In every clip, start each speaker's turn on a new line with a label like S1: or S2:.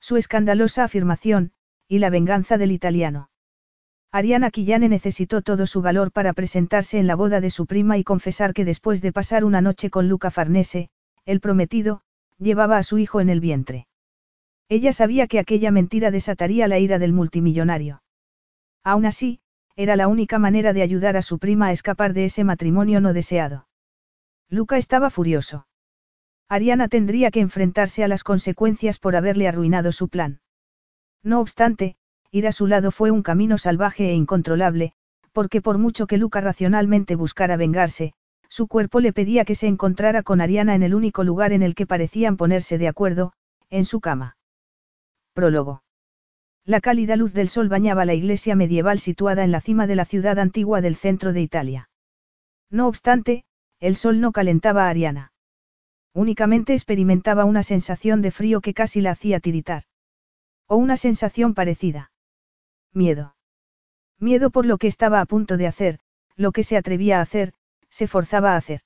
S1: Su escandalosa afirmación, y la venganza del italiano. Ariana Quillane necesitó todo su valor para presentarse en la boda de su prima y confesar que después de pasar una noche con Luca Farnese, el prometido, llevaba a su hijo en el vientre. Ella sabía que aquella mentira desataría la ira del multimillonario. Aún así, era la única manera de ayudar a su prima a escapar de ese matrimonio no deseado. Luca estaba furioso. Ariana tendría que enfrentarse a las consecuencias por haberle arruinado su plan. No obstante, ir a su lado fue un camino salvaje e incontrolable, porque por mucho que Luca racionalmente buscara vengarse, su cuerpo le pedía que se encontrara con Ariana en el único lugar en el que parecían ponerse de acuerdo, en su cama. Prólogo. La cálida luz del sol bañaba la iglesia medieval situada en la cima de la ciudad antigua del centro de Italia. No obstante, el sol no calentaba a Ariana. Únicamente experimentaba una sensación de frío que casi la hacía tiritar. O una sensación parecida. Miedo. Miedo por lo que estaba a punto de hacer, lo que se atrevía a hacer, se forzaba a hacer.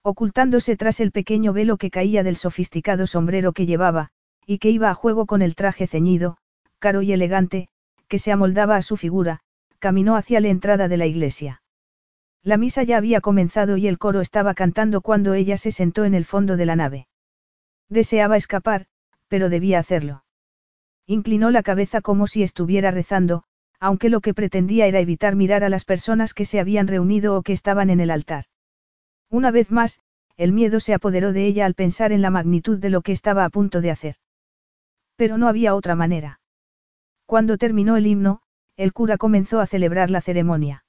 S1: Ocultándose tras el pequeño velo que caía del sofisticado sombrero que llevaba, y que iba a juego con el traje ceñido, caro y elegante, que se amoldaba a su figura, caminó hacia la entrada de la iglesia. La misa ya había comenzado y el coro estaba cantando cuando ella se sentó en el fondo de la nave. Deseaba escapar, pero debía hacerlo. Inclinó la cabeza como si estuviera rezando, aunque lo que pretendía era evitar mirar a las personas que se habían reunido o que estaban en el altar. Una vez más, el miedo se apoderó de ella al pensar en la magnitud de lo que estaba a punto de hacer. Pero no había otra manera. Cuando terminó el himno, el cura comenzó a celebrar la ceremonia.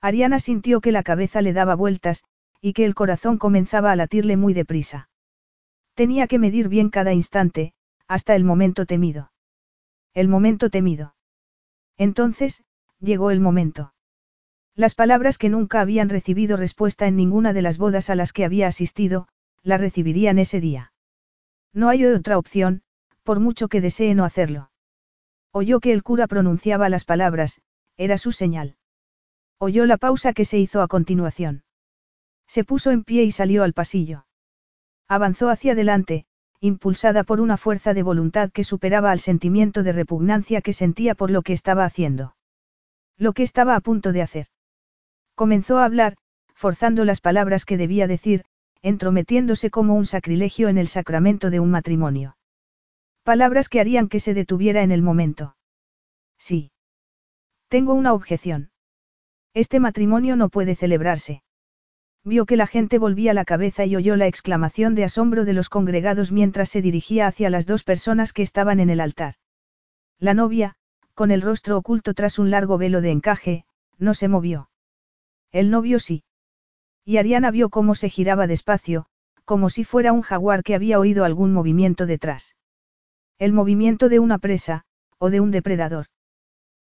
S1: Ariana sintió que la cabeza le daba vueltas, y que el corazón comenzaba a latirle muy deprisa. Tenía que medir bien cada instante, hasta el momento temido. El momento temido. Entonces, llegó el momento. Las palabras que nunca habían recibido respuesta en ninguna de las bodas a las que había asistido, la recibirían ese día. No hay otra opción, por mucho que desee no hacerlo. Oyó que el cura pronunciaba las palabras, era su señal. Oyó la pausa que se hizo a continuación. Se puso en pie y salió al pasillo. Avanzó hacia adelante, impulsada por una fuerza de voluntad que superaba al sentimiento de repugnancia que sentía por lo que estaba haciendo. Lo que estaba a punto de hacer. Comenzó a hablar, forzando las palabras que debía decir, entrometiéndose como un sacrilegio en el sacramento de un matrimonio. Palabras que harían que se detuviera en el momento. Sí. Tengo una objeción. Este matrimonio no puede celebrarse. Vio que la gente volvía la cabeza y oyó la exclamación de asombro de los congregados mientras se dirigía hacia las dos personas que estaban en el altar. La novia, con el rostro oculto tras un largo velo de encaje, no se movió. El novio sí. Y Ariana vio cómo se giraba despacio, como si fuera un jaguar que había oído algún movimiento detrás. El movimiento de una presa, o de un depredador.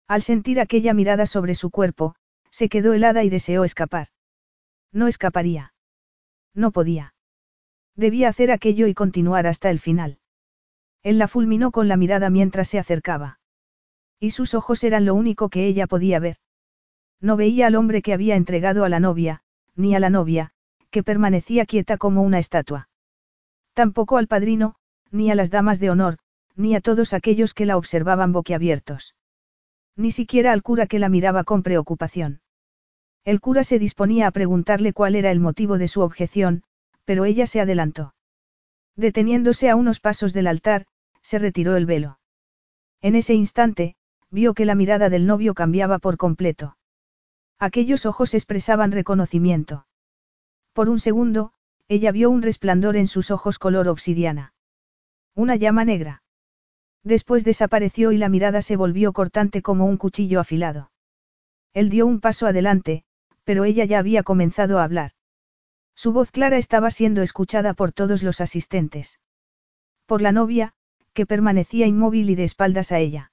S1: Al sentir aquella mirada sobre su cuerpo, se quedó helada y deseó escapar. No escaparía. No podía. Debía hacer aquello y continuar hasta el final. Él la fulminó con la mirada mientras se acercaba. Y sus ojos eran lo único que ella podía ver. No veía al hombre que había entregado a la novia, ni a la novia, que permanecía quieta como una estatua. Tampoco al padrino, ni a las damas de honor, ni a todos aquellos que la observaban boquiabiertos. Ni siquiera al cura que la miraba con preocupación. El cura se disponía a preguntarle cuál era el motivo de su objeción, pero ella se adelantó. Deteniéndose a unos pasos del altar, se retiró el velo. En ese instante, vio que la mirada del novio cambiaba por completo. Aquellos ojos expresaban reconocimiento. Por un segundo, ella vio un resplandor en sus ojos color obsidiana. Una llama negra. Después desapareció y la mirada se volvió cortante como un cuchillo afilado. Él dio un paso adelante, pero ella ya había comenzado a hablar. Su voz clara estaba siendo escuchada por todos los asistentes. Por la novia, que permanecía inmóvil y de espaldas a ella.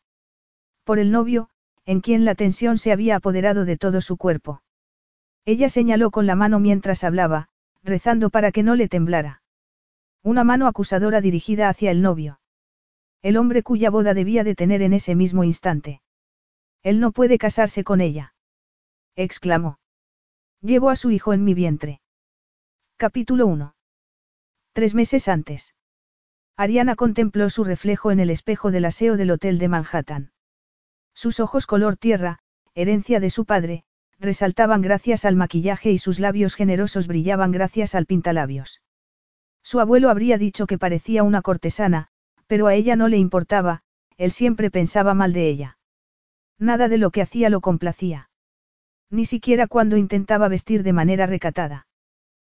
S1: Por el novio, en quien la tensión se había apoderado de todo su cuerpo. Ella señaló con la mano mientras hablaba, rezando para que no le temblara. Una mano acusadora dirigida hacia el novio. El hombre cuya boda debía de tener en ese mismo instante. Él no puede casarse con ella. exclamó. Llevo a su hijo en mi vientre. Capítulo 1. Tres meses antes. Ariana contempló su reflejo en el espejo del aseo del hotel de Manhattan. Sus ojos color tierra, herencia de su padre, resaltaban gracias al maquillaje y sus labios generosos brillaban gracias al pintalabios. Su abuelo habría dicho que parecía una cortesana, pero a ella no le importaba, él siempre pensaba mal de ella. Nada de lo que hacía lo complacía. Ni siquiera cuando intentaba vestir de manera recatada.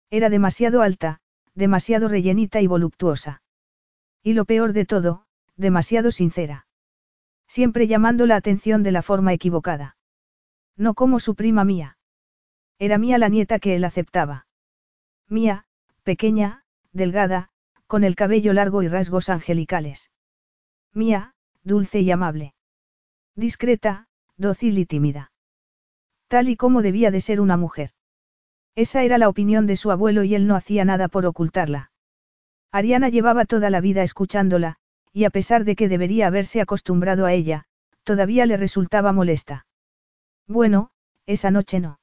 S1: Era demasiado alta, demasiado rellenita y voluptuosa. Y lo peor de todo, demasiado sincera. Siempre llamando la atención de la forma equivocada. No como su prima mía. Era mía la nieta que él aceptaba. Mía, pequeña, delgada, con el cabello largo y rasgos angelicales. Mía, dulce y amable. Discreta, dócil y tímida. Tal y como debía de ser una mujer. Esa era la opinión de su abuelo y él no hacía nada por ocultarla. Ariana llevaba toda la vida escuchándola, y a pesar de que debería haberse acostumbrado a ella, todavía le resultaba molesta. Bueno, esa noche no.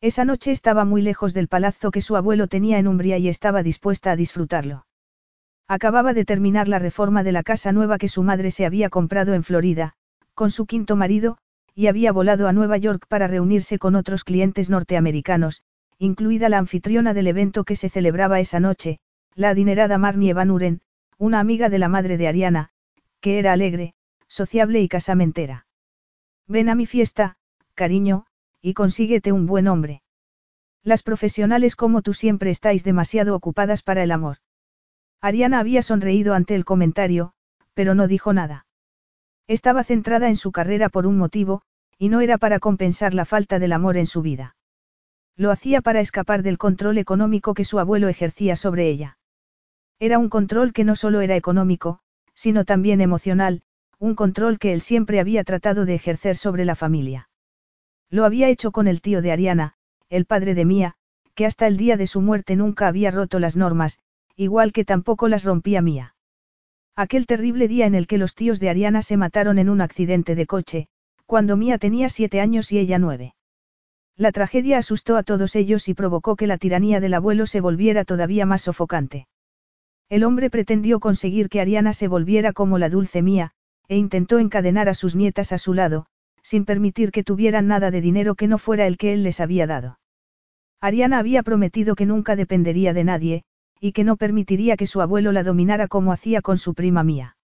S1: Esa noche estaba muy lejos del palazzo que su abuelo tenía en Umbria y estaba dispuesta a disfrutarlo. Acababa de terminar la reforma de la casa nueva que su madre se había comprado en Florida, con su quinto marido, y había volado a Nueva York para reunirse con otros clientes norteamericanos, incluida la anfitriona del evento que se celebraba esa noche, la adinerada Marnie Van Uren, una amiga de la madre de Ariana, que era alegre, sociable y casamentera. Ven a mi fiesta, cariño, y consíguete un buen hombre. Las profesionales como tú siempre estáis demasiado ocupadas para el amor. Ariana había sonreído ante el comentario, pero no dijo nada. Estaba centrada en su carrera por un motivo, y no era para compensar la falta del amor en su vida. Lo hacía para escapar del control económico que su abuelo ejercía sobre ella. Era un control que no solo era económico, sino también emocional, un control que él siempre había tratado de ejercer sobre la familia. Lo había hecho con el tío de Ariana, el padre de Mía, que hasta el día de su muerte nunca había roto las normas, igual que tampoco las rompía Mía. Aquel terrible día en el que los tíos de Ariana se mataron en un accidente de coche, cuando Mía tenía siete años y ella nueve. La tragedia asustó a todos ellos y provocó que la tiranía del abuelo se volviera todavía más sofocante. El hombre pretendió conseguir que Ariana se volviera como la dulce Mía, e intentó encadenar a sus nietas a su lado, sin permitir que tuvieran nada de dinero que no fuera el que él les había dado. Ariana había prometido que nunca dependería de nadie, y que no permitiría que su abuelo la dominara como hacía con su prima mía.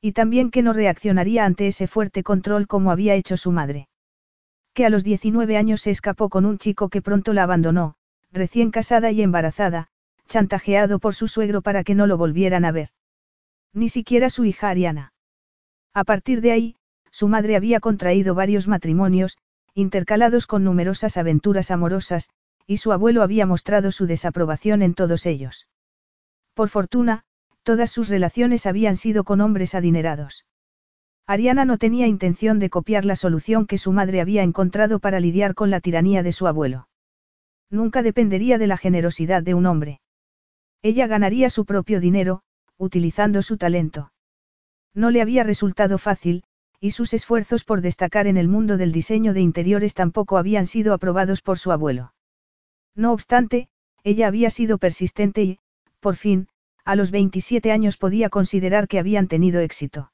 S1: Y también que no reaccionaría ante ese fuerte control como había hecho su madre. Que a los 19 años se escapó con un chico que pronto la abandonó, recién casada y embarazada, chantajeado por su suegro para que no lo volvieran a ver. Ni siquiera su hija Ariana. A partir de ahí, su madre había contraído varios matrimonios, intercalados con numerosas aventuras amorosas, y su abuelo había mostrado su desaprobación en todos ellos. Por fortuna, todas sus relaciones habían sido con hombres adinerados. Ariana no tenía intención de copiar la solución que su madre había encontrado para lidiar con la tiranía de su abuelo. Nunca dependería de la generosidad de un hombre. Ella ganaría su propio dinero, utilizando su talento. No le había resultado fácil, y sus esfuerzos por destacar en el mundo del diseño de interiores tampoco habían sido aprobados por su abuelo. No obstante, ella había sido persistente y, por fin, a los 27 años podía considerar que habían tenido éxito.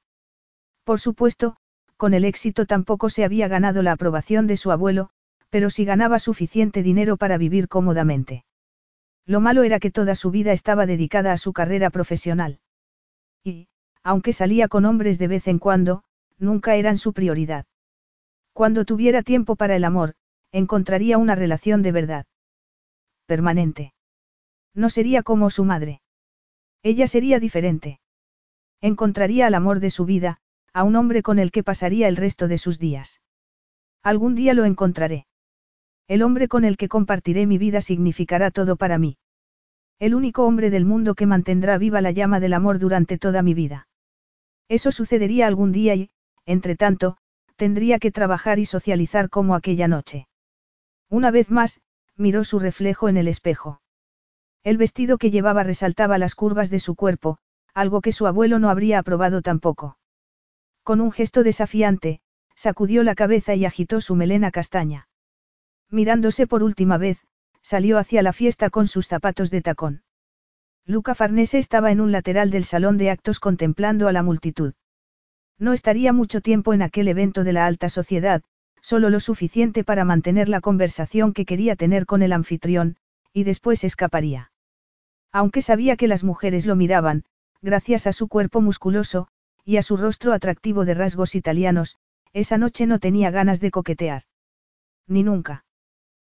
S1: Por supuesto, con el éxito tampoco se había ganado la aprobación de su abuelo, pero sí ganaba suficiente dinero para vivir cómodamente. Lo malo era que toda su vida estaba dedicada a su carrera profesional. Y, aunque salía con hombres de vez en cuando, nunca eran su prioridad. Cuando tuviera tiempo para el amor, encontraría una relación de verdad. Permanente. No sería como su madre. Ella sería diferente. Encontraría al amor de su vida, a un hombre con el que pasaría el resto de sus días. Algún día lo encontraré. El hombre con el que compartiré mi vida significará todo para mí. El único hombre del mundo que mantendrá viva la llama del amor durante toda mi vida. Eso sucedería algún día y, entre tanto, tendría que trabajar y socializar como aquella noche. Una vez más, miró su reflejo en el espejo. El vestido que llevaba resaltaba las curvas de su cuerpo, algo que su abuelo no habría aprobado tampoco. Con un gesto desafiante, sacudió la cabeza y agitó su melena castaña. Mirándose por última vez, salió hacia la fiesta con sus zapatos de tacón. Luca Farnese estaba en un lateral del salón de actos contemplando a la multitud. No estaría mucho tiempo en aquel evento de la alta sociedad, solo lo suficiente para mantener la conversación que quería tener con el anfitrión, y después escaparía. Aunque sabía que las mujeres lo miraban, gracias a su cuerpo musculoso, y a su rostro atractivo de rasgos italianos, esa noche no tenía ganas de coquetear. Ni nunca.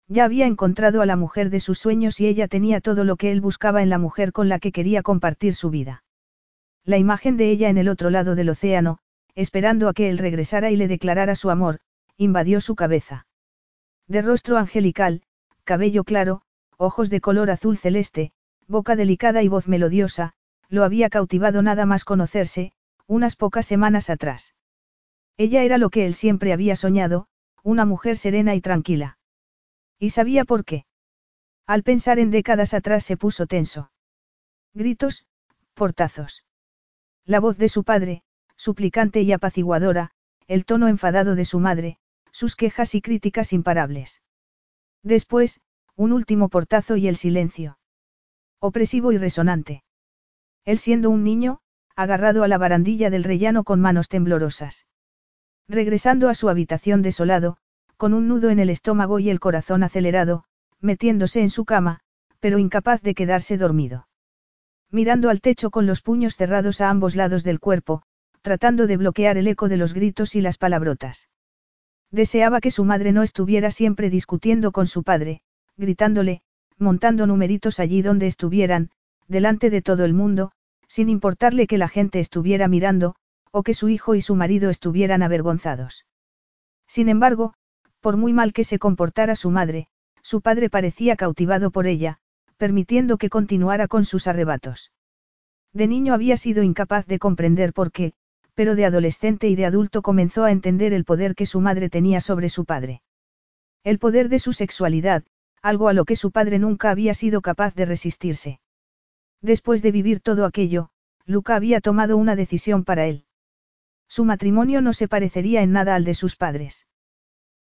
S1: Ya había encontrado a la mujer de sus sueños y ella tenía todo lo que él buscaba en la mujer con la que quería compartir su vida. La imagen de ella en el otro lado del océano, esperando a que él regresara y le declarara su amor, invadió su cabeza. De rostro angelical, cabello claro, ojos de color azul celeste, boca delicada y voz melodiosa, lo había cautivado nada más conocerse, unas pocas semanas atrás. Ella era lo que él siempre había soñado, una mujer serena y tranquila. Y sabía por qué. Al pensar en décadas atrás se puso tenso. Gritos, portazos. La voz de su padre, suplicante y apaciguadora, el tono enfadado de su madre, sus quejas y críticas imparables. Después, un último portazo y el silencio. Opresivo y resonante. Él siendo un niño, agarrado a la barandilla del rellano con manos temblorosas. Regresando a su habitación desolado, con un nudo en el estómago y el corazón acelerado, metiéndose en su cama, pero incapaz de quedarse dormido. Mirando al techo con los puños cerrados a ambos lados del cuerpo, tratando de bloquear el eco de los gritos y las palabrotas. Deseaba que su madre no estuviera siempre discutiendo con su padre, gritándole, montando numeritos allí donde estuvieran, delante de todo el mundo, sin importarle que la gente estuviera mirando, o que su hijo y su marido estuvieran avergonzados. Sin embargo, por muy mal que se comportara su madre, su padre parecía cautivado por ella, permitiendo que continuara con sus arrebatos. De niño había sido incapaz de comprender por qué, pero de adolescente y de adulto comenzó a entender el poder que su madre tenía sobre su padre. El poder de su sexualidad, algo a lo que su padre nunca había sido capaz de resistirse. Después de vivir todo aquello, Luca había tomado una decisión para él. Su matrimonio no se parecería en nada al de sus padres.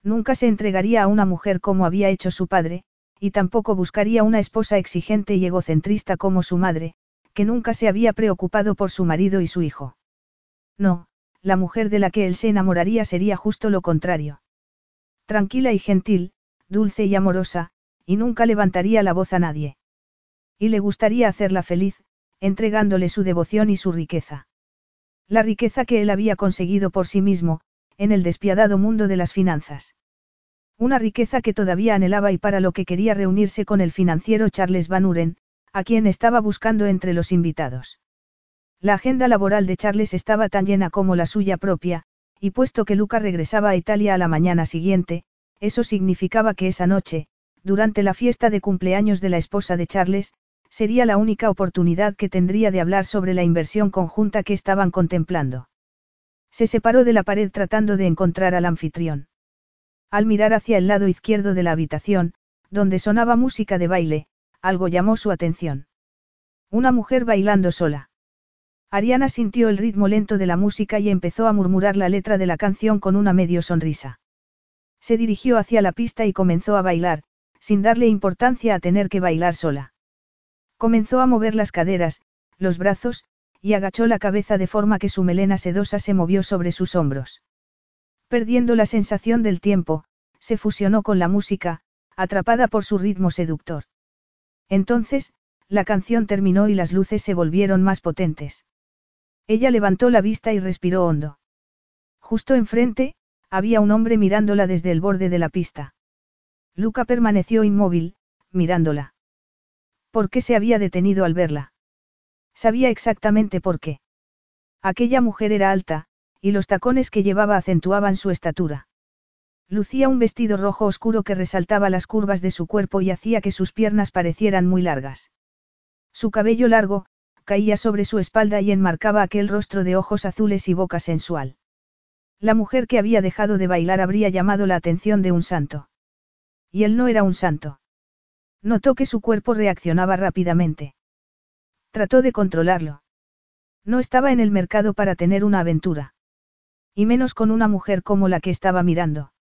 S1: Nunca se entregaría a una mujer como había hecho su padre, y tampoco buscaría una esposa exigente y egocentrista como su madre, que nunca se había preocupado por su marido y su hijo. No, la mujer de la que él se enamoraría sería justo lo contrario. Tranquila y gentil, dulce y amorosa, y nunca levantaría la voz a nadie. Y le gustaría hacerla feliz, entregándole su devoción y su riqueza. La riqueza que él había conseguido por sí mismo, en el despiadado mundo de las finanzas. Una riqueza que todavía anhelaba y para lo que quería reunirse con el financiero Charles Van Uren, a quien estaba buscando entre los invitados. La agenda laboral de Charles estaba tan llena como la suya propia, y puesto que Luca regresaba a Italia a la mañana siguiente, eso significaba que esa noche, durante la fiesta de cumpleaños de la esposa de Charles, sería la única oportunidad que tendría de hablar sobre la inversión conjunta que estaban contemplando. Se separó de la pared tratando de encontrar al anfitrión. Al mirar hacia el lado izquierdo de la habitación, donde sonaba música de baile, algo llamó su atención. Una mujer bailando sola. Ariana sintió el ritmo lento de la música y empezó a murmurar la letra de la canción con una medio sonrisa. Se dirigió hacia la pista y comenzó a bailar, sin darle importancia a tener que bailar sola. Comenzó a mover las caderas, los brazos, y agachó la cabeza de forma que su melena sedosa se movió sobre sus hombros. Perdiendo la sensación del tiempo, se fusionó con la música, atrapada por su ritmo seductor. Entonces, la canción terminó y las luces se volvieron más potentes. Ella levantó la vista y respiró hondo. Justo enfrente, había un hombre mirándola desde el borde de la pista. Luca permaneció inmóvil, mirándola. ¿Por qué se había detenido al verla? Sabía exactamente por qué. Aquella mujer era alta, y los tacones que llevaba acentuaban su estatura. Lucía un vestido rojo oscuro que resaltaba las curvas de su cuerpo y hacía que sus piernas parecieran muy largas. Su cabello largo, caía sobre su espalda y enmarcaba aquel rostro de ojos azules y boca sensual. La mujer que había dejado de bailar habría llamado la atención de un santo. Y él no era un santo. Notó que su cuerpo reaccionaba rápidamente. Trató de controlarlo. No estaba en el mercado para tener una aventura. Y menos con una mujer como la que estaba mirando.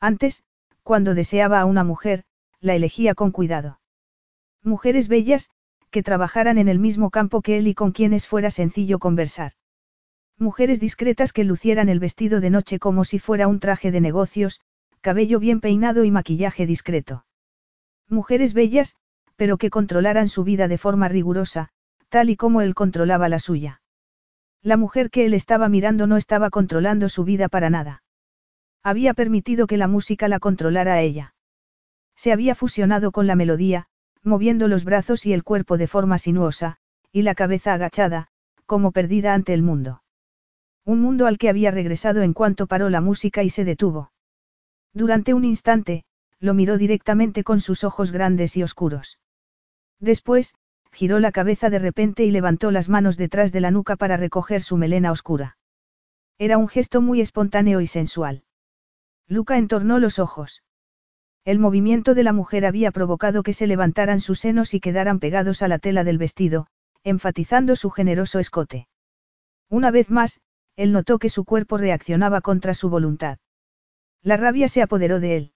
S1: Antes, cuando deseaba a una mujer, la elegía con cuidado. Mujeres bellas, que trabajaran en el mismo campo que él y con quienes fuera sencillo conversar. Mujeres discretas que lucieran el vestido de noche como si fuera un traje de negocios, cabello bien peinado y maquillaje discreto. Mujeres bellas, pero que controlaran su vida de forma rigurosa, tal y como él controlaba la suya. La mujer que él estaba mirando no estaba controlando su vida para nada. Había permitido que la música la controlara a ella. Se había fusionado con la melodía, moviendo los brazos y el cuerpo de forma sinuosa, y la cabeza agachada, como perdida ante el mundo. Un mundo al que había regresado en cuanto paró la música y se detuvo. Durante un instante, lo miró directamente con sus ojos grandes y oscuros. Después, giró la cabeza de repente y levantó las manos detrás de la nuca para recoger su melena oscura. Era un gesto muy espontáneo y sensual. Luca entornó los ojos. El movimiento de la mujer había provocado que se levantaran sus senos y quedaran pegados a la tela del vestido, enfatizando su generoso escote. Una vez más, él notó que su cuerpo reaccionaba contra su voluntad. La rabia se apoderó de él.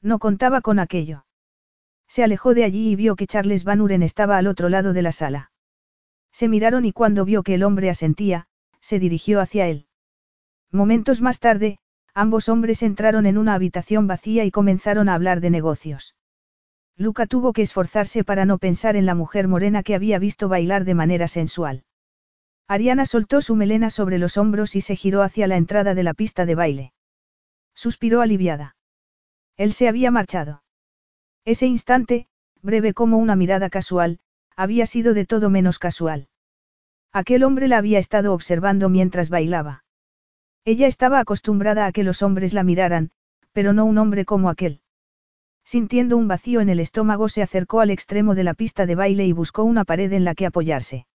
S1: No contaba con aquello. Se alejó de allí y vio que Charles Van Uren estaba al otro lado de la sala. Se miraron y cuando vio que el hombre asentía, se dirigió hacia él. Momentos más tarde, Ambos hombres entraron en una habitación vacía y comenzaron a hablar de negocios. Luca tuvo que esforzarse para no pensar en la mujer morena que había visto bailar de manera sensual. Ariana soltó su melena sobre los hombros y se giró hacia la entrada de la pista de baile. Suspiró aliviada. Él se había marchado. Ese instante, breve como una mirada casual, había sido de todo menos casual. Aquel hombre la había estado observando mientras bailaba. Ella estaba acostumbrada a que los hombres la miraran, pero no un hombre como aquel. Sintiendo un vacío en el estómago se acercó al extremo de la pista de baile y buscó una pared en la que apoyarse.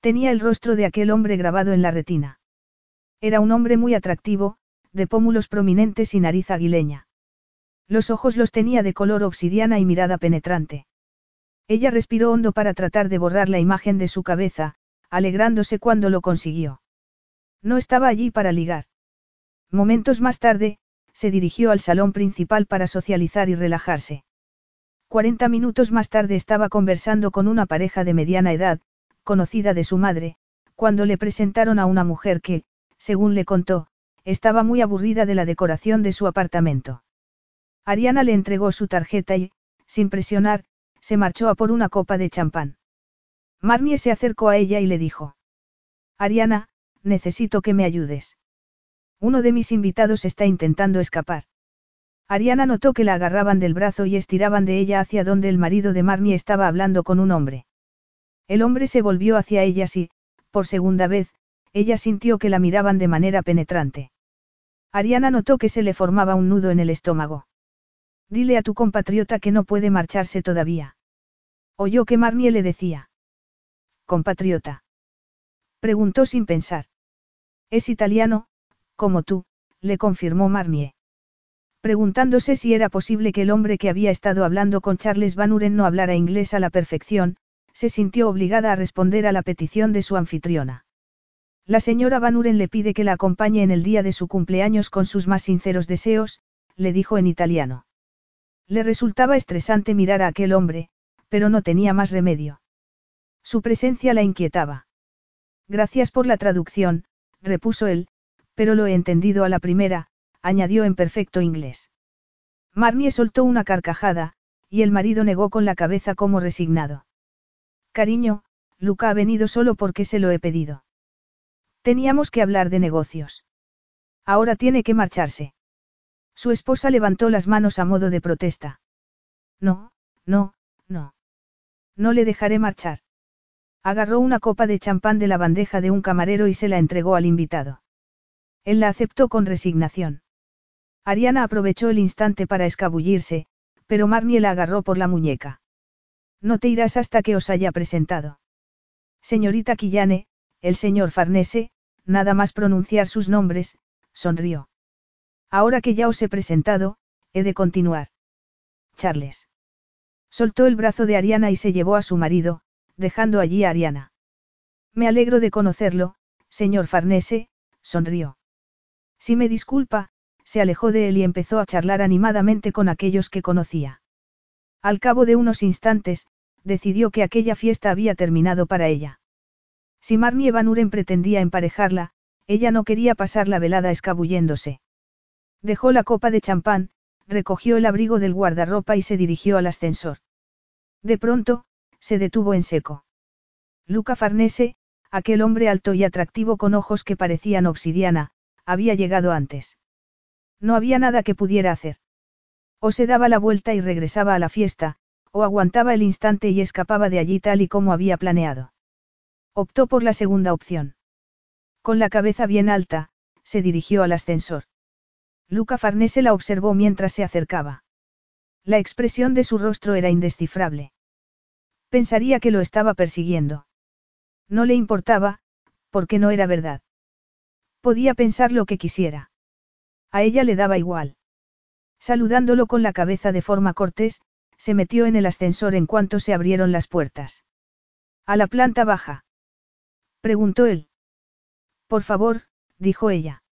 S1: Tenía el rostro de aquel hombre grabado en la retina. Era un hombre muy atractivo, de pómulos prominentes y nariz aguileña. Los ojos los tenía de color obsidiana y mirada penetrante. Ella respiró hondo para tratar de borrar la imagen de su cabeza, alegrándose cuando lo consiguió. No estaba allí para ligar. Momentos más tarde, se dirigió al salón principal para socializar y relajarse. Cuarenta minutos más tarde estaba conversando con una pareja de mediana edad, conocida de su madre, cuando le presentaron a una mujer que, según le contó, estaba muy aburrida de la decoración de su apartamento. Ariana le entregó su tarjeta y, sin presionar, se marchó a por una copa de champán. Marnie se acercó a ella y le dijo. Ariana, necesito que me ayudes. Uno de mis invitados está intentando escapar. Ariana notó que la agarraban del brazo y estiraban de ella hacia donde el marido de Marnie estaba hablando con un hombre. El hombre se volvió hacia ellas y, por segunda vez, ella sintió que la miraban de manera penetrante. Ariana notó que se le formaba un nudo en el estómago. Dile a tu compatriota que no puede marcharse todavía. Oyó que Marnie le decía. Compatriota. Preguntó sin pensar. Es italiano, como tú, le confirmó Marnier. Preguntándose si era posible que el hombre que había estado hablando con Charles Van Uren no hablara inglés a la perfección, se sintió obligada a responder a la petición de su anfitriona. La señora Van Uren le pide que la acompañe en el día de su cumpleaños con sus más sinceros deseos, le dijo en italiano. Le resultaba estresante mirar a aquel hombre, pero no tenía más remedio. Su presencia la inquietaba. Gracias por la traducción, repuso él, pero lo he entendido a la primera, añadió en perfecto inglés. Marnie soltó una carcajada, y el marido negó con la cabeza como resignado. Cariño, Luca ha venido solo porque se lo he pedido. Teníamos que hablar de negocios. Ahora tiene que marcharse. Su esposa levantó las manos a modo de protesta. No, no, no. No le dejaré marchar. Agarró una copa de champán de la bandeja de un camarero y se la entregó al invitado. Él la aceptó con resignación. Ariana aprovechó el instante para escabullirse, pero Marnie la agarró por la muñeca. No te irás hasta que os haya presentado. Señorita Quillane, el señor Farnese, nada más pronunciar sus nombres, sonrió. Ahora que ya os he presentado, he de continuar. Charles. Soltó el brazo de Ariana y se llevó a su marido, dejando allí a Ariana. Me alegro de conocerlo, señor Farnese, sonrió. Si me disculpa, se alejó de él y empezó a charlar animadamente con aquellos que conocía. Al cabo de unos instantes, decidió que aquella fiesta había terminado para ella. Si Marnie Van Uren pretendía emparejarla, ella no quería pasar la velada escabulléndose. Dejó la copa de champán, recogió el abrigo del guardarropa y se dirigió al ascensor. De pronto, se detuvo en seco. Luca Farnese, aquel hombre alto y atractivo con ojos que parecían obsidiana, había llegado antes. No había nada que pudiera hacer. O se daba la vuelta y regresaba a la fiesta, o aguantaba el instante y escapaba de allí tal y como había planeado. Optó por la segunda opción. Con la cabeza bien alta, se dirigió al ascensor. Luca Farnese la observó mientras se acercaba. La expresión de su rostro era indescifrable. Pensaría que lo estaba persiguiendo. No le importaba, porque no era verdad. Podía pensar lo que quisiera. A ella le daba igual. Saludándolo con la cabeza de forma cortés, se metió en el ascensor en cuanto se abrieron las puertas. ¿A la planta baja? Preguntó él. Por favor, dijo ella.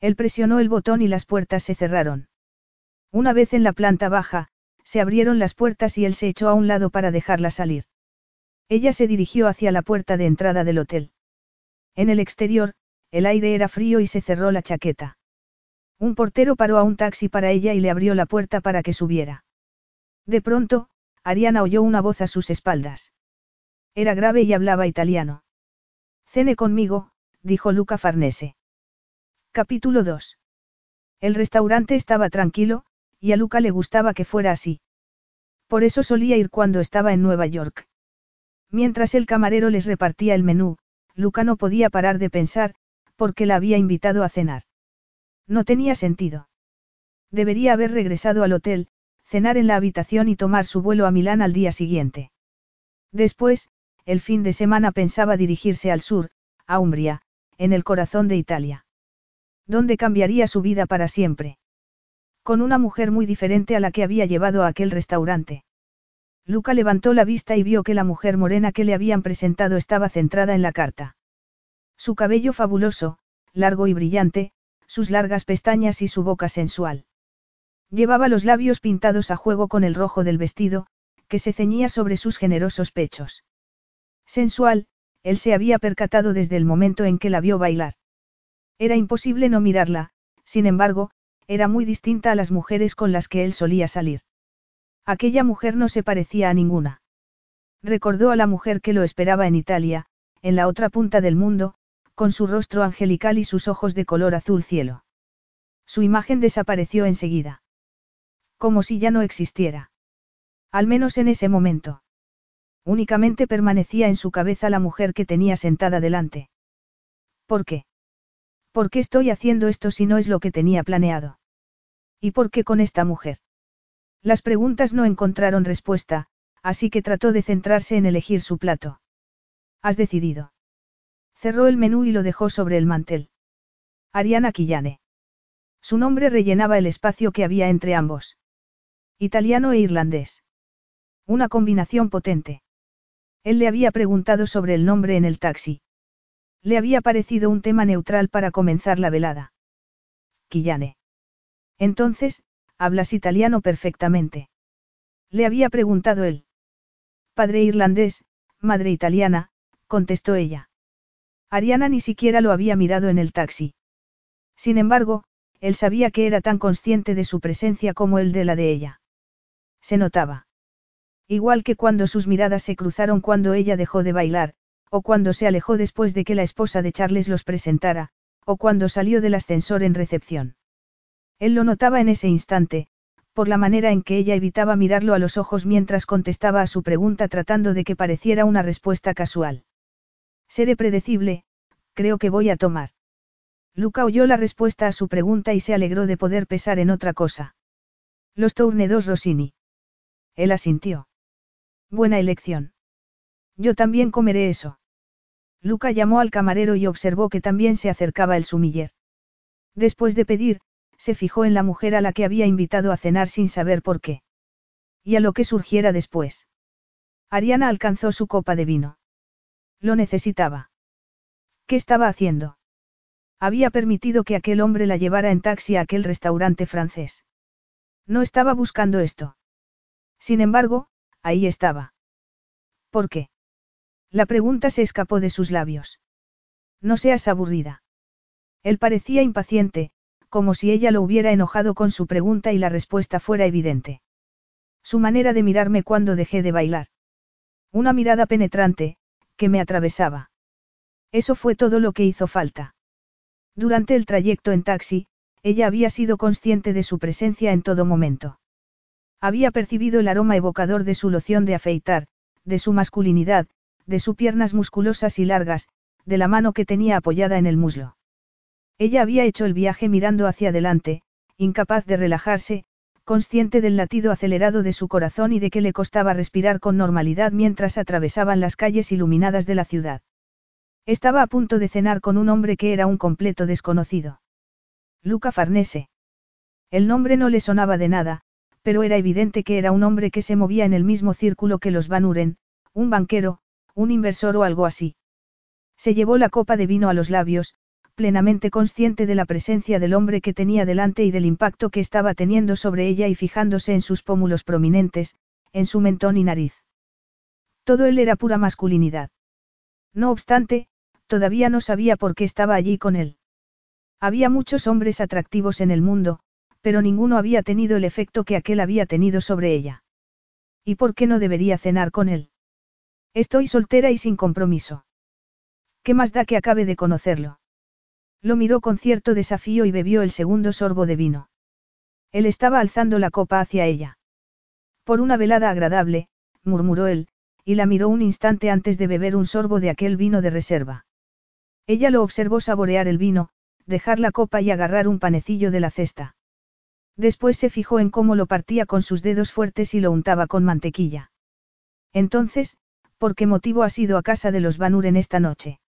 S1: Él presionó el botón y las puertas se cerraron. Una vez en la planta baja, se abrieron las puertas y él se echó a un lado para dejarla salir. Ella se dirigió hacia la puerta de entrada del hotel. En el exterior, el aire era frío y se cerró la chaqueta. Un portero paró a un taxi para ella y le abrió la puerta para que subiera. De pronto, Ariana oyó una voz a sus espaldas. Era grave y hablaba italiano. Cene conmigo, dijo Luca Farnese. Capítulo 2. El restaurante estaba tranquilo, y a Luca le gustaba que fuera así. Por eso solía ir cuando estaba en Nueva York. Mientras el camarero les repartía el menú, Luca no podía parar de pensar, porque la había invitado a cenar. No tenía sentido. Debería haber regresado al hotel, cenar en la habitación y tomar su vuelo a Milán al día siguiente. Después, el fin de semana pensaba dirigirse al sur, a Umbria, en el corazón de Italia. Donde cambiaría su vida para siempre. Con una mujer muy diferente a la que había llevado a aquel restaurante. Luca levantó la vista y vio que la mujer morena que le habían presentado estaba centrada en la carta. Su cabello fabuloso, largo y brillante, sus largas pestañas y su boca sensual. Llevaba los labios pintados a juego con el rojo del vestido, que se ceñía sobre sus generosos pechos. Sensual, él se había percatado desde el momento en que la vio bailar. Era imposible no mirarla, sin embargo, era muy distinta a las mujeres con las que él solía salir. Aquella mujer no se parecía a ninguna. Recordó a la mujer que lo esperaba en Italia, en la otra punta del mundo, con su rostro angelical y sus ojos de color azul cielo. Su imagen desapareció enseguida. Como si ya no existiera. Al menos en ese momento. Únicamente permanecía en su cabeza la mujer que tenía sentada delante. ¿Por qué? ¿Por qué estoy haciendo esto si no es lo que tenía planeado? ¿Y por qué con esta mujer? Las preguntas no encontraron respuesta, así que trató de centrarse en elegir su plato. ¿Has decidido? Cerró el menú y lo dejó sobre el mantel. Ariana Quillane. Su nombre rellenaba el espacio que había entre ambos. Italiano e irlandés. Una combinación potente. Él le había preguntado sobre el nombre en el taxi. Le había parecido un tema neutral para comenzar la velada. Quillane. Entonces, hablas italiano perfectamente. Le había preguntado él. Padre irlandés, madre italiana, contestó ella. Ariana ni siquiera lo había mirado en el taxi. Sin embargo, él sabía que era tan consciente de su presencia como él de la de ella. Se notaba. Igual que cuando sus miradas se cruzaron cuando ella dejó de bailar, o cuando se alejó después de que la esposa de Charles los presentara, o cuando salió del ascensor en recepción. Él lo notaba en ese instante, por la manera en que ella evitaba mirarlo a los ojos mientras contestaba a su pregunta tratando de que pareciera una respuesta casual. Seré predecible, creo que voy a tomar. Luca oyó la respuesta a su pregunta y se alegró de poder pesar en otra cosa. Los Tournedos Rossini. Él asintió. Buena elección. Yo también comeré eso. Luca llamó al camarero y observó que también se acercaba el sumiller. Después de pedir, se fijó en la mujer a la que había invitado a cenar sin saber por qué. Y a lo que surgiera después. Ariana alcanzó su copa de vino. Lo necesitaba. ¿Qué estaba haciendo? Había permitido que aquel hombre la llevara en taxi a aquel restaurante francés. No estaba buscando esto. Sin embargo, ahí estaba. ¿Por qué? La pregunta se escapó de sus labios. No seas aburrida. Él parecía impaciente, como si ella lo hubiera enojado con su pregunta y la respuesta fuera evidente. Su manera de mirarme cuando dejé de bailar. Una mirada penetrante, que me atravesaba. Eso fue todo lo que hizo falta. Durante el trayecto en taxi, ella había sido consciente de su presencia en todo momento. Había percibido el aroma evocador de su loción de afeitar, de su masculinidad, de sus piernas musculosas y largas, de la mano que tenía apoyada en el muslo. Ella había hecho el viaje mirando hacia adelante, incapaz de relajarse, consciente del latido acelerado de su corazón y de que le costaba respirar con normalidad mientras atravesaban las calles iluminadas de la ciudad. Estaba a punto de cenar con un hombre que era un completo desconocido. Luca Farnese. El nombre no le sonaba de nada, pero era evidente que era un hombre que se movía en el mismo círculo que los Van Uren, un banquero, un inversor o algo así. Se llevó la copa de vino a los labios, plenamente consciente de la presencia del hombre que tenía delante y del impacto que estaba teniendo sobre ella y fijándose en sus pómulos prominentes, en su mentón y nariz. Todo él era pura masculinidad. No obstante, todavía no sabía por qué estaba allí con él. Había muchos hombres atractivos en el mundo, pero ninguno había tenido el efecto que aquel había tenido sobre ella. ¿Y por qué no debería cenar con él? Estoy soltera y sin compromiso. ¿Qué más da que acabe de conocerlo? Lo miró con cierto desafío y bebió el segundo sorbo de vino. Él estaba alzando la copa hacia ella. Por una velada agradable, murmuró él, y la miró un instante antes de beber un sorbo de aquel vino de reserva. Ella lo observó saborear el vino, dejar la copa y agarrar un panecillo de la cesta. Después se fijó en cómo lo partía con sus dedos fuertes y lo untaba con mantequilla. Entonces, ¿Por qué motivo has ido a casa de los Van esta noche?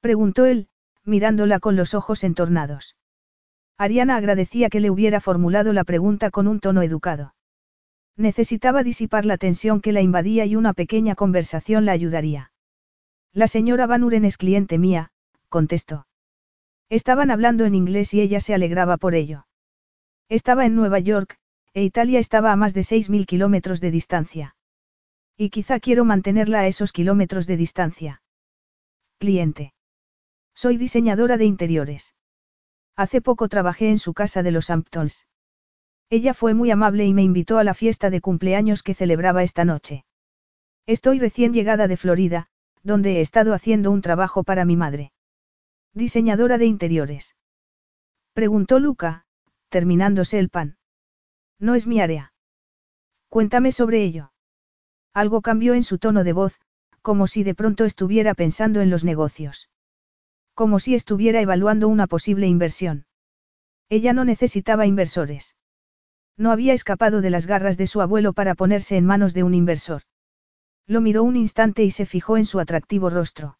S1: Preguntó él, mirándola con los ojos entornados. Ariana agradecía que le hubiera formulado la pregunta con un tono educado. Necesitaba disipar la tensión que la invadía y una pequeña conversación la ayudaría. La señora Van Uren es cliente mía, contestó. Estaban hablando en inglés y ella se alegraba por ello. Estaba en Nueva York, e Italia estaba a más de 6.000 kilómetros de distancia. Y quizá quiero mantenerla a esos kilómetros de distancia. Cliente. Soy diseñadora de interiores. Hace poco trabajé en su casa de los Hamptons. Ella fue muy amable y me invitó a la fiesta de cumpleaños que celebraba esta noche. Estoy recién llegada de Florida, donde he estado haciendo un trabajo para mi madre. Diseñadora de interiores. Preguntó Luca, terminándose el pan. No es mi área. Cuéntame sobre ello. Algo cambió en su tono de voz, como si de pronto estuviera pensando en los negocios. Como si estuviera evaluando una posible inversión. Ella no necesitaba inversores. No había escapado de las garras de su abuelo para ponerse en manos de un inversor. Lo miró un instante y se fijó en su atractivo rostro.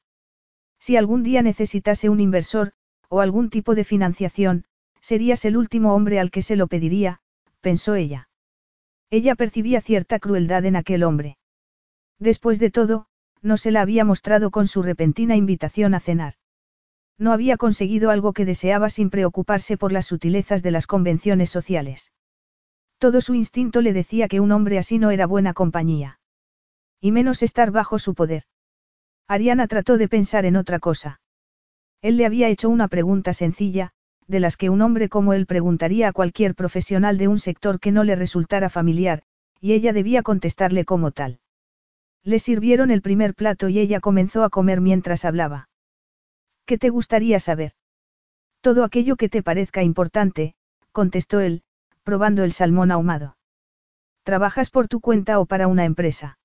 S1: Si algún día necesitase un inversor, o algún tipo de financiación, serías el último hombre al que se lo pediría, pensó ella. Ella percibía cierta crueldad en aquel hombre. Después de todo, no se la había mostrado con su repentina invitación a cenar. No había conseguido algo que deseaba sin preocuparse por las sutilezas de las convenciones sociales. Todo su instinto le decía que un hombre así no era buena compañía. Y menos estar bajo su poder. Ariana trató de pensar en otra cosa. Él le había hecho una pregunta sencilla, de las que un hombre como él preguntaría a cualquier profesional de un sector que no le resultara familiar, y ella debía contestarle como tal. Le sirvieron el primer plato y ella comenzó a comer mientras hablaba. ¿Qué te gustaría saber? Todo aquello que te parezca importante, contestó él, probando el salmón ahumado. ¿Trabajas por tu cuenta o para una empresa?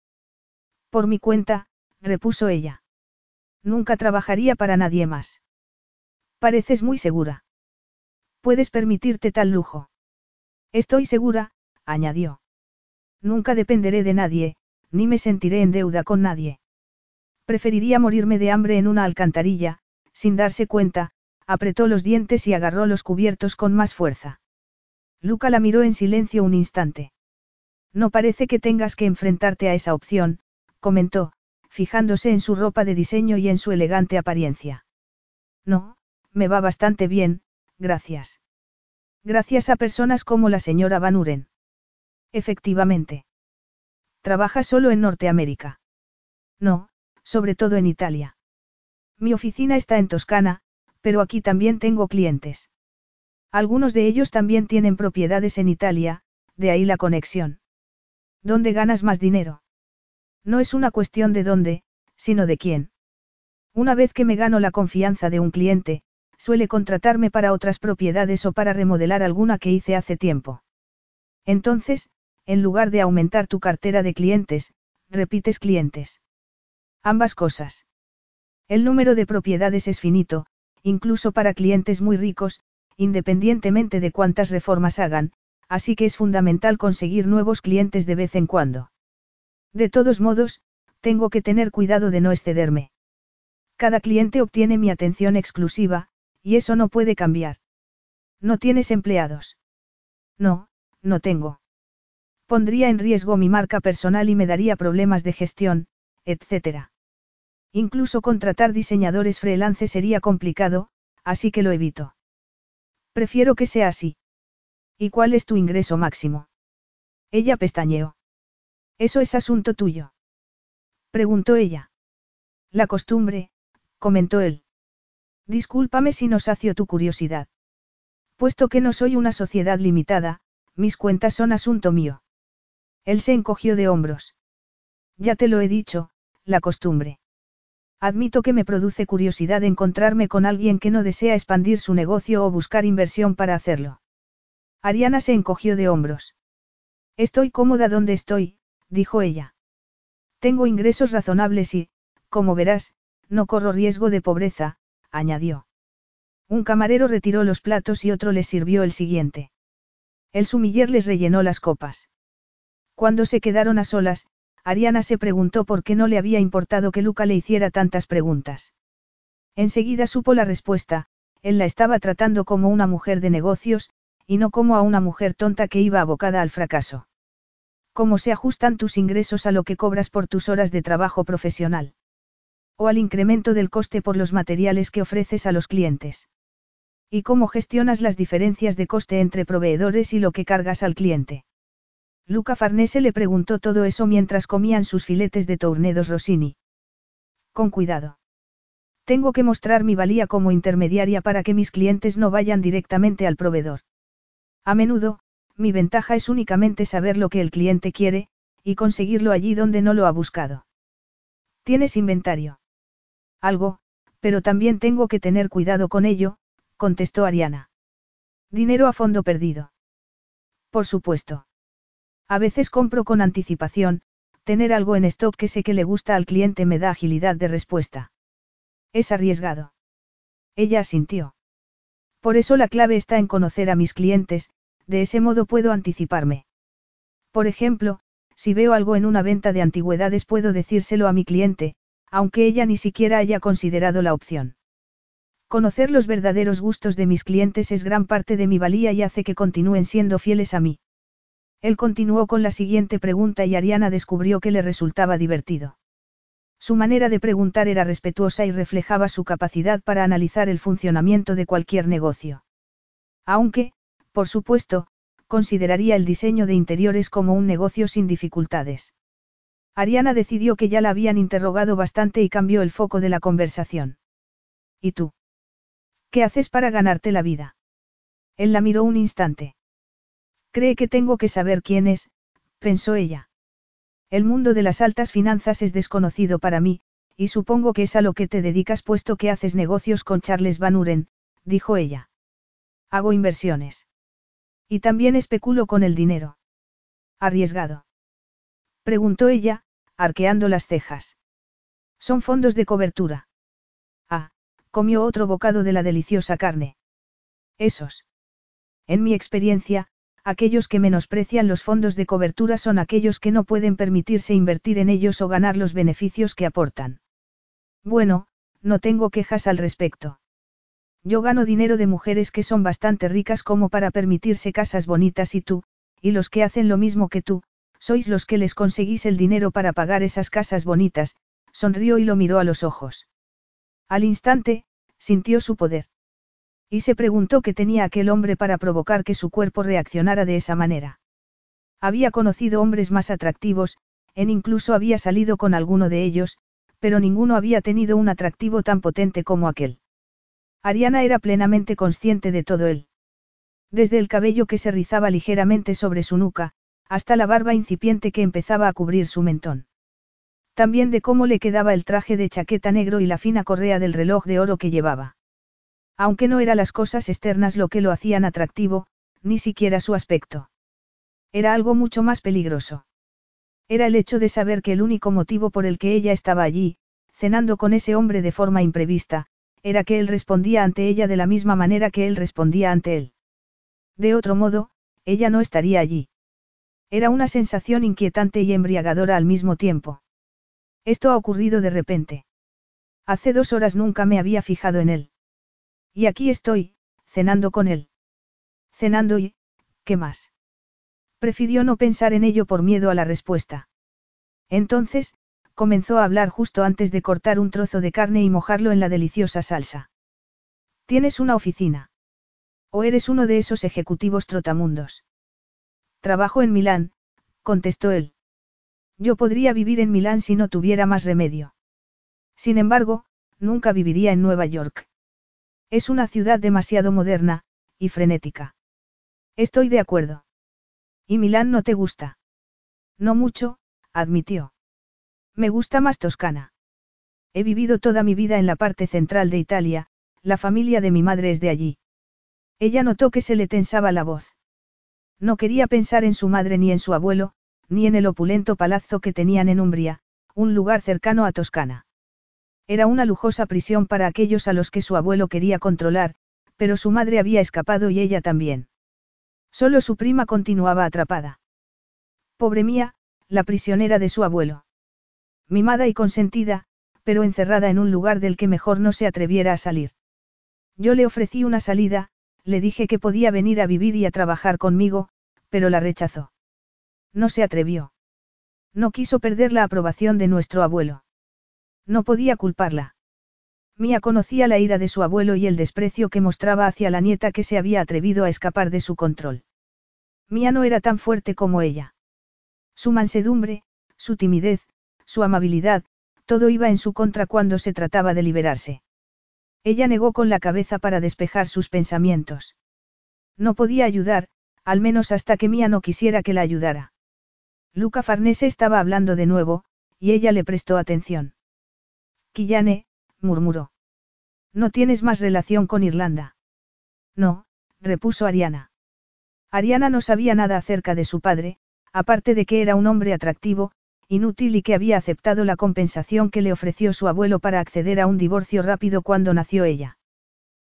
S1: Por mi cuenta, repuso ella. Nunca trabajaría para nadie más. Pareces muy segura. Puedes permitirte tal lujo. Estoy segura, añadió. Nunca dependeré de nadie, ni me sentiré en deuda con nadie. Preferiría morirme de hambre en una alcantarilla, sin darse cuenta, apretó los dientes y agarró los cubiertos con más fuerza. Luca la miró en silencio un instante. No parece que tengas que enfrentarte a esa opción, comentó, fijándose en su ropa de diseño y en su elegante apariencia. No, me va bastante bien, gracias. Gracias a personas como la señora Van Uren. Efectivamente. ¿Trabaja solo en Norteamérica? No, sobre todo en Italia. Mi oficina está en Toscana, pero aquí también tengo clientes. Algunos de ellos también tienen propiedades en Italia, de ahí la conexión. ¿Dónde ganas más dinero? No es una cuestión de dónde, sino de quién. Una vez que me gano la confianza de un cliente, suele contratarme para otras propiedades o para remodelar alguna que hice hace tiempo. Entonces, en lugar de aumentar tu cartera de clientes, repites clientes. Ambas cosas. El número de propiedades es finito, incluso para clientes muy ricos, independientemente de cuántas reformas hagan, así que es fundamental conseguir nuevos clientes de vez en cuando. De todos modos, tengo que tener cuidado de no excederme. Cada cliente obtiene mi atención exclusiva, y eso no puede cambiar. ¿No tienes empleados? No, no tengo. Pondría en riesgo mi marca personal y me daría problemas de gestión, etc. Incluso contratar diseñadores freelance sería complicado, así que lo evito. Prefiero que sea así. ¿Y cuál es tu ingreso máximo? Ella pestañeó. Eso es asunto tuyo. Preguntó ella. La costumbre, comentó él. Discúlpame si no sacio tu curiosidad. Puesto que no soy una sociedad limitada, mis cuentas son asunto mío. Él se encogió de hombros. Ya te lo he dicho, la costumbre. Admito que me produce curiosidad encontrarme con alguien que no desea expandir su negocio o buscar inversión para hacerlo. Ariana se encogió de hombros. Estoy cómoda donde estoy, dijo ella. Tengo ingresos razonables y, como verás, no corro riesgo de pobreza, añadió. Un camarero retiró los platos y otro les sirvió el siguiente. El sumiller les rellenó las copas. Cuando se quedaron a solas, Ariana se preguntó por qué no le había importado que Luca le hiciera tantas preguntas. Enseguida supo la respuesta, él la estaba tratando como una mujer de negocios, y no como a una mujer tonta que iba abocada al fracaso. ¿Cómo se ajustan tus ingresos a lo que cobras por tus horas de trabajo profesional? ¿O al incremento del coste por los materiales que ofreces a los clientes? ¿Y cómo gestionas las diferencias de coste entre proveedores y lo que cargas al cliente? Luca Farnese le preguntó todo eso mientras comían sus filetes de tournedos Rossini. Con cuidado. Tengo que mostrar mi valía como intermediaria para que mis clientes no vayan directamente al proveedor. A menudo, mi ventaja es únicamente saber lo que el cliente quiere, y conseguirlo allí donde no lo ha buscado. ¿Tienes inventario? Algo, pero también tengo que tener cuidado con ello, contestó Ariana. Dinero a fondo perdido. Por supuesto. A veces compro con anticipación, tener algo en stock que sé que le gusta al cliente me da agilidad de respuesta. Es arriesgado. Ella asintió. Por eso la clave está en conocer a mis clientes, de ese modo puedo anticiparme. Por ejemplo, si veo algo en una venta de antigüedades puedo decírselo a mi cliente, aunque ella ni siquiera haya considerado la opción. Conocer los verdaderos gustos de mis clientes es gran parte de mi valía y hace que continúen siendo fieles a mí. Él continuó con la siguiente pregunta y Ariana descubrió que le resultaba divertido. Su manera de preguntar era respetuosa y reflejaba su capacidad para analizar el funcionamiento de cualquier negocio. Aunque, por supuesto, consideraría el diseño de interiores como un negocio sin dificultades. Ariana decidió que ya la habían interrogado bastante y cambió el foco de la conversación. ¿Y tú? ¿Qué haces para ganarte la vida? Él la miró un instante. Cree que tengo que saber quién es, pensó ella. El mundo de las altas finanzas es desconocido para mí, y supongo que es a lo que te dedicas puesto que haces negocios con Charles Van Uren, dijo ella. Hago inversiones. Y también especulo con el dinero. Arriesgado. Preguntó ella, arqueando las cejas. Son fondos de cobertura. Ah, comió otro bocado de la deliciosa carne. Esos. En mi experiencia, aquellos que menosprecian los fondos de cobertura son aquellos que no pueden permitirse invertir en ellos o ganar los beneficios que aportan. Bueno, no tengo quejas al respecto. Yo gano dinero de mujeres que son bastante ricas como para permitirse casas bonitas y tú, y los que hacen lo mismo que tú, sois los que les conseguís el dinero para pagar esas casas bonitas, sonrió y lo miró a los ojos. Al instante, sintió su poder. Y se preguntó qué tenía aquel hombre para provocar que su cuerpo reaccionara de esa manera. Había conocido hombres más atractivos, en incluso había salido con alguno de ellos, pero ninguno había tenido un atractivo tan potente como aquel. Ariana era plenamente consciente de todo él. Desde el cabello que se rizaba ligeramente sobre su nuca, hasta la barba incipiente que empezaba a cubrir su mentón. También de cómo le quedaba el traje de chaqueta negro y la fina correa del reloj de oro que llevaba. Aunque no eran las cosas externas lo que lo hacían atractivo, ni siquiera su aspecto. Era algo mucho más peligroso. Era el hecho de saber que el único motivo por el que ella estaba allí, cenando con ese hombre de forma imprevista, era que él respondía ante ella de la misma manera que él respondía ante él. De otro modo, ella no estaría allí. Era una sensación inquietante y embriagadora al mismo tiempo. Esto ha ocurrido de repente. Hace dos horas nunca me había fijado en él. Y aquí estoy, cenando con él. Cenando y, ¿qué más? Prefirió no pensar en ello por miedo a la respuesta. Entonces, comenzó a hablar justo antes de cortar un trozo de carne y mojarlo en la deliciosa salsa. ¿Tienes una oficina? ¿O eres uno de esos ejecutivos trotamundos? Trabajo en Milán, contestó él. Yo podría vivir en Milán si no tuviera más remedio. Sin embargo, nunca viviría en Nueva York. Es una ciudad demasiado moderna, y frenética. Estoy de acuerdo. ¿Y Milán no te gusta? No mucho, admitió. Me gusta más Toscana. He vivido toda mi vida en la parte central de Italia, la familia de mi madre es de allí. Ella notó que se le tensaba la voz. No quería pensar en su madre ni en su abuelo, ni en el opulento palazzo que tenían en Umbria, un lugar cercano a Toscana. Era una lujosa prisión para aquellos a los que su abuelo quería controlar, pero su madre había escapado y ella también. Solo su prima continuaba atrapada. Pobre mía, la prisionera de su abuelo. Mimada y consentida, pero encerrada en un lugar del que mejor no se atreviera a salir. Yo le ofrecí una salida, le dije que podía venir a vivir y a trabajar conmigo, pero la rechazó. No se atrevió. No quiso perder la aprobación de nuestro abuelo. No podía culparla. Mía conocía la ira de su abuelo y el desprecio que mostraba hacia la nieta que se había atrevido a escapar de su control. Mía no era tan fuerte como ella. Su mansedumbre, su timidez, su amabilidad, todo iba en su contra cuando se trataba de liberarse. Ella negó con la cabeza para despejar sus pensamientos. No podía ayudar, al menos hasta que Mía no quisiera que la ayudara. Luca Farnese estaba hablando de nuevo, y ella le prestó atención. Quillane, murmuró. ¿No tienes más relación con Irlanda? No, repuso Ariana. Ariana no sabía nada acerca de su padre, aparte de que era un hombre atractivo, inútil y que había aceptado la compensación que le ofreció su abuelo para acceder a un divorcio rápido cuando nació ella.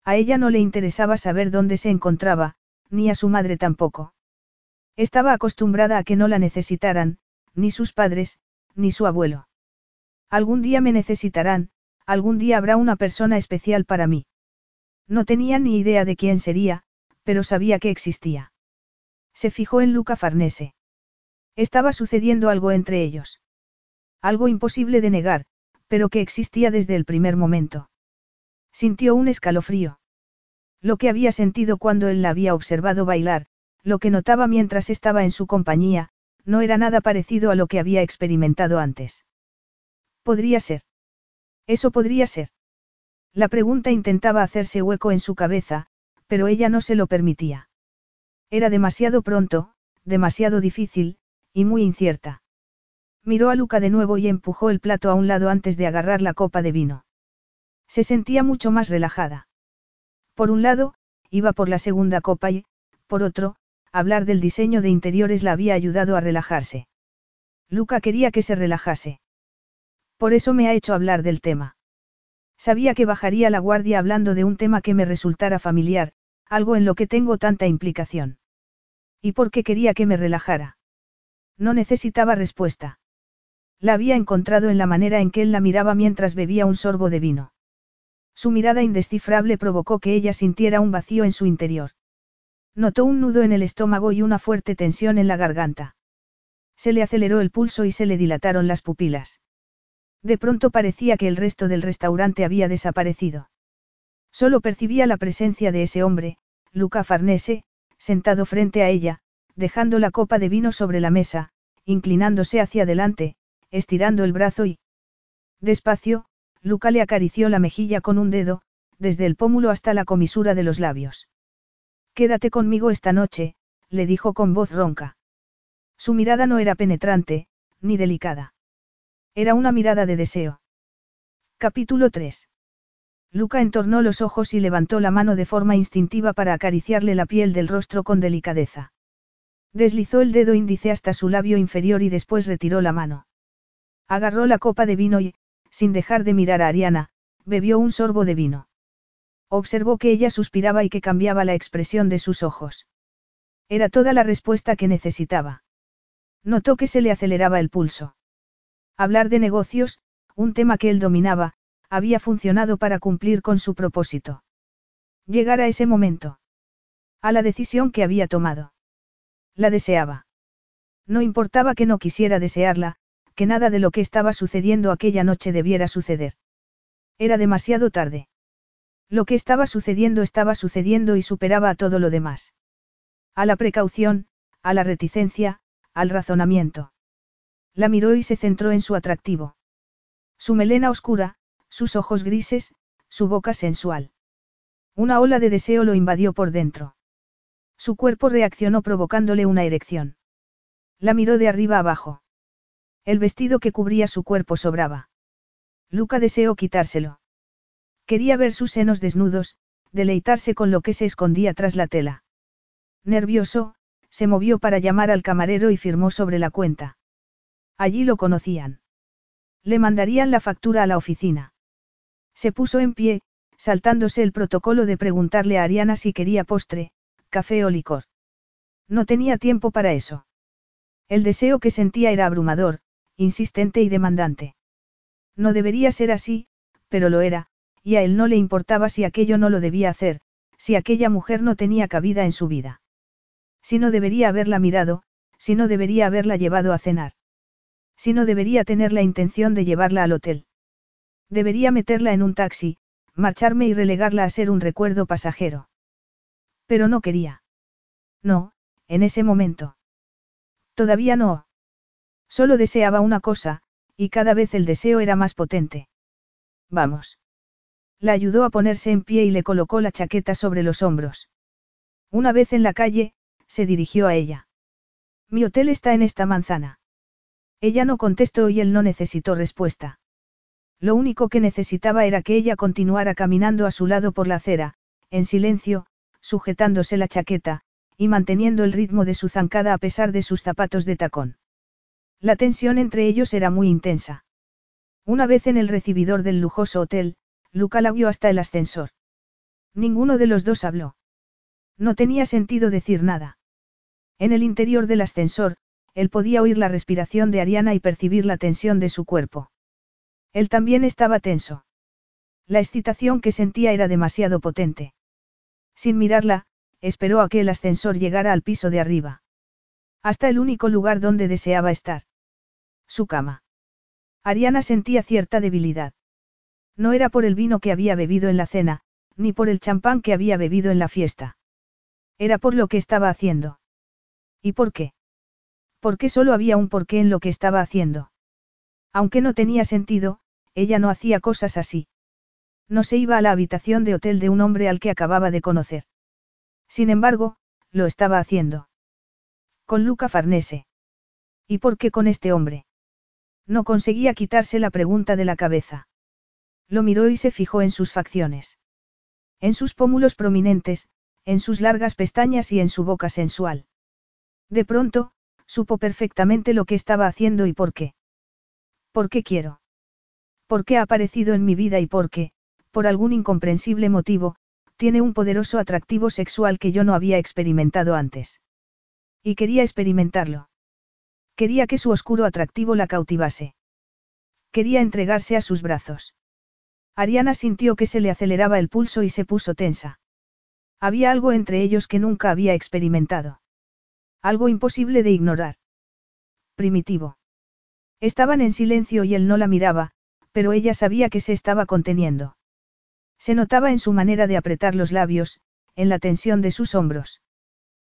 S1: A ella no le interesaba saber dónde se encontraba, ni a su madre tampoco. Estaba acostumbrada a que no la necesitaran, ni sus padres, ni su abuelo. Algún día me necesitarán, algún día habrá una persona especial para mí. No tenía ni idea de quién sería, pero sabía que existía. Se fijó en Luca Farnese. Estaba sucediendo algo entre ellos. Algo imposible de negar, pero que existía desde el primer momento. Sintió un escalofrío. Lo que había sentido cuando él la había observado bailar, lo que notaba mientras estaba en su compañía, no era nada parecido a lo que había experimentado antes. Podría ser. Eso podría ser. La pregunta intentaba hacerse hueco en su cabeza, pero ella no se lo permitía. Era demasiado pronto, demasiado difícil, y muy incierta. Miró a Luca de nuevo y empujó el plato a un lado antes de agarrar la copa de vino. Se sentía mucho más relajada. Por un lado, iba por la segunda copa y, por otro, hablar del diseño de interiores la había ayudado a relajarse. Luca quería que se relajase. Por eso me ha hecho hablar del tema. Sabía que bajaría la guardia hablando de un tema que me resultara familiar, algo en lo que tengo tanta implicación. ¿Y por qué quería que me relajara? No necesitaba respuesta. La había encontrado en la manera en que él la miraba mientras bebía un sorbo de vino. Su mirada indescifrable provocó que ella sintiera un vacío en su interior. Notó un nudo en el estómago y una fuerte tensión en la garganta. Se le aceleró el pulso y se le dilataron las pupilas. De pronto parecía que el resto del restaurante había desaparecido. Solo percibía la presencia de ese hombre, Luca Farnese, sentado frente a ella, dejando la copa de vino sobre la mesa, inclinándose hacia adelante, estirando el brazo y... Despacio, Luca le acarició la mejilla con un dedo, desde el pómulo hasta la comisura de los labios. Quédate conmigo esta noche, le dijo con voz ronca. Su mirada no era penetrante, ni delicada. Era una mirada de deseo. Capítulo 3. Luca entornó los ojos y levantó la mano de forma instintiva para acariciarle la piel del rostro con delicadeza. Deslizó el dedo índice hasta su labio inferior y después retiró la mano. Agarró la copa de vino y, sin dejar de mirar a Ariana, bebió un sorbo de vino. Observó que ella suspiraba y que cambiaba la expresión de sus ojos. Era toda la respuesta que necesitaba. Notó que se le aceleraba el pulso. Hablar de negocios, un tema que él dominaba, había funcionado para cumplir con su propósito. Llegar a ese momento. A la decisión que había tomado. La deseaba. No importaba que no quisiera desearla, que nada de lo que estaba sucediendo aquella noche debiera suceder. Era demasiado tarde. Lo que estaba sucediendo estaba sucediendo y superaba a todo lo demás. A la precaución, a la reticencia, al razonamiento. La miró y se centró en su atractivo. Su melena oscura, sus ojos grises, su boca sensual. Una ola de deseo lo invadió por dentro. Su cuerpo reaccionó provocándole una erección. La miró de arriba abajo. El vestido que cubría su cuerpo sobraba. Luca deseó quitárselo. Quería ver sus senos desnudos, deleitarse con lo que se escondía tras la tela. Nervioso, se movió para llamar al camarero y firmó sobre la cuenta. Allí lo conocían. Le mandarían la factura a la oficina. Se puso en pie, saltándose el protocolo de preguntarle a Ariana si quería postre, café o licor. No tenía tiempo para eso. El deseo que sentía era abrumador, insistente y demandante. No debería ser así, pero lo era, y a él no le importaba si aquello no lo debía hacer, si aquella mujer no tenía cabida en su vida. Si no debería haberla mirado, si no debería haberla llevado a cenar. Si no debería tener la intención de llevarla al hotel. Debería meterla en un taxi, marcharme y relegarla a ser un recuerdo pasajero. Pero no quería. No, en ese momento. Todavía no. Solo deseaba una cosa, y cada vez el deseo era más potente. Vamos. La ayudó a ponerse en pie y le colocó la chaqueta sobre los hombros. Una vez en la calle, se dirigió a ella. Mi hotel está en esta manzana. Ella no contestó y él no necesitó respuesta. Lo único que necesitaba era que ella continuara caminando a su lado por la acera, en silencio, sujetándose la chaqueta, y manteniendo el ritmo de su zancada a pesar de sus zapatos de tacón. La tensión entre ellos era muy intensa. Una vez en el recibidor del lujoso hotel, Luca la guió hasta el ascensor. Ninguno de los dos habló. No tenía sentido decir nada. En el interior del ascensor, él podía oír la respiración de Ariana y percibir la tensión de su cuerpo. Él también estaba tenso. La excitación que sentía era demasiado potente. Sin mirarla, esperó a que el ascensor llegara al piso de arriba. Hasta el único lugar donde deseaba estar. Su cama. Ariana sentía cierta debilidad. No era por el vino que había bebido en la cena, ni por el champán que había bebido en la fiesta. Era por lo que estaba haciendo. ¿Y por qué? Porque solo había un porqué en lo que estaba haciendo. Aunque no tenía sentido, ella no hacía cosas así. No se iba a la habitación de hotel de un hombre al que acababa de conocer. Sin embargo, lo estaba haciendo. Con Luca Farnese. ¿Y por qué con este hombre? No conseguía quitarse la pregunta de la cabeza. Lo miró y se fijó en sus facciones. En sus pómulos prominentes, en sus largas pestañas y en su boca sensual. De pronto, supo perfectamente lo que estaba haciendo y por qué. ¿Por qué quiero? ¿Por qué ha aparecido en mi vida y por qué, por algún incomprensible motivo, tiene un poderoso atractivo sexual que yo no había experimentado antes? Y quería experimentarlo. Quería que su oscuro atractivo la cautivase. Quería entregarse a sus brazos. Ariana sintió que se le aceleraba el pulso y se puso tensa. Había algo entre ellos que nunca había experimentado. Algo imposible de ignorar. Primitivo. Estaban en silencio y él no la miraba, pero ella sabía que se estaba conteniendo. Se notaba en su manera de apretar los labios, en la tensión de sus hombros.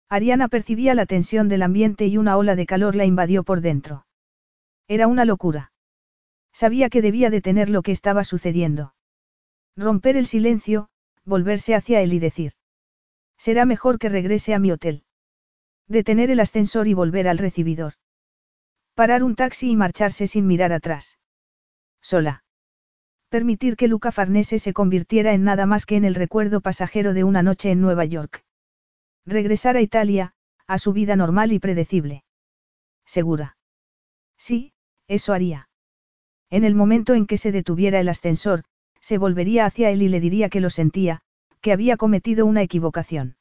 S1: Ariana percibía la tensión del ambiente y una ola de calor la invadió por dentro. Era una locura. Sabía que debía detener lo que estaba sucediendo. Romper el silencio, volverse hacia él y decir. Será mejor que regrese a mi hotel. Detener el ascensor y volver al recibidor. Parar un taxi y marcharse sin mirar atrás. Sola. Permitir que Luca Farnese se convirtiera en nada más que en el recuerdo pasajero de una noche en Nueva York. Regresar a Italia, a su vida normal y predecible. ¿Segura? Sí, eso haría. En el momento en que se detuviera el ascensor, se volvería hacia él y le diría que lo sentía, que había cometido una equivocación.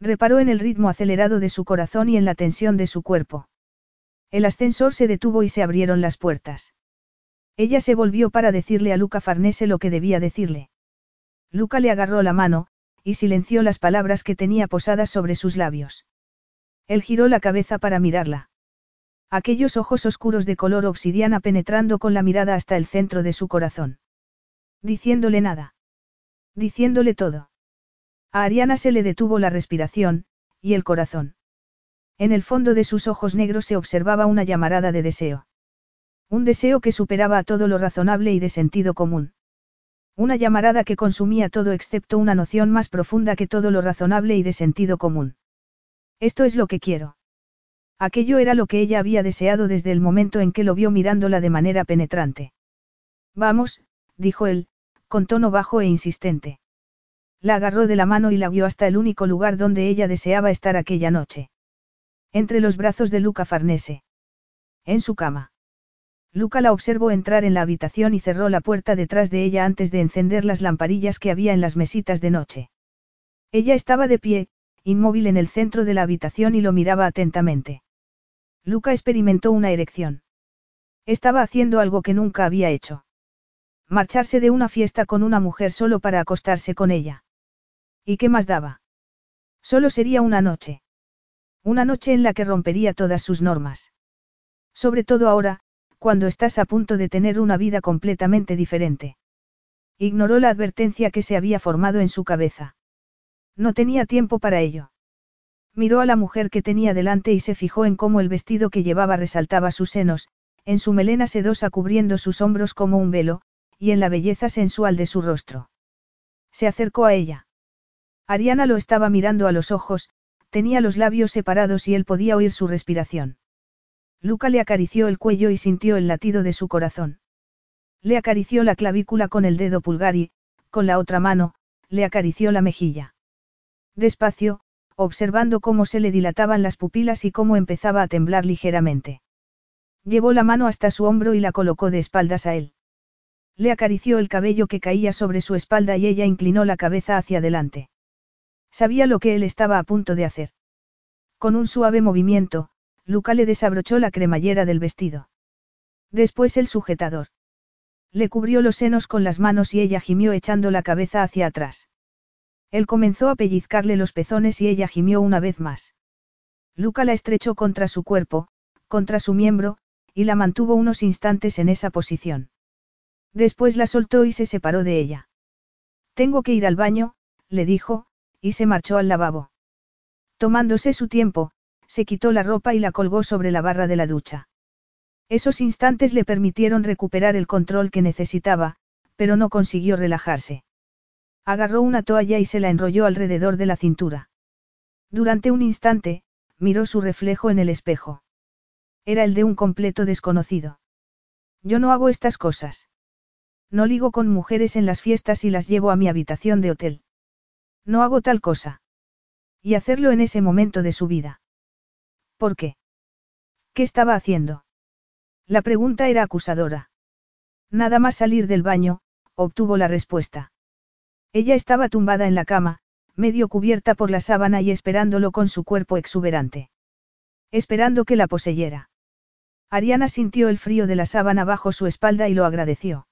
S1: Reparó en el ritmo acelerado de su corazón y en la tensión de su cuerpo. El ascensor se detuvo y se abrieron las puertas. Ella se volvió para decirle a Luca Farnese lo que debía decirle. Luca le agarró la mano, y silenció las palabras que tenía posadas sobre sus labios. Él giró la cabeza para mirarla. Aquellos ojos oscuros de color obsidiana penetrando con la mirada hasta el centro de su corazón. Diciéndole nada. Diciéndole todo. A Ariana se le detuvo la respiración, y el corazón. En el fondo de sus ojos negros se observaba una llamarada de deseo. Un deseo que superaba a todo lo razonable y de sentido común. Una llamarada que consumía todo excepto una noción más profunda que todo lo razonable y de sentido común. Esto es lo que quiero. Aquello era lo que ella había deseado desde el momento en que lo vio mirándola de manera penetrante. Vamos, dijo él, con tono bajo e insistente. La agarró de la mano y la guió hasta el único lugar donde ella deseaba estar aquella noche. Entre los brazos de Luca Farnese. En su cama. Luca la observó entrar en la habitación y cerró la puerta detrás de ella antes de encender las lamparillas que había en las mesitas de noche. Ella estaba de pie, inmóvil en el centro de la habitación y lo miraba atentamente. Luca experimentó una erección. Estaba haciendo algo que nunca había hecho. Marcharse de una fiesta con una mujer solo para acostarse con ella. ¿Y qué más daba? Solo sería una noche. Una noche en la que rompería todas sus normas. Sobre todo ahora, cuando estás a punto de tener una vida completamente diferente. Ignoró la advertencia que se había formado en su cabeza. No tenía tiempo para ello. Miró a la mujer que tenía delante y se fijó en cómo el vestido que llevaba resaltaba sus senos, en su melena sedosa cubriendo sus hombros como un velo, y en la belleza sensual de su rostro. Se acercó a ella. Ariana lo estaba mirando a los ojos, tenía los labios separados y él podía oír su respiración. Luca le acarició el cuello y sintió el latido de su corazón. Le acarició la clavícula con el dedo pulgar y, con la otra mano, le acarició la mejilla. Despacio, observando cómo se le dilataban las pupilas y cómo empezaba a temblar ligeramente. Llevó la mano hasta su hombro y la colocó de espaldas a él. Le acarició el cabello que caía sobre su espalda y ella inclinó la cabeza hacia adelante. Sabía lo que él estaba a punto de hacer. Con un suave movimiento, Luca le desabrochó la cremallera del vestido. Después el sujetador. Le cubrió los senos con las manos y ella gimió echando la cabeza hacia atrás. Él comenzó a pellizcarle los pezones y ella gimió una vez más. Luca la estrechó contra su cuerpo, contra su miembro, y la mantuvo unos instantes en esa posición. Después la soltó y se separó de ella. Tengo que ir al baño, le dijo, y se marchó al lavabo. Tomándose su tiempo, se quitó la ropa y la colgó sobre la barra de la ducha. Esos instantes le permitieron recuperar el control que necesitaba, pero no consiguió relajarse. Agarró una toalla y se la enrolló alrededor de la cintura. Durante un instante, miró su reflejo en el espejo. Era el de un completo desconocido. Yo no hago estas cosas. No ligo con mujeres en las fiestas y las llevo a mi habitación de hotel. No hago tal cosa. Y hacerlo en ese momento de su vida. ¿Por qué? ¿Qué estaba haciendo? La pregunta era acusadora. Nada más salir del baño, obtuvo la respuesta. Ella estaba tumbada en la cama, medio cubierta por la sábana y esperándolo con su cuerpo exuberante. Esperando que la poseyera. Ariana sintió el frío de la sábana bajo su espalda y lo agradeció.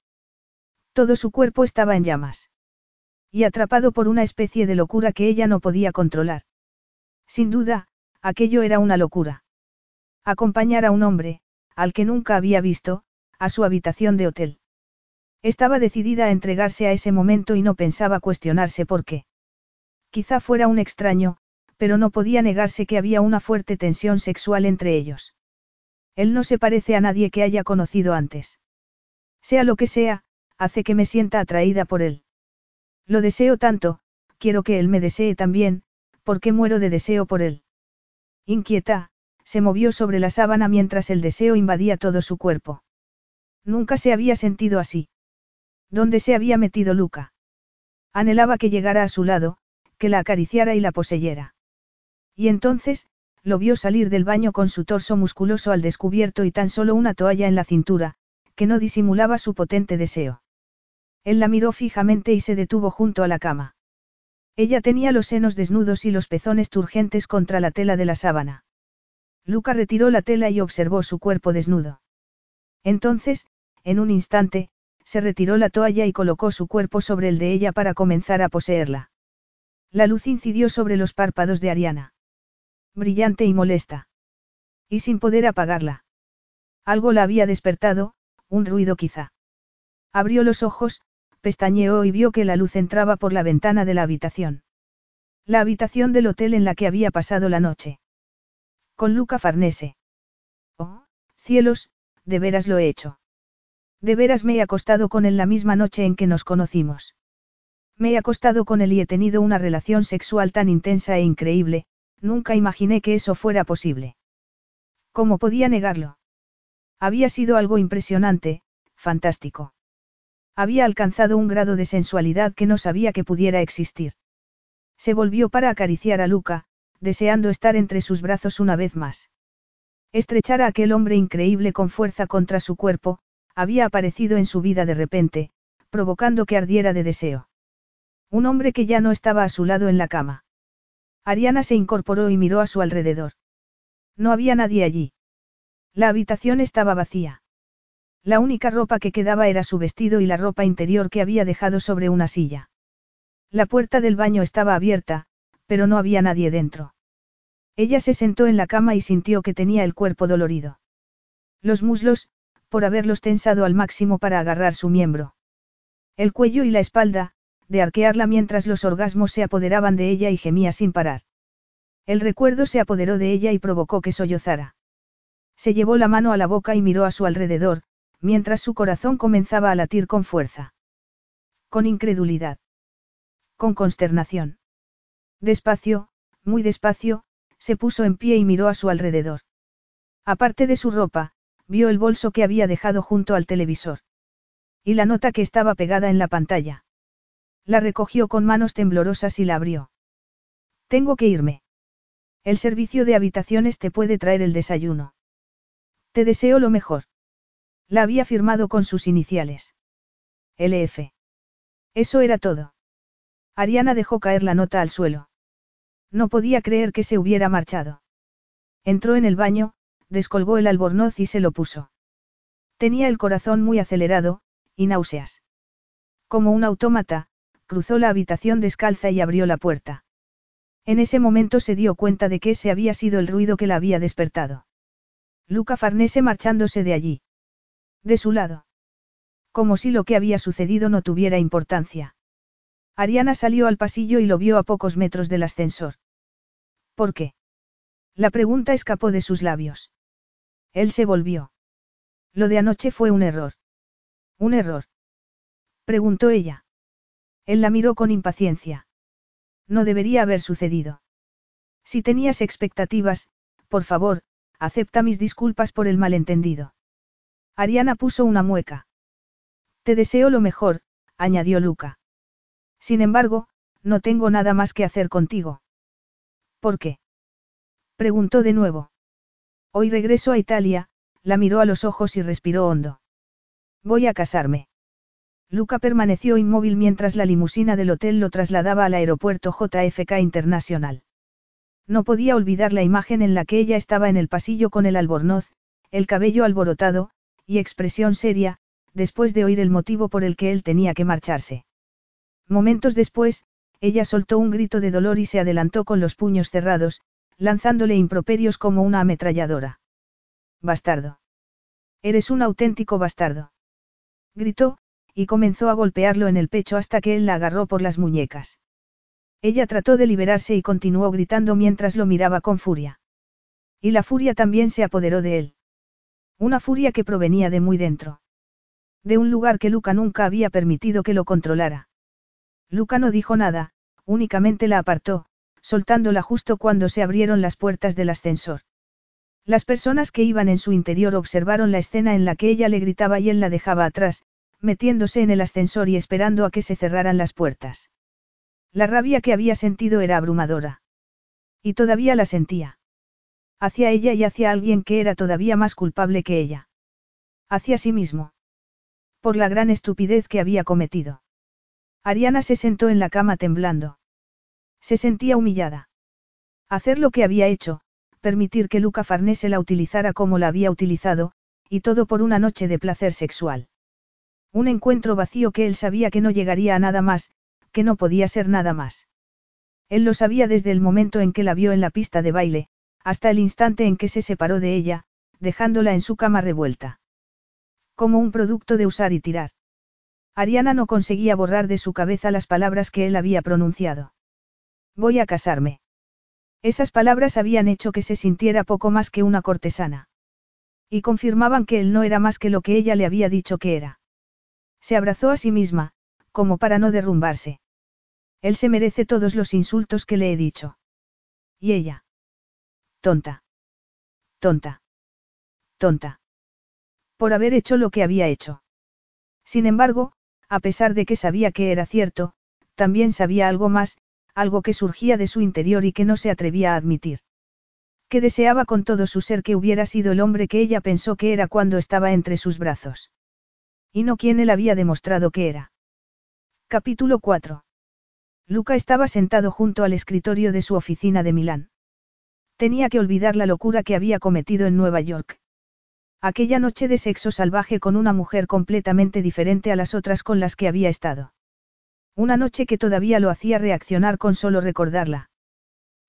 S1: Todo su cuerpo estaba en llamas. Y atrapado por una especie de locura que ella no podía controlar. Sin duda, aquello era una locura. Acompañar a un hombre, al que nunca había visto, a su habitación de hotel. Estaba decidida a entregarse a ese momento y no pensaba cuestionarse por qué. Quizá fuera un extraño, pero no podía negarse que había una fuerte tensión sexual entre ellos. Él no se parece a nadie que haya conocido antes. Sea lo que sea, hace que me sienta atraída por él. Lo deseo tanto, quiero que él me desee también, porque muero de deseo por él. Inquieta, se movió sobre la sábana mientras el deseo invadía todo su cuerpo. Nunca se había sentido así. ¿Dónde se había metido Luca? Anhelaba que llegara a su lado, que la acariciara y la poseyera. Y entonces, lo vio salir del baño con su torso musculoso al descubierto y tan solo una toalla en la cintura, que no disimulaba su potente deseo. Él la miró fijamente y se detuvo junto a la cama. Ella tenía los senos desnudos y los pezones turgentes contra la tela de la sábana. Luca retiró la tela y observó su cuerpo desnudo. Entonces, en un instante, se retiró la toalla y colocó su cuerpo sobre el de ella para comenzar a poseerla. La luz incidió sobre los párpados de Ariana. Brillante y molesta. Y sin poder apagarla. Algo la había despertado, un ruido quizá. Abrió los ojos, pestañeó y vio que la luz entraba por la ventana de la habitación. La habitación del hotel en la que había pasado la noche. Con Luca Farnese. Oh, cielos, de veras lo he hecho. De veras me he acostado con él la misma noche en que nos conocimos. Me he acostado con él y he tenido una relación sexual tan intensa e increíble, nunca imaginé que eso fuera posible. ¿Cómo podía negarlo? Había sido algo impresionante, fantástico. Había alcanzado un grado de sensualidad que no sabía que pudiera existir. Se volvió para acariciar a Luca, deseando estar entre sus brazos una vez más. Estrechar a aquel hombre increíble con fuerza contra su cuerpo, había aparecido en su vida de repente, provocando que ardiera de deseo. Un hombre que ya no estaba a su lado en la cama. Ariana se incorporó y miró a su alrededor. No había nadie allí. La habitación estaba vacía. La única ropa que quedaba era su vestido y la ropa interior que había dejado sobre una silla. La puerta del baño estaba abierta, pero no había nadie dentro. Ella se sentó en la cama y sintió que tenía el cuerpo dolorido. Los muslos, por haberlos tensado al máximo para agarrar su miembro. El cuello y la espalda, de arquearla mientras los orgasmos se apoderaban de ella y gemía sin parar. El recuerdo se apoderó de ella y provocó que sollozara. Se llevó la mano a la boca y miró a su alrededor, mientras su corazón comenzaba a latir con fuerza. Con incredulidad. Con consternación. Despacio, muy despacio, se puso en pie y miró a su alrededor. Aparte de su ropa, vio el bolso que había dejado junto al televisor. Y la nota que estaba pegada en la pantalla. La recogió con manos temblorosas y la abrió. Tengo que irme. El servicio de habitaciones te puede traer el desayuno. Te deseo lo mejor. La había firmado con sus iniciales. LF. Eso era todo. Ariana dejó caer la nota al suelo. No podía creer que se hubiera marchado. Entró en el baño, descolgó el albornoz y se lo puso. Tenía el corazón muy acelerado, y náuseas. Como un autómata, cruzó la habitación descalza y abrió la puerta. En ese momento se dio cuenta de que ese había sido el ruido que la había despertado. Luca Farnese marchándose de allí. De su lado. Como si lo que había sucedido no tuviera importancia. Ariana salió al pasillo y lo vio a pocos metros del ascensor. ¿Por qué? La pregunta escapó de sus labios. Él se volvió. Lo de anoche fue un error. ¿Un error? Preguntó ella. Él la miró con impaciencia. No debería haber sucedido. Si tenías expectativas, por favor, acepta mis disculpas por el malentendido. Ariana puso una mueca. Te deseo lo mejor, añadió Luca. Sin embargo, no tengo nada más que hacer contigo. ¿Por qué? Preguntó de nuevo. Hoy regreso a Italia, la miró a los ojos y respiró hondo. Voy a casarme. Luca permaneció inmóvil mientras la limusina del hotel lo trasladaba al aeropuerto JFK Internacional. No podía olvidar la imagen en la que ella estaba en el pasillo con el albornoz, el cabello alborotado, y expresión seria, después de oír el motivo por el que él tenía que marcharse. Momentos después, ella soltó un grito de dolor y se adelantó con los puños cerrados, lanzándole improperios como una ametralladora. Bastardo. Eres un auténtico bastardo. Gritó, y comenzó a golpearlo en el pecho hasta que él la agarró por las muñecas. Ella trató de liberarse y continuó gritando mientras lo miraba con furia. Y la furia también se apoderó de él. Una furia que provenía de muy dentro. De un lugar que Luca nunca había permitido que lo controlara. Luca no dijo nada, únicamente la apartó, soltándola justo cuando se abrieron las puertas del ascensor. Las personas que iban en su interior observaron la escena en la que ella le gritaba y él la dejaba atrás, metiéndose en el ascensor y esperando a que se cerraran las puertas. La rabia que había sentido era abrumadora. Y todavía la sentía. Hacia ella y hacia alguien que era todavía más culpable que ella. Hacia sí mismo. Por la gran estupidez que había cometido. Ariana se sentó en la cama temblando. Se sentía humillada. Hacer lo que había hecho, permitir que Luca Farnese la utilizara como la había utilizado, y todo por una noche de placer sexual. Un encuentro vacío que él sabía que no llegaría a nada más, que no podía ser nada más. Él lo sabía desde el momento en que la vio en la pista de baile, hasta el instante en que se separó de ella, dejándola en su cama revuelta. Como un producto de usar y tirar. Ariana no conseguía borrar de su cabeza las palabras que él había pronunciado. Voy a casarme. Esas palabras habían hecho que se sintiera poco más que una cortesana. Y confirmaban que él no era más que lo que ella le había dicho que era. Se abrazó a sí misma, como para no derrumbarse. Él se merece todos los insultos que le he dicho. ¿Y ella? Tonta. Tonta. Tonta. Por haber hecho lo que había hecho. Sin embargo, a pesar de que sabía que era cierto, también sabía algo más, algo que surgía de su interior y que no se atrevía a admitir. Que deseaba con todo su ser que hubiera sido el hombre que ella pensó que era cuando estaba entre sus brazos. Y no quien él había demostrado que era. Capítulo 4. Luca estaba sentado junto al escritorio de su oficina de Milán. Tenía que olvidar la locura que había cometido en Nueva York. Aquella noche de sexo salvaje con una mujer completamente diferente a las otras con las que había estado. Una noche que todavía lo hacía reaccionar con solo recordarla.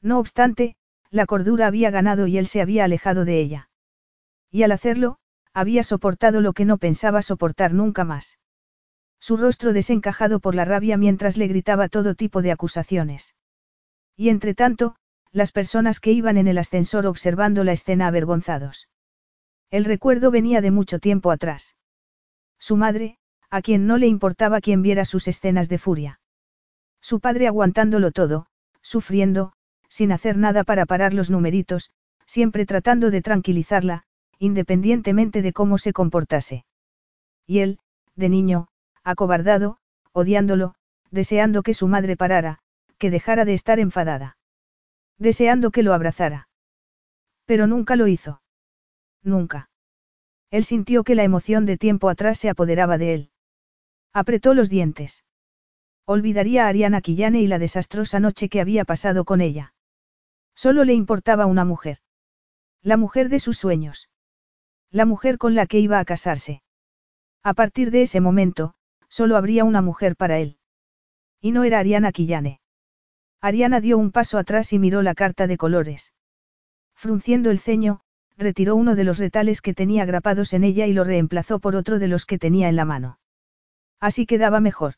S1: No obstante, la cordura había ganado y él se había alejado de ella. Y al hacerlo, había soportado lo que no pensaba soportar nunca más su rostro desencajado por la rabia mientras le gritaba todo tipo de acusaciones. Y entre tanto, las personas que iban en el ascensor observando la escena avergonzados. El recuerdo venía de mucho tiempo atrás. Su madre, a quien no le importaba quien viera sus escenas de furia. Su padre aguantándolo todo, sufriendo, sin hacer nada para parar los numeritos, siempre tratando de tranquilizarla, independientemente de cómo se comportase. Y él, de niño, acobardado, odiándolo, deseando que su madre parara, que dejara de estar enfadada. Deseando que lo abrazara. Pero nunca lo hizo. Nunca. Él sintió que la emoción de tiempo atrás se apoderaba de él. Apretó los dientes. Olvidaría a Ariana Quillane y la desastrosa noche que había pasado con ella. Solo le importaba una mujer. La mujer de sus sueños. La mujer con la que iba a casarse. A partir de ese momento, solo habría una mujer para él. Y no era Ariana Quillane. Ariana dio un paso atrás y miró la carta de colores. Frunciendo el ceño, retiró uno de los retales que tenía grapados en ella y lo reemplazó por otro de los que tenía en la mano. Así quedaba mejor.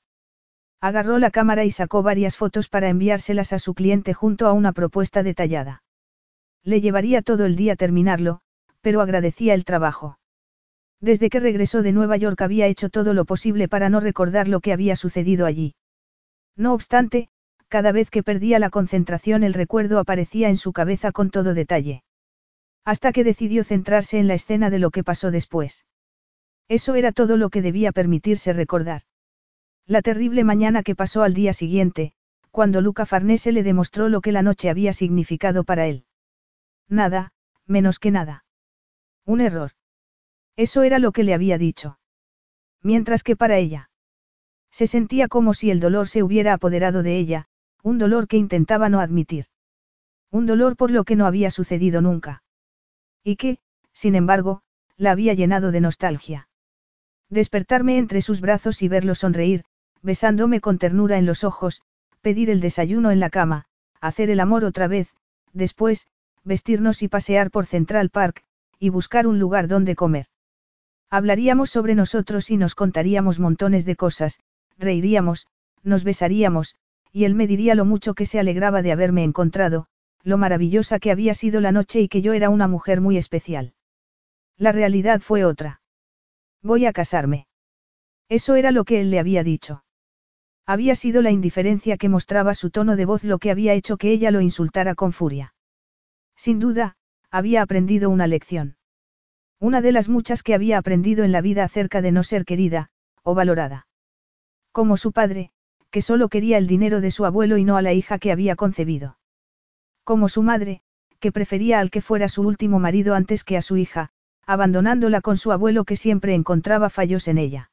S1: Agarró la cámara y sacó varias fotos para enviárselas a su cliente junto a una propuesta detallada. Le llevaría todo el día terminarlo, pero agradecía el trabajo. Desde que regresó de Nueva York había hecho todo lo posible para no recordar lo que había sucedido allí. No obstante, cada vez que perdía la concentración el recuerdo aparecía en su cabeza con todo detalle. Hasta que decidió centrarse en la escena de lo que pasó después. Eso era todo lo que debía permitirse recordar. La terrible mañana que pasó al día siguiente, cuando Luca Farnese le demostró lo que la noche había significado para él. Nada, menos que nada. Un error. Eso era lo que le había dicho. Mientras que para ella. Se sentía como si el dolor se hubiera apoderado de ella, un dolor que intentaba no admitir. Un dolor por lo que no había sucedido nunca. Y que, sin embargo, la había llenado de nostalgia. Despertarme entre sus brazos y verlo sonreír, besándome con ternura en los ojos, pedir el desayuno en la cama, hacer el amor otra vez, después, vestirnos y pasear por Central Park, y buscar un lugar donde comer. Hablaríamos sobre nosotros y nos contaríamos montones de cosas, reiríamos, nos besaríamos, y él me diría lo mucho que se alegraba de haberme encontrado, lo maravillosa que había sido la noche y que yo era una mujer muy especial. La realidad fue otra. Voy a casarme. Eso era lo que él le había dicho. Había sido la indiferencia que mostraba su tono de voz lo que había hecho que ella lo insultara con furia. Sin duda, había aprendido una lección. Una de las muchas que había aprendido en la vida acerca de no ser querida, o valorada. Como su padre, que solo quería el dinero de su abuelo y no a la hija que había concebido. Como su madre, que prefería al que fuera su último marido antes que a su hija, abandonándola con su abuelo que siempre encontraba fallos en ella.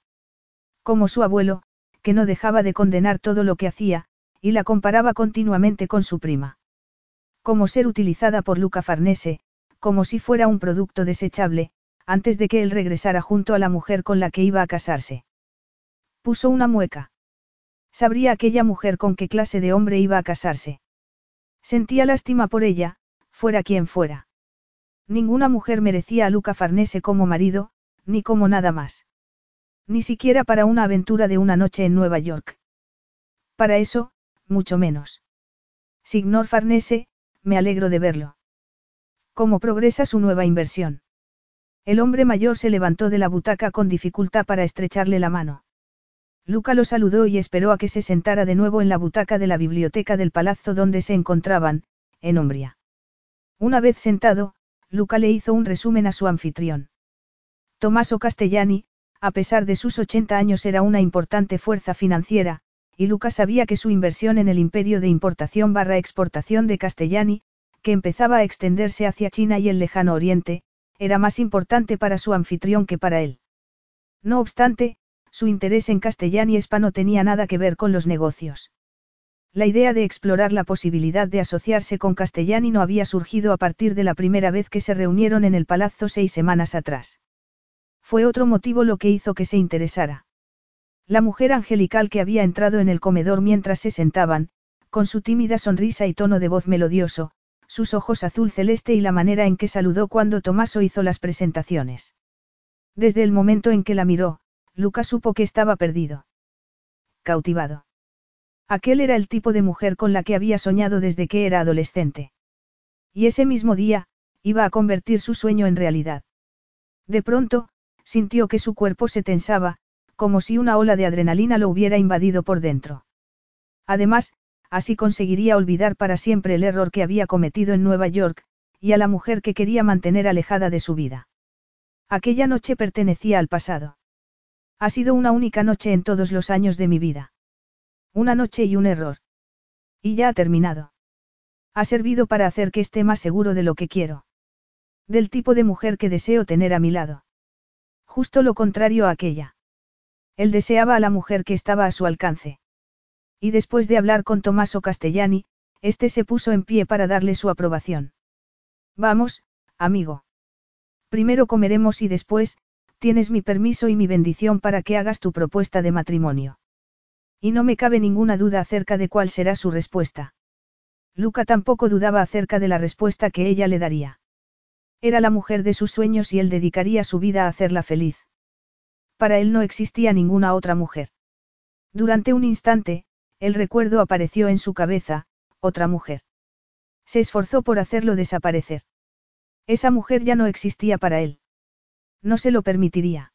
S1: Como su abuelo, que no dejaba de condenar todo lo que hacía, y la comparaba continuamente con su prima. Como ser utilizada por Luca Farnese, como si fuera un producto desechable, antes de que él regresara junto a la mujer con la que iba a casarse. Puso una mueca. Sabría aquella mujer con qué clase de hombre iba a casarse. Sentía lástima por ella, fuera quien fuera. Ninguna mujer merecía a Luca Farnese como marido, ni como nada más. Ni siquiera para una aventura de una noche en Nueva York. Para eso, mucho menos. Signor Farnese, me alegro de verlo. ¿Cómo progresa su nueva inversión? El hombre mayor se levantó de la butaca con dificultad para estrecharle la mano. Luca lo saludó y esperó a que se sentara de nuevo en la butaca de la biblioteca del palazzo donde se encontraban, en Umbria. Una vez sentado, Luca le hizo un resumen a su anfitrión. Tommaso Castellani, a pesar de sus 80 años era una importante fuerza financiera, y Lucas sabía que su inversión en el imperio de importación barra exportación de Castellani, que empezaba a extenderse hacia China y el lejano oriente, era más importante para su anfitrión que para él. No obstante, su interés en Castellani Spa no tenía nada que ver con los negocios. La idea de explorar la posibilidad de asociarse con Castellani no había surgido a partir de la primera vez que se reunieron en el palazzo seis semanas atrás. Fue otro motivo lo que hizo que se interesara. La mujer angelical que había entrado en el comedor mientras se sentaban, con su tímida sonrisa y tono de voz melodioso, sus ojos azul celeste y la manera en que saludó cuando Tomaso hizo las presentaciones. Desde el momento en que la miró, Lucas supo que estaba perdido. Cautivado. Aquel era el tipo de mujer con la que había soñado desde que era adolescente. Y ese mismo día, iba a convertir su sueño en realidad. De pronto, sintió que su cuerpo se tensaba, como si una ola de adrenalina lo hubiera invadido por dentro. Además, así conseguiría olvidar para siempre el error que había cometido en Nueva York, y a la mujer que quería mantener alejada de su vida. Aquella noche pertenecía al pasado. Ha sido una única noche en todos los años de mi vida. Una noche y un error. Y ya ha terminado. Ha servido para hacer que esté más seguro de lo que quiero. Del tipo de mujer que deseo tener a mi lado. Justo lo contrario a aquella. Él deseaba a la mujer que estaba a su alcance. Y después de hablar con Tomaso Castellani, este se puso en pie para darle su aprobación. Vamos, amigo. Primero comeremos y después, tienes mi permiso y mi bendición para que hagas tu propuesta de matrimonio. Y no me cabe ninguna duda acerca de cuál será su respuesta. Luca tampoco dudaba acerca de la respuesta que ella le daría. Era la mujer de sus sueños y él dedicaría su vida a hacerla feliz. Para él no existía ninguna otra mujer. Durante un instante, el recuerdo apareció en su cabeza, otra mujer. Se esforzó por hacerlo desaparecer. Esa mujer ya no existía para él. No se lo permitiría.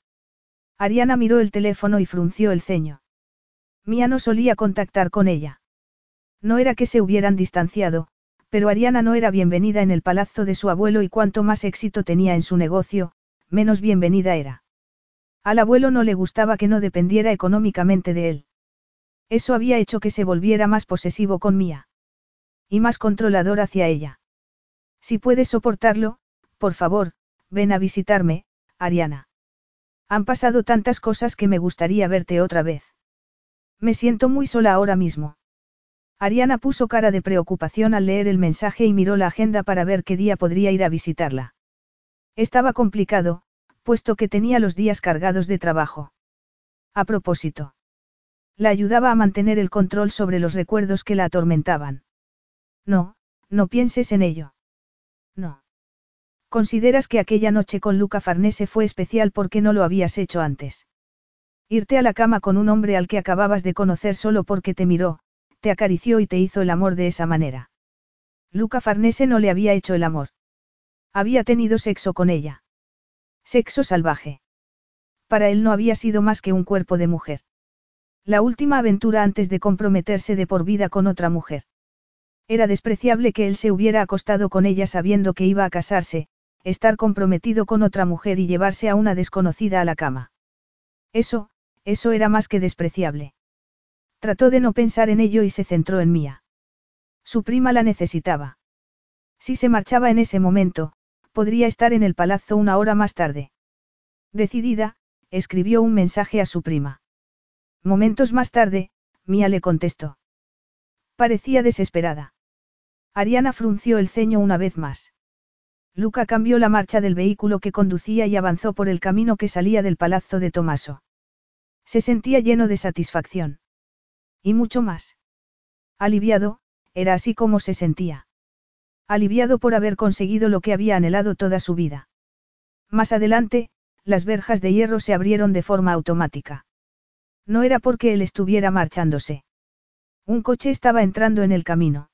S1: Ariana miró el teléfono y frunció el ceño. Mía no solía contactar con ella. No era que se hubieran distanciado, pero Ariana no era bienvenida en el palazzo de su abuelo y cuanto más éxito tenía en su negocio, menos bienvenida era. Al abuelo no le gustaba que no dependiera económicamente de él. Eso había hecho que se volviera más posesivo con Mía. Y más controlador hacia ella. Si puedes soportarlo, por favor, ven a visitarme, Ariana. Han pasado tantas cosas que me gustaría verte otra vez. Me siento muy sola ahora mismo. Ariana puso cara de preocupación al leer el mensaje y miró la agenda para ver qué día podría ir a visitarla. Estaba complicado, puesto que tenía los días cargados de trabajo. A propósito. La ayudaba a mantener el control sobre los recuerdos que la atormentaban. No, no pienses en ello. No. ¿Consideras que aquella noche con Luca Farnese fue especial porque no lo habías hecho antes? Irte a la cama con un hombre al que acababas de conocer solo porque te miró, te acarició y te hizo el amor de esa manera. Luca Farnese no le había hecho el amor. Había tenido sexo con ella. Sexo salvaje. Para él no había sido más que un cuerpo de mujer. La última aventura antes de comprometerse de por vida con otra mujer. Era despreciable que él se hubiera acostado con ella sabiendo que iba a casarse, estar comprometido con otra mujer y llevarse a una desconocida a la cama. Eso, eso era más que despreciable. Trató de no pensar en ello y se centró en Mía. Su prima la necesitaba. Si se marchaba en ese momento, podría estar en el palazzo una hora más tarde. Decidida, escribió un mensaje a su prima. Momentos más tarde, Mía le contestó. Parecía desesperada. Ariana frunció el ceño una vez más. Luca cambió la marcha del vehículo que conducía y avanzó por el camino que salía del palazzo de Tomaso. Se sentía lleno de satisfacción. Y mucho más. Aliviado, era así como se sentía. Aliviado por haber conseguido lo que había anhelado toda su vida. Más adelante, las verjas de hierro se abrieron de forma automática. No era porque él estuviera marchándose. Un coche estaba entrando en el camino.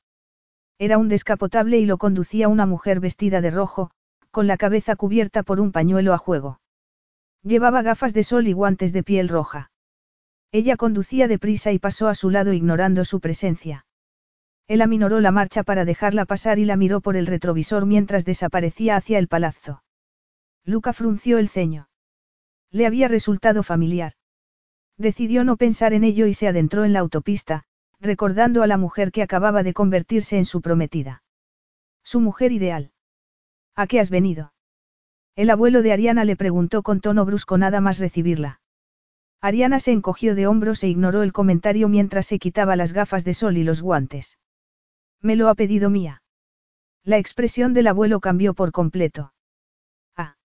S1: Era un descapotable y lo conducía una mujer vestida de rojo, con la cabeza cubierta por un pañuelo a juego. Llevaba gafas de sol y guantes de piel roja. Ella conducía deprisa y pasó a su lado ignorando su presencia. Él aminoró la marcha para dejarla pasar y la miró por el retrovisor mientras desaparecía hacia el palazzo. Luca frunció el ceño. Le había resultado familiar. Decidió no pensar en ello y se adentró en la autopista, recordando a la mujer que acababa de convertirse en su prometida. Su mujer ideal. ¿A qué has venido? El abuelo de Ariana le preguntó con tono brusco nada más recibirla. Ariana se encogió de hombros e ignoró el comentario mientras se quitaba las gafas de sol y los guantes. Me lo ha pedido mía. La expresión del abuelo cambió por completo. Ah.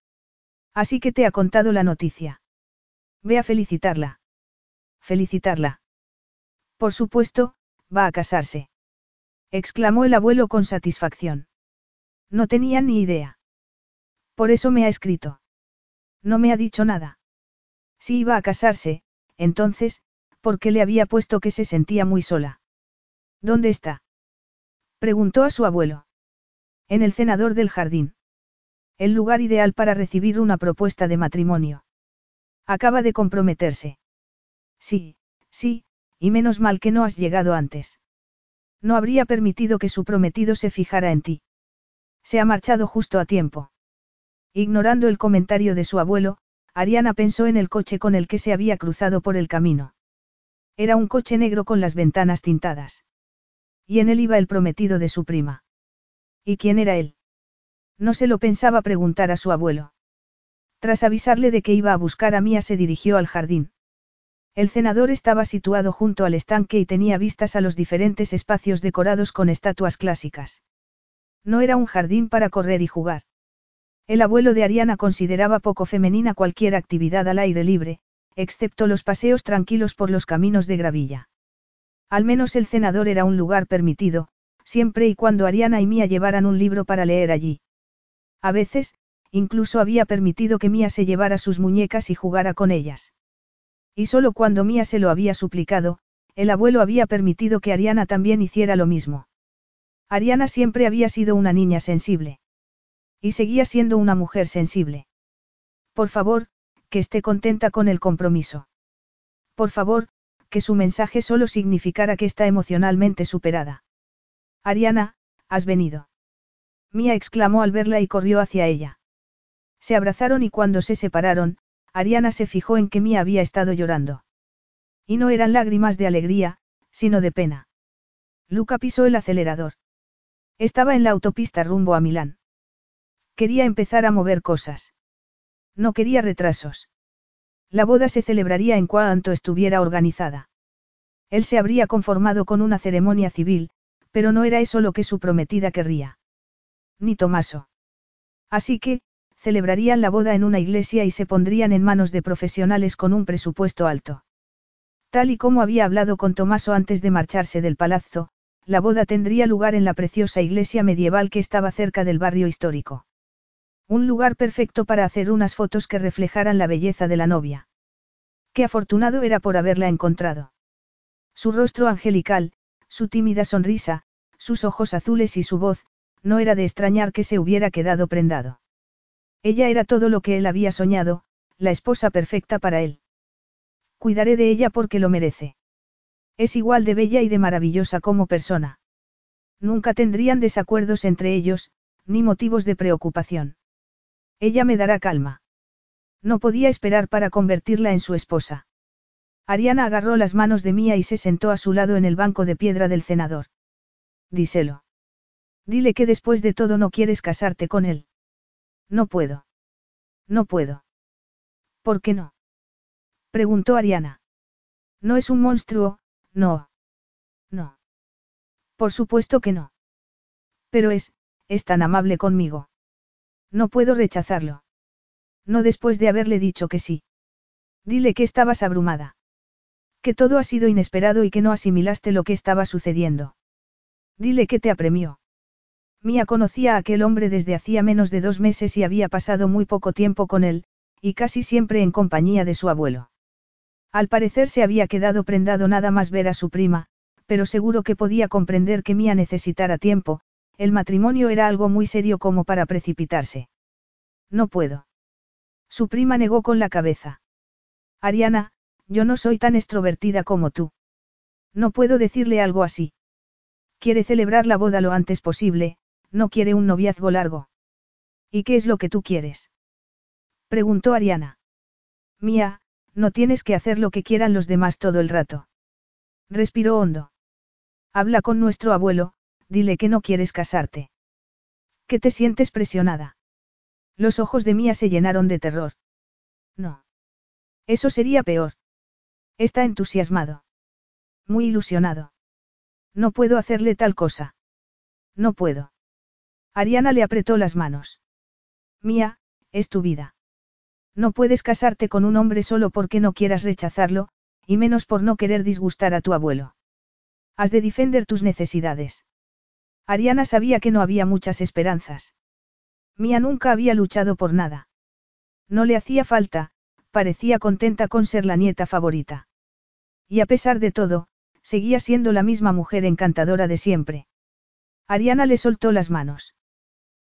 S1: Así que te ha contado la noticia. Ve a felicitarla. Felicitarla. Por supuesto, va a casarse. Exclamó el abuelo con satisfacción. No tenía ni idea. Por eso me ha escrito. No me ha dicho nada. Si iba a casarse, entonces, ¿por qué le había puesto que se sentía muy sola? ¿Dónde está? Preguntó a su abuelo. En el cenador del jardín. El lugar ideal para recibir una propuesta de matrimonio. Acaba de comprometerse. Sí, sí, y menos mal que no has llegado antes. No habría permitido que su prometido se fijara en ti. Se ha marchado justo a tiempo. Ignorando el comentario de su abuelo, Ariana pensó en el coche con el que se había cruzado por el camino. Era un coche negro con las ventanas tintadas. Y en él iba el prometido de su prima. ¿Y quién era él? No se lo pensaba preguntar a su abuelo. Tras avisarle de que iba a buscar a Mía se dirigió al jardín. El cenador estaba situado junto al estanque y tenía vistas a los diferentes espacios decorados con estatuas clásicas. No era un jardín para correr y jugar. El abuelo de Ariana consideraba poco femenina cualquier actividad al aire libre, excepto los paseos tranquilos por los caminos de gravilla. Al menos el cenador era un lugar permitido, siempre y cuando Ariana y Mía llevaran un libro para leer allí. A veces, incluso había permitido que Mía se llevara sus muñecas y jugara con ellas. Y solo cuando Mía se lo había suplicado, el abuelo había permitido que Ariana también hiciera lo mismo. Ariana siempre había sido una niña sensible. Y seguía siendo una mujer sensible. Por favor, que esté contenta con el compromiso. Por favor, que su mensaje solo significara que está emocionalmente superada. Ariana, has venido. Mía exclamó al verla y corrió hacia ella. Se abrazaron y cuando se separaron, Ariana se fijó en que Mía había estado llorando. Y no eran lágrimas de alegría, sino de pena. Luca pisó el acelerador. Estaba en la autopista rumbo a Milán. Quería empezar a mover cosas. No quería retrasos. La boda se celebraría en cuanto estuviera organizada. Él se habría conformado con una ceremonia civil, pero no era eso lo que su prometida querría. Ni Tomaso. Así que, celebrarían la boda en una iglesia y se pondrían en manos de profesionales con un presupuesto alto. Tal y como había hablado con Tomaso antes de marcharse del palazzo, la boda tendría lugar en la preciosa iglesia medieval que estaba cerca del barrio histórico. Un lugar perfecto para hacer unas fotos que reflejaran la belleza de la novia. Qué afortunado era por haberla encontrado. Su rostro angelical, su tímida sonrisa, sus ojos azules y su voz, no era de extrañar que se hubiera quedado prendado. Ella era todo lo que él había soñado, la esposa perfecta para él. Cuidaré de ella porque lo merece. Es igual de bella y de maravillosa como persona. Nunca tendrían desacuerdos entre ellos, ni motivos de preocupación. Ella me dará calma. No podía esperar para convertirla en su esposa. Ariana agarró las manos de Mía y se sentó a su lado en el banco de piedra del cenador. Díselo. Dile que después de todo no quieres casarte con él. No puedo. No puedo. ¿Por qué no? Preguntó Ariana. No es un monstruo, no. No. Por supuesto que no. Pero es, es tan amable conmigo. No puedo rechazarlo. No después de haberle dicho que sí. Dile que estabas abrumada. Que todo ha sido inesperado y que no asimilaste lo que estaba sucediendo. Dile que te apremió. Mía conocía a aquel hombre desde hacía menos de dos meses y había pasado muy poco tiempo con él, y casi siempre en compañía de su abuelo. Al parecer se había quedado prendado nada más ver a su prima, pero seguro que podía comprender que Mía necesitara tiempo, el matrimonio era algo muy serio como para precipitarse. No puedo. Su prima negó con la cabeza. Ariana, yo no soy tan extrovertida como tú. No puedo decirle algo así. Quiere celebrar la boda lo antes posible, no quiere un noviazgo largo. ¿Y qué es lo que tú quieres? Preguntó Ariana. Mía, no tienes que hacer lo que quieran los demás todo el rato. Respiró hondo. Habla con nuestro abuelo, dile que no quieres casarte. Que te sientes presionada. Los ojos de Mía se llenaron de terror. No. Eso sería peor. Está entusiasmado. Muy ilusionado. No puedo hacerle tal cosa. No puedo. Ariana le apretó las manos. Mía, es tu vida. No puedes casarte con un hombre solo porque no quieras rechazarlo, y menos por no querer disgustar a tu abuelo. Has de defender tus necesidades. Ariana sabía que no había muchas esperanzas. Mía nunca había luchado por nada. No le hacía falta, parecía contenta con ser la nieta favorita. Y a pesar de todo, seguía siendo la misma mujer encantadora de siempre. Ariana le soltó las manos.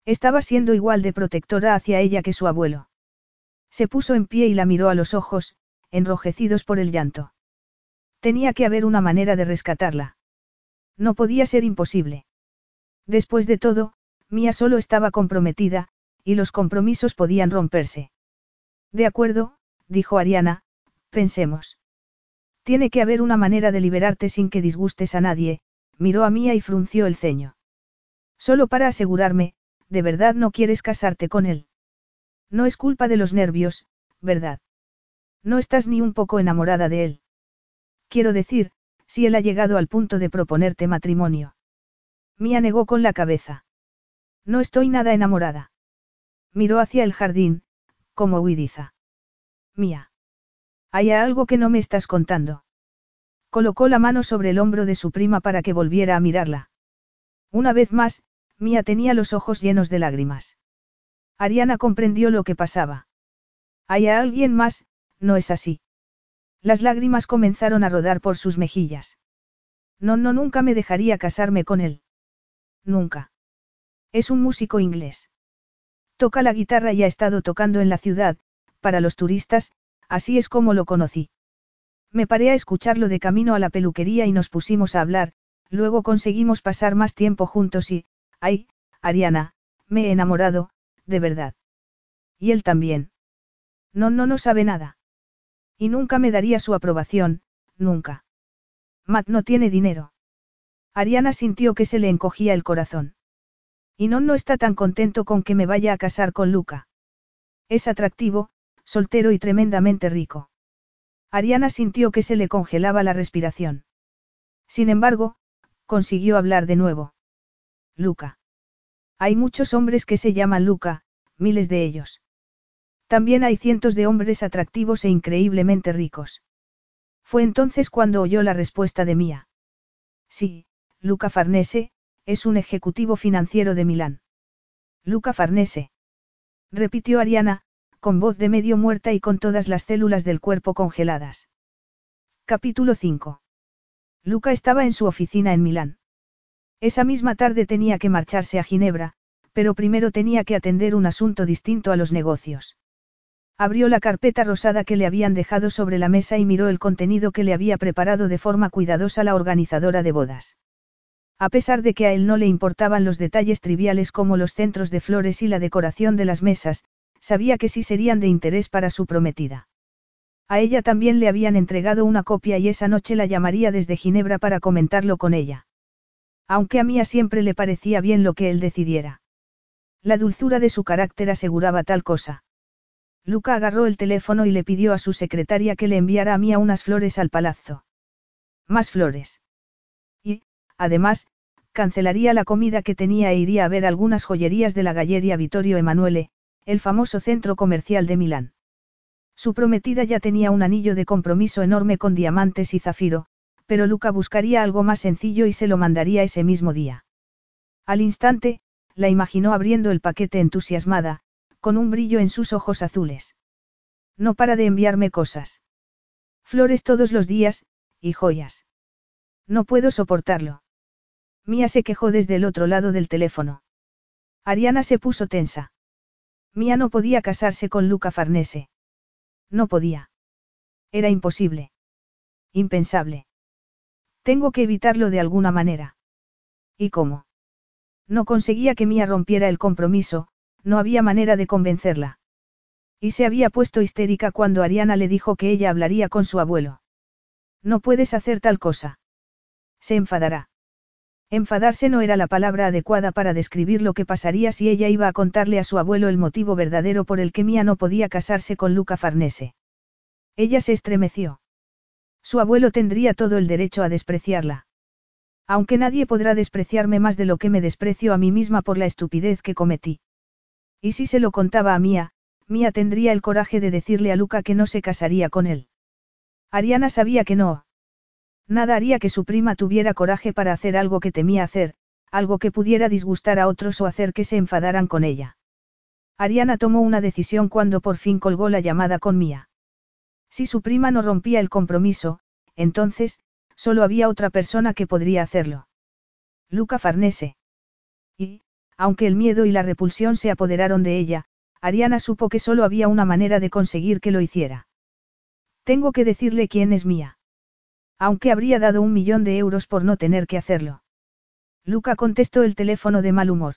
S1: Estaba siendo igual de protectora hacia ella que su abuelo. Se puso en pie y la miró a los ojos, enrojecidos por el llanto. Tenía que haber una manera de rescatarla. No podía ser imposible. Después de todo, Mía solo estaba comprometida, y los compromisos podían romperse. De acuerdo, dijo Ariana, pensemos. Tiene que haber una manera de liberarte sin que disgustes a nadie, miró a Mía y frunció el ceño. Solo para asegurarme, de verdad no quieres casarte con él. No es culpa de los nervios, ¿verdad? No estás ni un poco enamorada de él. Quiero decir, si él ha llegado al punto de proponerte matrimonio. Mía negó con la cabeza. No estoy nada enamorada. Miró hacia el jardín, como huidiza. Mía. Hay algo que no me estás contando. Colocó la mano sobre el hombro de su prima para que volviera a mirarla. Una vez más, Mía tenía los ojos llenos de lágrimas. Ariana comprendió lo que pasaba. Hay a alguien más, no es así. Las lágrimas comenzaron a rodar por sus mejillas. No, no, nunca me dejaría casarme con él. Nunca. Es un músico inglés. Toca la guitarra y ha estado tocando en la ciudad, para los turistas, así es como lo conocí. Me paré a escucharlo de camino a la peluquería y nos pusimos a hablar, luego conseguimos pasar más tiempo juntos y, ay, Ariana, me he enamorado, de verdad. Y él también. No, no, no sabe nada. Y nunca me daría su aprobación, nunca. Matt no tiene dinero. Ariana sintió que se le encogía el corazón. Y no no está tan contento con que me vaya a casar con Luca. Es atractivo, soltero y tremendamente rico. Ariana sintió que se le congelaba la respiración. Sin embargo, consiguió hablar de nuevo. Luca. Hay muchos hombres que se llaman Luca, miles de ellos. También hay cientos de hombres atractivos e increíblemente ricos. Fue entonces cuando oyó la respuesta de Mía. Sí, Luca Farnese, es un ejecutivo financiero de Milán. Luca Farnese. Repitió Ariana, con voz de medio muerta y con todas las células del cuerpo congeladas. Capítulo 5. Luca estaba en su oficina en Milán. Esa misma tarde tenía que marcharse a Ginebra, pero primero tenía que atender un asunto distinto a los negocios. Abrió la carpeta rosada que le habían dejado sobre la mesa y miró el contenido que le había preparado de forma cuidadosa la organizadora de bodas. A pesar de que a él no le importaban los detalles triviales como los centros de flores y la decoración de las mesas, sabía que sí serían de interés para su prometida. A ella también le habían entregado una copia y esa noche la llamaría desde Ginebra para comentarlo con ella. Aunque a Mía siempre le parecía bien lo que él decidiera. La dulzura de su carácter aseguraba tal cosa. Luca agarró el teléfono y le pidió a su secretaria que le enviara a Mía unas flores al palazzo. Más flores. Y, además, cancelaría la comida que tenía e iría a ver algunas joyerías de la Galleria Vittorio Emanuele, el famoso centro comercial de Milán. Su prometida ya tenía un anillo de compromiso enorme con diamantes y zafiro, pero Luca buscaría algo más sencillo y se lo mandaría ese mismo día. Al instante, la imaginó abriendo el paquete entusiasmada, con un brillo en sus ojos azules. No para de enviarme cosas. Flores todos los días, y joyas. No puedo soportarlo. Mía se quejó desde el otro lado del teléfono. Ariana se puso tensa. Mía no podía casarse con Luca Farnese. No podía. Era imposible. Impensable. Tengo que evitarlo de alguna manera. ¿Y cómo? No conseguía que Mía rompiera el compromiso, no había manera de convencerla. Y se había puesto histérica cuando Ariana le dijo que ella hablaría con su abuelo. No puedes hacer tal cosa. Se enfadará. Enfadarse no era la palabra adecuada para describir lo que pasaría si ella iba a contarle a su abuelo el motivo verdadero por el que Mía no podía casarse con Luca Farnese. Ella se estremeció. Su abuelo tendría todo el derecho a despreciarla. Aunque nadie podrá despreciarme más de lo que me desprecio a mí misma por la estupidez que cometí. Y si se lo contaba a Mía, Mía tendría el coraje de decirle a Luca que no se casaría con él. Ariana sabía que no. Nada haría que su prima tuviera coraje para hacer algo que temía hacer, algo que pudiera disgustar a otros o hacer que se enfadaran con ella. Ariana tomó una decisión cuando por fin colgó la llamada con Mía. Si su prima no rompía el compromiso, entonces, solo había otra persona que podría hacerlo. Luca Farnese. Y, aunque el miedo y la repulsión se apoderaron de ella, Ariana supo que solo había una manera de conseguir que lo hiciera. Tengo que decirle quién es mía. Aunque habría dado un millón de euros por no tener que hacerlo. Luca contestó el teléfono de mal humor.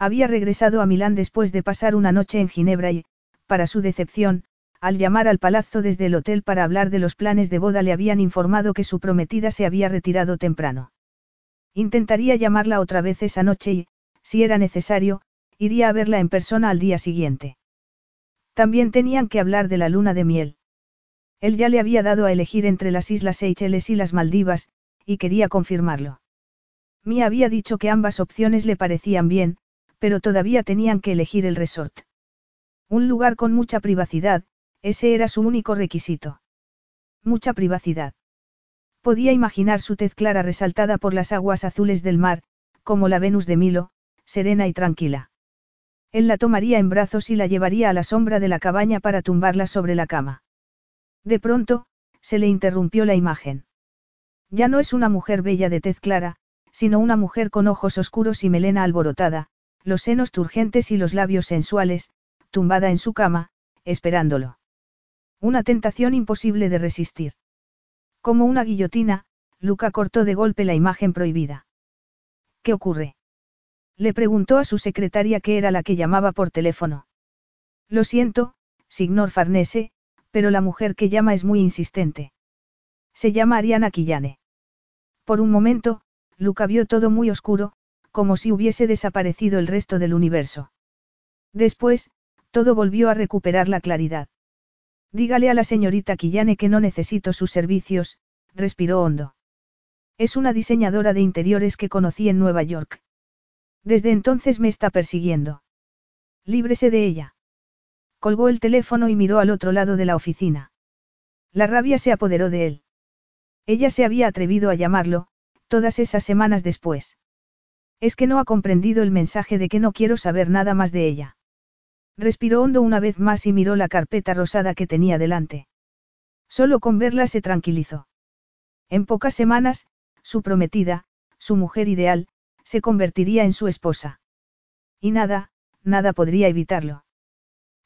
S1: Había regresado a Milán después de pasar una noche en Ginebra y, para su decepción, al llamar al palazzo desde el hotel para hablar de los planes de boda le habían informado que su prometida se había retirado temprano. Intentaría llamarla otra vez esa noche y, si era necesario, iría a verla en persona al día siguiente. También tenían que hablar de la luna de miel. Él ya le había dado a elegir entre las Islas Seychelles y las Maldivas, y quería confirmarlo. Mia había dicho que ambas opciones le parecían bien, pero todavía tenían que elegir el resort. Un lugar con mucha privacidad, ese era su único requisito. Mucha privacidad. Podía imaginar su tez clara resaltada por las aguas azules del mar, como la Venus de Milo, serena y tranquila. Él la tomaría en brazos y la llevaría a la sombra de la cabaña para tumbarla sobre la cama. De pronto, se le interrumpió la imagen. Ya no es una mujer bella de tez clara, sino una mujer con ojos oscuros y melena alborotada, los senos turgentes y los labios sensuales, tumbada en su cama, esperándolo. Una tentación imposible de resistir. Como una guillotina, Luca cortó de golpe la imagen prohibida. ¿Qué ocurre? Le preguntó a su secretaria que era la que llamaba por teléfono. Lo siento, signor Farnese, pero la mujer que llama es muy insistente. Se llama Ariana Quillane. Por un momento, Luca vio todo muy oscuro, como si hubiese desaparecido el resto del universo. Después, todo volvió a recuperar la claridad. Dígale a la señorita Quillane que no necesito sus servicios, respiró hondo. Es una diseñadora de interiores que conocí en Nueva York. Desde entonces me está persiguiendo. Líbrese de ella. Colgó el teléfono y miró al otro lado de la oficina. La rabia se apoderó de él. Ella se había atrevido a llamarlo, todas esas semanas después. Es que no ha comprendido el mensaje de que no quiero saber nada más de ella. Respiró hondo una vez más y miró la carpeta rosada que tenía delante. Solo con verla se tranquilizó. En pocas semanas, su prometida, su mujer ideal, se convertiría en su esposa. Y nada, nada podría evitarlo.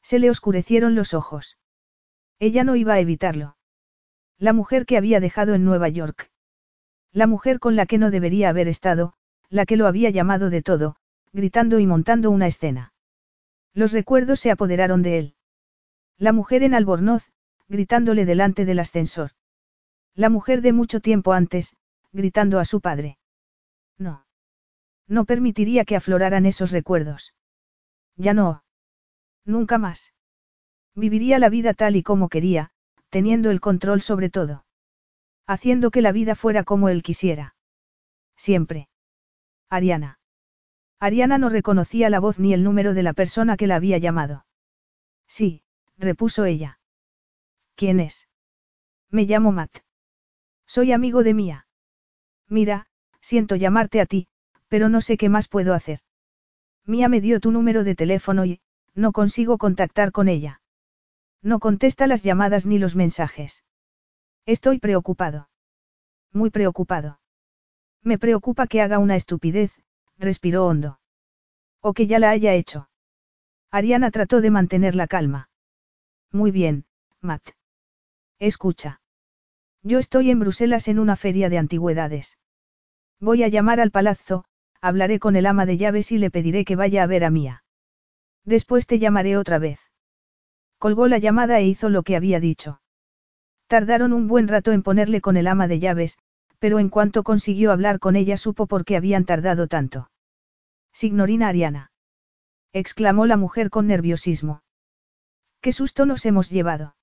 S1: Se le oscurecieron los ojos. Ella no iba a evitarlo. La mujer que había dejado en Nueva York. La mujer con la que no debería haber estado, la que lo había llamado de todo, gritando y montando una escena. Los recuerdos se apoderaron de él. La mujer en Albornoz, gritándole delante del ascensor. La mujer de mucho tiempo antes, gritando a su padre. No. No permitiría que afloraran esos recuerdos. Ya no. Nunca más. Viviría la vida tal y como quería, teniendo el control sobre todo. Haciendo que la vida fuera como él quisiera. Siempre. Ariana. Ariana no reconocía la voz ni el número de la persona que la había llamado. Sí, repuso ella. ¿Quién es? Me llamo Matt. Soy amigo de Mía. Mira, siento llamarte a ti, pero no sé qué más puedo hacer. Mía me dio tu número de teléfono y, no consigo contactar con ella. No contesta las llamadas ni los mensajes. Estoy preocupado. Muy preocupado. Me preocupa que haga una estupidez, respiró hondo. O que ya la haya hecho. Ariana trató de mantener la calma. Muy bien, Matt. Escucha. Yo estoy en Bruselas en una feria de antigüedades. Voy a llamar al palazzo, hablaré con el ama de llaves y le pediré que vaya a ver a Mía. Después te llamaré otra vez. Colgó la llamada e hizo lo que había dicho. Tardaron un buen rato en ponerle con el ama de llaves, pero en cuanto consiguió hablar con ella supo por qué habían tardado tanto. Signorina Ariana. exclamó la mujer con nerviosismo. ¿Qué susto nos hemos llevado?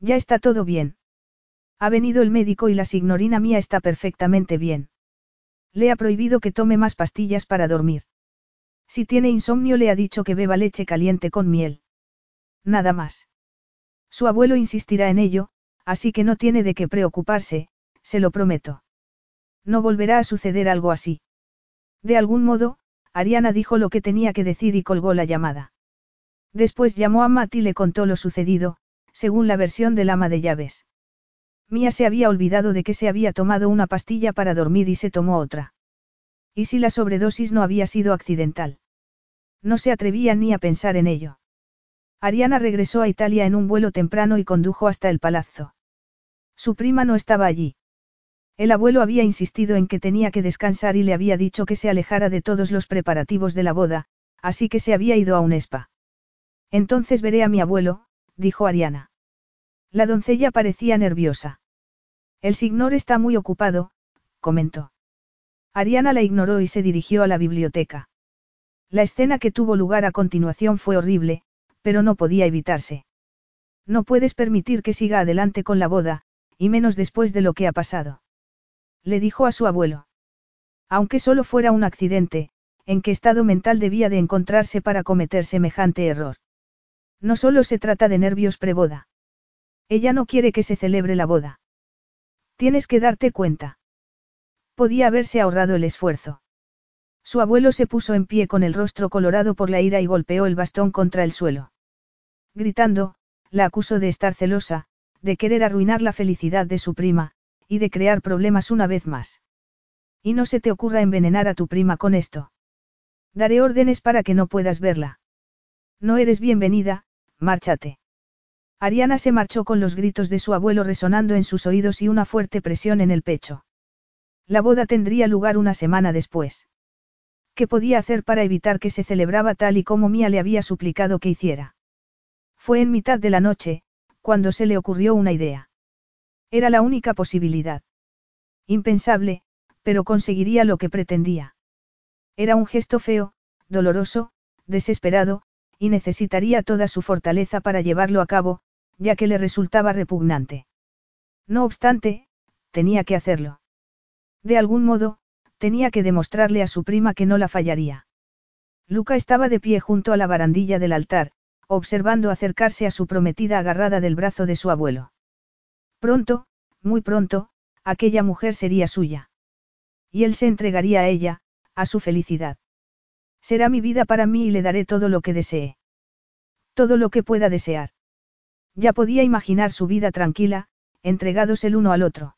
S1: Ya está todo bien. Ha venido el médico y la signorina mía está perfectamente bien. Le ha prohibido que tome más pastillas para dormir. Si tiene insomnio le ha dicho que beba leche caliente con miel. Nada más. Su abuelo insistirá en ello, así que no tiene de qué preocuparse, se lo prometo. No volverá a suceder algo así. De algún modo, Ariana dijo lo que tenía que decir y colgó la llamada. Después llamó a Matt y le contó lo sucedido, según la versión del ama de llaves. Mía se había olvidado de que se había tomado una pastilla para dormir y se tomó otra. ¿Y si la sobredosis no había sido accidental? No se atrevía ni a pensar en ello. Ariana regresó a Italia en un vuelo temprano y condujo hasta el palazzo. Su prima no estaba allí. El abuelo había insistido en que tenía que descansar y le había dicho que se alejara de todos los preparativos de la boda, así que se había ido a un spa. Entonces veré a mi abuelo, dijo Ariana. La doncella parecía nerviosa. El signor está muy ocupado, comentó. Ariana la ignoró y se dirigió a la biblioteca. La escena que tuvo lugar a continuación fue horrible, pero no podía evitarse. No puedes permitir que siga adelante con la boda, y menos después de lo que ha pasado. Le dijo a su abuelo. Aunque solo fuera un accidente, ¿en qué estado mental debía de encontrarse para cometer semejante error? No solo se trata de nervios preboda. Ella no quiere que se celebre la boda. Tienes que darte cuenta. Podía haberse ahorrado el esfuerzo. Su abuelo se puso en pie con el rostro colorado por la ira y golpeó el bastón contra el suelo. Gritando, la acusó de estar celosa, de querer arruinar la felicidad de su prima, y de crear problemas una vez más. Y no se te ocurra envenenar a tu prima con esto. Daré órdenes para que no puedas verla. No eres bienvenida, márchate. Ariana se marchó con los gritos de su abuelo resonando en sus oídos y una fuerte presión en el pecho. La boda tendría lugar una semana después. ¿Qué podía hacer para evitar que se celebraba tal y como Mía le había suplicado que hiciera? Fue en mitad de la noche, cuando se le ocurrió una idea. Era la única posibilidad. Impensable, pero conseguiría lo que pretendía. Era un gesto feo, doloroso, desesperado, y necesitaría toda su fortaleza para llevarlo a cabo, ya que le resultaba repugnante. No obstante, tenía que hacerlo. De algún modo, tenía que demostrarle a su prima que no la fallaría. Luca estaba de pie junto a la barandilla del altar, observando acercarse a su prometida agarrada del brazo de su abuelo. Pronto, muy pronto, aquella mujer sería suya. Y él se entregaría a ella, a su felicidad. Será mi vida para mí y le daré todo lo que desee. Todo lo que pueda desear. Ya podía imaginar su vida tranquila, entregados el uno al otro.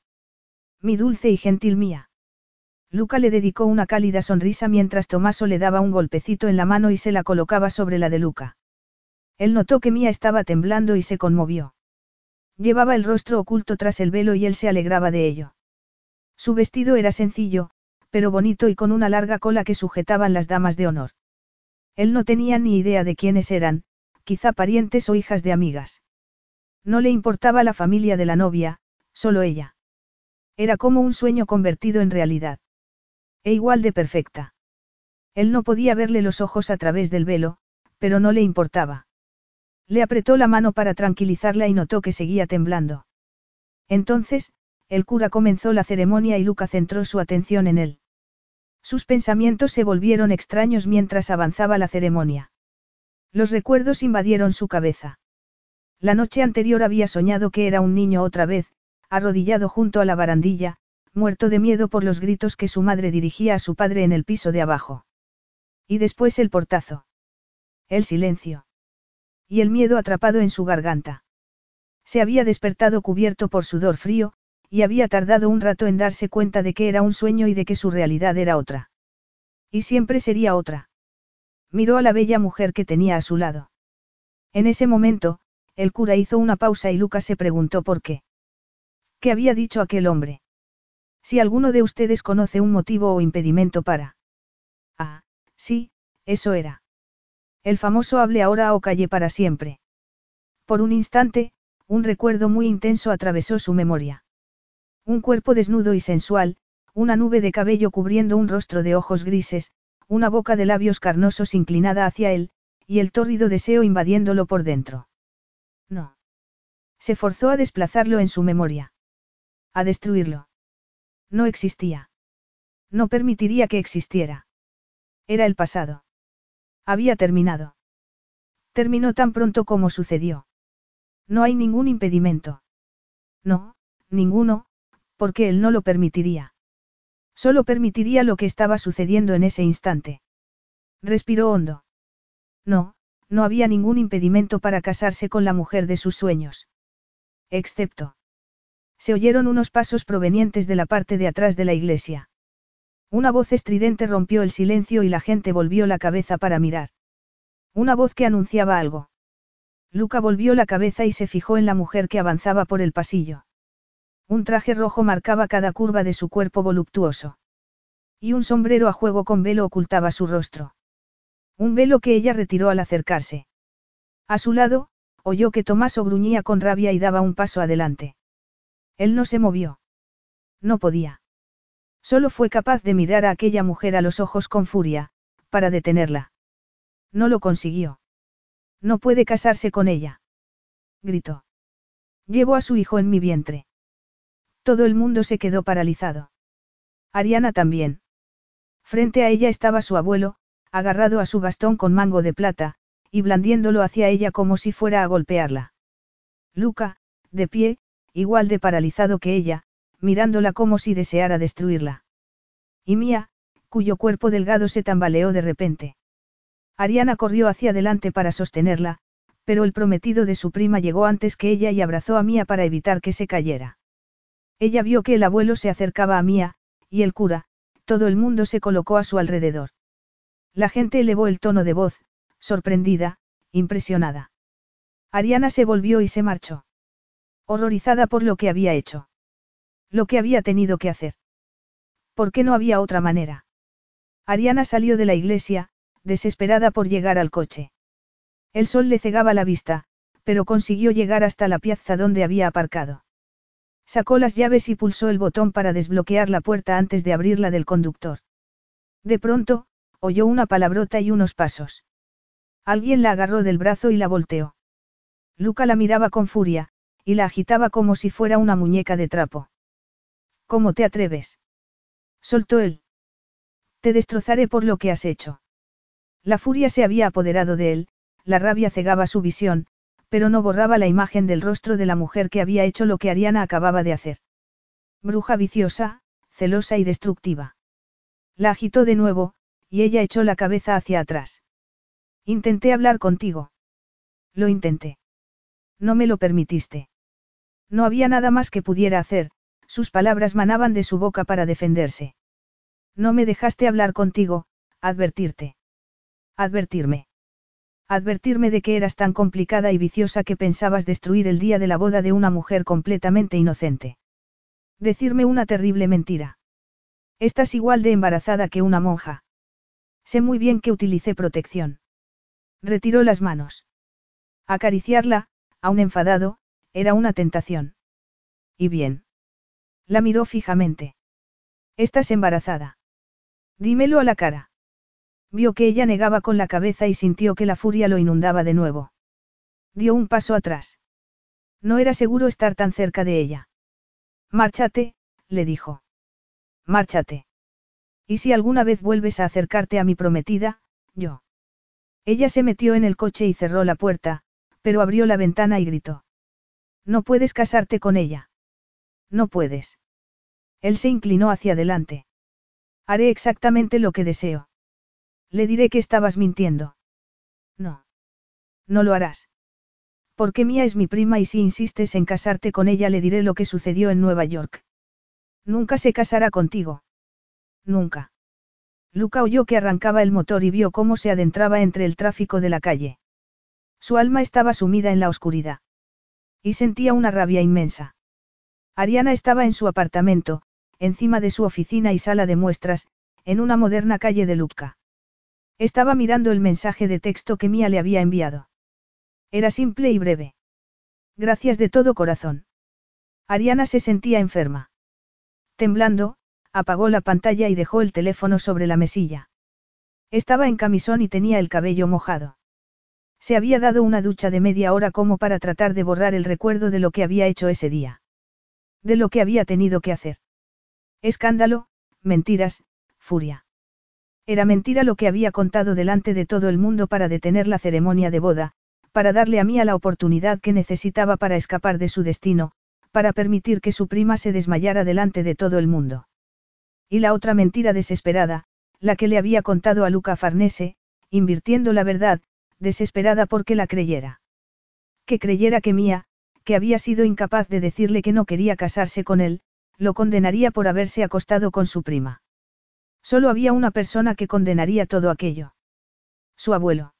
S1: Mi dulce y gentil mía. Luca le dedicó una cálida sonrisa mientras Tomaso le daba un golpecito en la mano y se la colocaba sobre la de Luca. Él notó que Mía estaba temblando y se conmovió. Llevaba el rostro oculto tras el velo y él se alegraba de ello. Su vestido era sencillo, pero bonito y con una larga cola que sujetaban las damas de honor. Él no tenía ni idea de quiénes eran, quizá parientes o hijas de amigas. No le importaba la familia de la novia, solo ella. Era como un sueño convertido en realidad. E igual de perfecta. Él no podía verle los ojos a través del velo, pero no le importaba. Le apretó la mano para tranquilizarla y notó que seguía temblando. Entonces, el cura comenzó la ceremonia y Luca centró su atención en él. Sus pensamientos se volvieron extraños mientras avanzaba la ceremonia. Los recuerdos invadieron su cabeza. La noche anterior había soñado que era un niño otra vez, arrodillado junto a la barandilla, muerto de miedo por los gritos que su madre dirigía a su padre en el piso de abajo. Y después el portazo. El silencio. Y el miedo atrapado en su garganta. Se había despertado cubierto por sudor frío, y había tardado un rato en darse cuenta de que era un sueño y de que su realidad era otra. Y siempre sería otra. Miró a la bella mujer que tenía a su lado. En ese momento, el cura hizo una pausa y Lucas se preguntó por qué. ¿Qué había dicho aquel hombre? Si alguno de ustedes conoce un motivo o impedimento para... Ah, sí, eso era. El famoso hable ahora o calle para siempre. Por un instante, un recuerdo muy intenso atravesó su memoria. Un cuerpo desnudo y sensual, una nube de cabello cubriendo un rostro de ojos grises, una boca de labios carnosos inclinada hacia él, y el tórrido deseo invadiéndolo por dentro. No. Se forzó a desplazarlo en su memoria. A destruirlo. No existía. No permitiría que existiera. Era el pasado. Había terminado. Terminó tan pronto como sucedió. No hay ningún impedimento. No, ninguno, porque él no lo permitiría. Solo permitiría lo que estaba sucediendo en ese instante. Respiró hondo. No, no había ningún impedimento para casarse con la mujer de sus sueños. Excepto. Se oyeron unos pasos provenientes de la parte de atrás de la iglesia. Una voz estridente rompió el silencio y la gente volvió la cabeza para mirar. Una voz que anunciaba algo. Luca volvió la cabeza y se fijó en la mujer que avanzaba por el pasillo. Un traje rojo marcaba cada curva de su cuerpo voluptuoso. Y un sombrero a juego con velo ocultaba su rostro. Un velo que ella retiró al acercarse. A su lado, oyó que Tomaso gruñía con rabia y daba un paso adelante. Él no se movió. No podía. Solo fue capaz de mirar a aquella mujer a los ojos con furia, para detenerla. No lo consiguió. No puede casarse con ella. Gritó. Llevo a su hijo en mi vientre. Todo el mundo se quedó paralizado. Ariana también. Frente a ella estaba su abuelo, agarrado a su bastón con mango de plata, y blandiéndolo hacia ella como si fuera a golpearla. Luca, de pie, igual de paralizado que ella, mirándola como si deseara destruirla. Y Mía, cuyo cuerpo delgado se tambaleó de repente. Ariana corrió hacia adelante para sostenerla, pero el prometido de su prima llegó antes que ella y abrazó a Mía para evitar que se cayera. Ella vio que el abuelo se acercaba a Mía, y el cura, todo el mundo se colocó a su alrededor. La gente elevó el tono de voz, sorprendida, impresionada. Ariana se volvió y se marchó horrorizada por lo que había hecho. Lo que había tenido que hacer. ¿Por qué no había otra manera? Ariana salió de la iglesia, desesperada por llegar al coche. El sol le cegaba la vista, pero consiguió llegar hasta la piazza donde había aparcado. Sacó las llaves y pulsó el botón para desbloquear la puerta antes de abrirla del conductor. De pronto, oyó una palabrota y unos pasos. Alguien la agarró del brazo y la volteó. Luca la miraba con furia, y la agitaba como si fuera una muñeca de trapo. ¿Cómo te atreves? Soltó él. Te destrozaré por lo que has hecho. La furia se había apoderado de él, la rabia cegaba su visión, pero no borraba la imagen del rostro de la mujer que había hecho lo que Ariana acababa de hacer. Bruja viciosa, celosa y destructiva. La agitó de nuevo, y ella echó la cabeza hacia atrás. Intenté hablar contigo. Lo intenté. No me lo permitiste. No había nada más que pudiera hacer, sus palabras manaban de su boca para defenderse. No me dejaste hablar contigo, advertirte. Advertirme. Advertirme de que eras tan complicada y viciosa que pensabas destruir el día de la boda de una mujer completamente inocente. Decirme una terrible mentira. Estás igual de embarazada que una monja. Sé muy bien que utilicé protección. Retiró las manos. Acariciarla, aún enfadado, era una tentación. ¿Y bien? La miró fijamente. Estás embarazada. Dímelo a la cara. Vio que ella negaba con la cabeza y sintió que la furia lo inundaba de nuevo. Dio un paso atrás. No era seguro estar tan cerca de ella. Márchate, le dijo. Márchate. Y si alguna vez vuelves a acercarte a mi prometida, yo. Ella se metió en el coche y cerró la puerta, pero abrió la ventana y gritó. No puedes casarte con ella. No puedes. Él se inclinó hacia adelante. Haré exactamente lo que deseo. Le diré que estabas mintiendo. No. No lo harás. Porque Mía es mi prima y si insistes en casarte con ella le diré lo que sucedió en Nueva York. Nunca se casará contigo. Nunca. Luca oyó que arrancaba el motor y vio cómo se adentraba entre el tráfico de la calle. Su alma estaba sumida en la oscuridad. Y sentía una rabia inmensa. Ariana estaba en su apartamento, encima de su oficina y sala de muestras, en una moderna calle de Lucca. Estaba mirando el mensaje de texto que Mía le había enviado. Era simple y breve. Gracias de todo corazón. Ariana se sentía enferma. Temblando, apagó la pantalla y dejó el teléfono sobre la mesilla. Estaba en camisón y tenía el cabello mojado. Se había dado una ducha de media hora como para tratar de borrar el recuerdo de lo que había hecho ese día. De lo que había tenido que hacer. Escándalo, mentiras, furia. Era mentira lo que había contado delante de todo el mundo para detener la ceremonia de boda, para darle a Mía la oportunidad que necesitaba para escapar de su destino, para permitir que su prima se desmayara delante de todo el mundo. Y la otra mentira desesperada, la que le había contado a Luca Farnese, invirtiendo la verdad, desesperada porque la creyera. Que creyera que Mía, que había sido incapaz de decirle que no quería casarse con él, lo condenaría por haberse acostado con su prima. Solo había una persona que condenaría todo aquello. Su abuelo.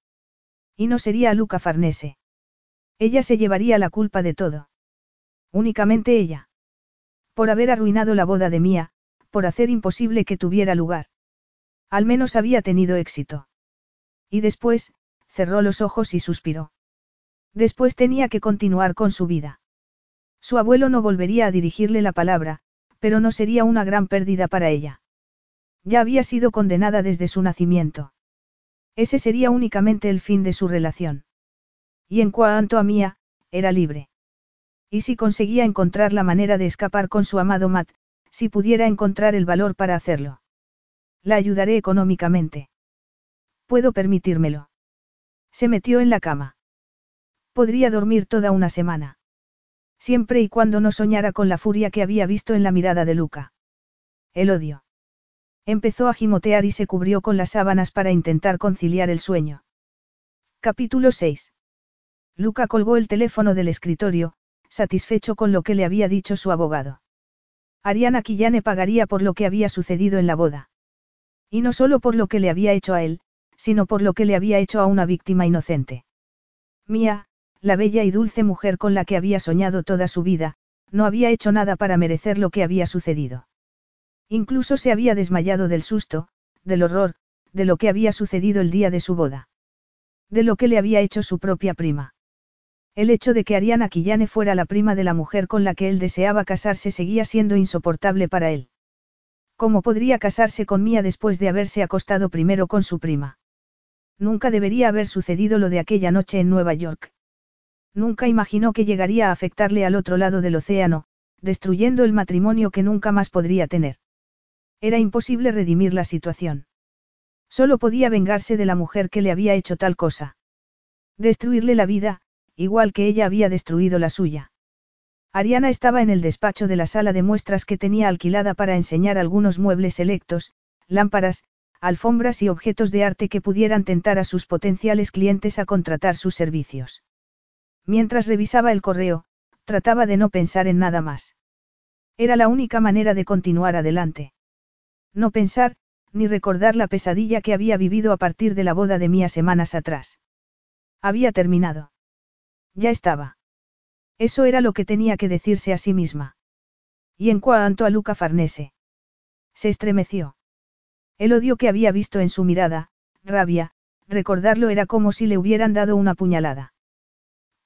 S1: Y no sería Luca Farnese. Ella se llevaría la culpa de todo. Únicamente ella. Por haber arruinado la boda de Mía, por hacer imposible que tuviera lugar. Al menos había tenido éxito. Y después, cerró los ojos y suspiró. Después tenía que continuar con su vida. Su abuelo no volvería a dirigirle la palabra, pero no sería una gran pérdida para ella. Ya había sido condenada desde su nacimiento. Ese sería únicamente el fin de su relación. Y en cuanto a Mía, era libre. Y si conseguía encontrar la manera de escapar con su amado Matt, si pudiera encontrar el valor para hacerlo. La ayudaré económicamente. Puedo permitírmelo. Se metió en la cama. Podría dormir toda una semana. Siempre y cuando no soñara con la furia que había visto en la mirada de Luca. El odio. Empezó a gimotear y se cubrió con las sábanas para intentar conciliar el sueño. Capítulo 6. Luca colgó el teléfono del escritorio, satisfecho con lo que le había dicho su abogado. Ariana Quillane pagaría por lo que había sucedido en la boda. Y no solo por lo que le había hecho a él, sino por lo que le había hecho a una víctima inocente. Mía, la bella y dulce mujer con la que había soñado toda su vida, no había hecho nada para merecer lo que había sucedido. Incluso se había desmayado del susto, del horror, de lo que había sucedido el día de su boda. De lo que le había hecho su propia prima. El hecho de que Ariana Quillane fuera la prima de la mujer con la que él deseaba casarse seguía siendo insoportable para él. ¿Cómo podría casarse con Mía después de haberse acostado primero con su prima? Nunca debería haber sucedido lo de aquella noche en Nueva York. Nunca imaginó que llegaría a afectarle al otro lado del océano, destruyendo el matrimonio que nunca más podría tener. Era imposible redimir la situación. Solo podía vengarse de la mujer que le había hecho tal cosa. Destruirle la vida, igual que ella había destruido la suya. Ariana estaba en el despacho de la sala de muestras que tenía alquilada para enseñar algunos muebles selectos, lámparas, alfombras y objetos de arte que pudieran tentar a sus potenciales clientes a contratar sus servicios. Mientras revisaba el correo, trataba de no pensar en nada más. Era la única manera de continuar adelante. No pensar, ni recordar la pesadilla que había vivido a partir de la boda de Mía semanas atrás. Había terminado. Ya estaba. Eso era lo que tenía que decirse a sí misma. Y en cuanto a Luca Farnese. Se estremeció. El odio que había visto en su mirada, rabia, recordarlo era como si le hubieran dado una puñalada.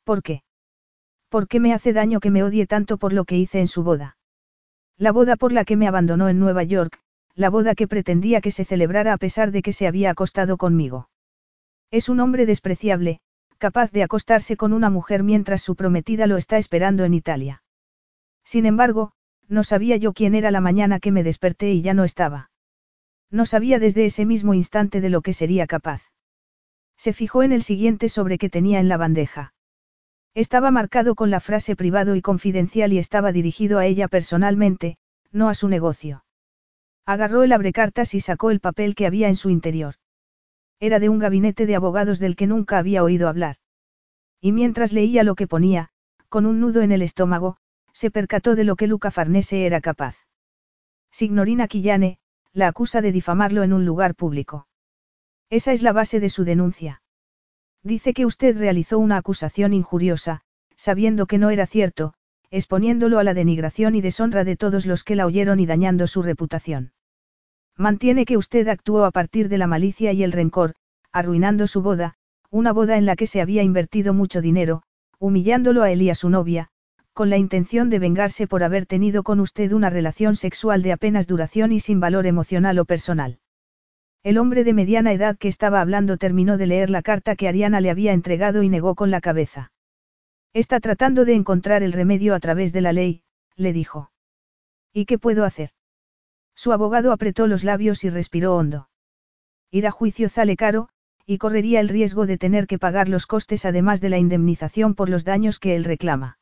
S1: ¿Por qué? ¿Por qué me hace daño que me odie tanto por lo que hice en su boda? La boda por la que me abandonó en Nueva York, la boda que pretendía que se celebrara a pesar de que se había acostado conmigo. Es un hombre despreciable, capaz de acostarse con una mujer mientras su prometida lo está esperando en Italia. Sin embargo, no sabía yo quién era la mañana que me desperté y ya no estaba. No sabía desde ese mismo instante de lo que sería capaz. Se fijó en el siguiente sobre que tenía en la bandeja. Estaba marcado con la frase privado y confidencial y estaba dirigido a ella personalmente, no a su negocio. Agarró el abrecartas y sacó el papel que había en su interior. Era de un gabinete de abogados del que nunca había oído hablar. Y mientras leía lo que ponía, con un nudo en el estómago, se percató de lo que Luca Farnese era capaz. Signorina Quillane, la acusa de difamarlo en un lugar público. Esa es la base de su denuncia. Dice que usted realizó una acusación injuriosa, sabiendo que no era cierto, exponiéndolo a la denigración y deshonra de todos los que la oyeron y dañando su reputación. Mantiene que usted actuó a partir de la malicia y el rencor, arruinando su boda, una boda en la que se había invertido mucho dinero, humillándolo a él y a su novia, con la intención de vengarse por haber tenido con usted una relación sexual de apenas duración y sin valor emocional o personal. El hombre de mediana edad que estaba hablando terminó de leer la carta que Ariana le había entregado y negó con la cabeza. Está tratando de encontrar el remedio a través de la ley, le dijo. ¿Y qué puedo hacer? Su abogado apretó los labios y respiró hondo. Ir a juicio sale caro, y correría el riesgo de tener que pagar los costes además de la indemnización por los daños que él reclama.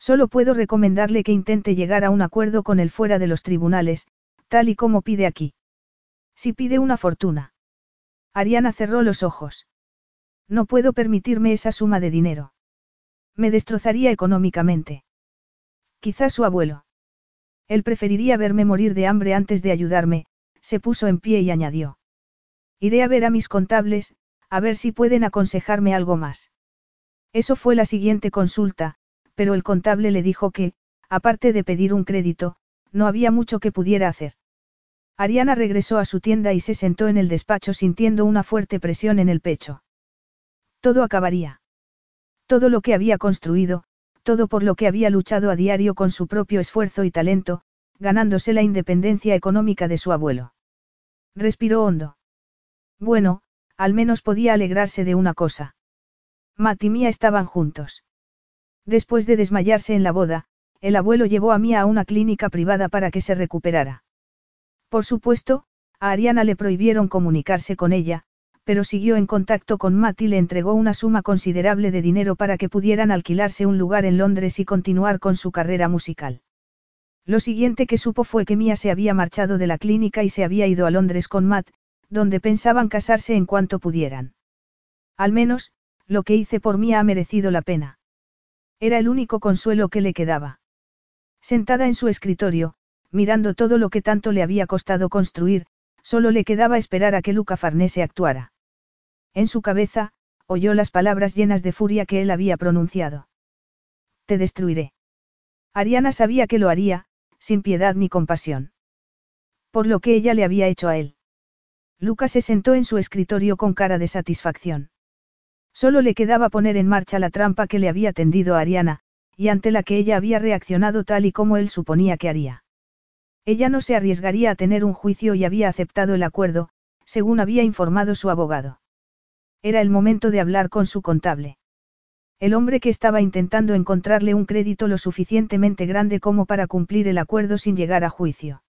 S1: Solo puedo recomendarle que intente llegar a un acuerdo con él fuera de los tribunales, tal y como pide aquí. Si pide una fortuna. Ariana cerró los ojos. No puedo permitirme esa suma de dinero. Me destrozaría económicamente. Quizás su abuelo. Él preferiría verme morir de hambre antes de ayudarme, se puso en pie y añadió. Iré a ver a mis contables, a ver si pueden aconsejarme algo más. Eso fue la siguiente consulta, pero el contable le dijo que, aparte de pedir un crédito, no había mucho que pudiera hacer. Ariana regresó a su tienda y se sentó en el despacho sintiendo una fuerte presión en el pecho. Todo acabaría. Todo lo que había construido, todo por lo que había luchado a diario con su propio esfuerzo y talento, ganándose la independencia económica de su abuelo. Respiró hondo. Bueno, al menos podía alegrarse de una cosa. Matt y Mía estaban juntos. Después de desmayarse en la boda, el abuelo llevó a Mía a una clínica privada para que se recuperara. Por supuesto, a Ariana le prohibieron comunicarse con ella, pero siguió en contacto con Matt y le entregó una suma considerable de dinero para que pudieran alquilarse un lugar en Londres y continuar con su carrera musical. Lo siguiente que supo fue que Mia se había marchado de la clínica y se había ido a Londres con Matt, donde pensaban casarse en cuanto pudieran. Al menos, lo que hice por Mia ha merecido la pena. Era el único consuelo que le quedaba. Sentada en su escritorio, mirando todo lo que tanto le había costado construir, solo le quedaba esperar a que Luca Farnese actuara. En su cabeza, oyó las palabras llenas de furia que él había pronunciado. Te destruiré. Ariana sabía que lo haría, sin piedad ni compasión. Por lo que ella le había hecho a él. Luca se sentó en su escritorio con cara de satisfacción. Solo le quedaba poner en marcha la trampa que le había tendido a Ariana, y ante la que ella había reaccionado tal y como él suponía que haría. Ella no se arriesgaría a tener un juicio y había aceptado el acuerdo, según había informado su abogado. Era el momento de hablar con su contable. El hombre que estaba intentando encontrarle un crédito lo suficientemente grande como para cumplir el acuerdo sin llegar a juicio.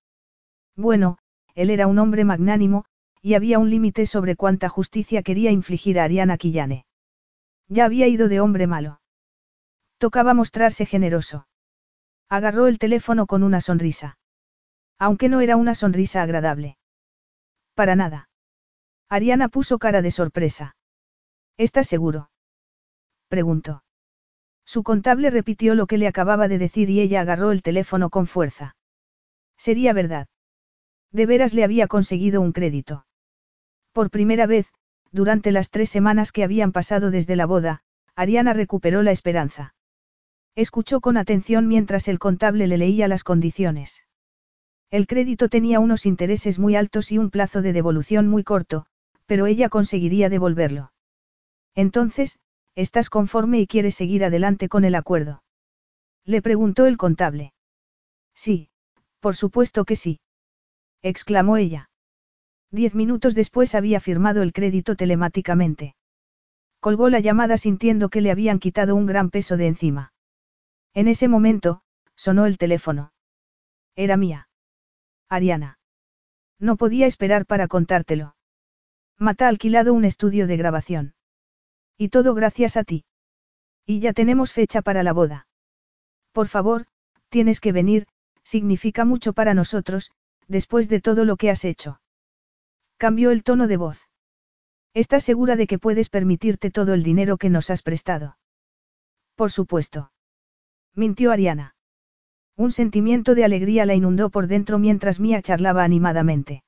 S1: Bueno, él era un hombre magnánimo, y había un límite sobre cuánta justicia quería infligir a Ariana Quillane. Ya había ido de hombre malo. Tocaba mostrarse generoso. Agarró el teléfono con una sonrisa. Aunque no era una sonrisa agradable. Para nada. Ariana puso cara de sorpresa. ¿Estás seguro? Preguntó. Su contable repitió lo que le acababa de decir y ella agarró el teléfono con fuerza. Sería verdad. De veras le había conseguido un crédito. Por primera vez, durante las tres semanas que habían pasado desde la boda, Ariana recuperó la esperanza. Escuchó con atención mientras el contable le leía las condiciones. El crédito tenía unos intereses muy altos y un plazo de devolución muy corto, pero ella conseguiría devolverlo. Entonces, ¿estás conforme y quieres seguir adelante con el acuerdo? Le preguntó el contable. Sí, por supuesto que sí. exclamó ella. Diez minutos después había firmado el crédito telemáticamente. Colgó la llamada sintiendo que le habían quitado un gran peso de encima. En ese momento, sonó el teléfono. Era mía. Ariana. No podía esperar para contártelo. Mata ha alquilado un estudio de grabación. Y todo gracias a ti. Y ya tenemos fecha para la boda. Por favor, tienes que venir, significa mucho para nosotros, después de todo lo que has hecho. Cambió el tono de voz. ¿Estás segura de que puedes permitirte todo el dinero que nos has prestado? Por supuesto. Mintió Ariana. Un sentimiento de alegría la inundó por dentro mientras Mia charlaba animadamente.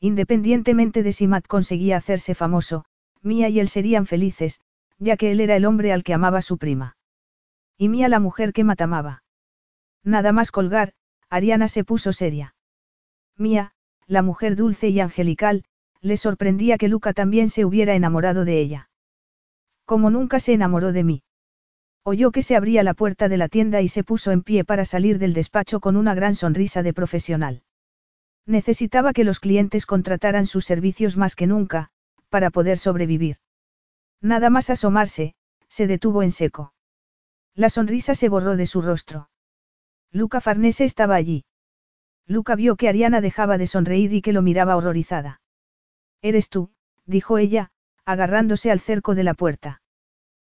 S1: Independientemente de si Matt conseguía hacerse famoso, Mia y él serían felices, ya que él era el hombre al que amaba su prima. Y Mia la mujer que Matt amaba. Nada más colgar, Ariana se puso seria. Mia, la mujer dulce y angelical, le sorprendía que Luca también se hubiera enamorado de ella. Como nunca se enamoró de mí. Oyó que se abría la puerta de la tienda y se puso en pie para salir del despacho con una gran sonrisa de profesional. Necesitaba que los clientes contrataran sus servicios más que nunca, para poder sobrevivir. Nada más asomarse, se detuvo en seco. La sonrisa se borró de su rostro. Luca Farnese estaba allí. Luca vio que Ariana dejaba de sonreír y que lo miraba horrorizada. Eres tú, dijo ella, agarrándose al cerco de la puerta.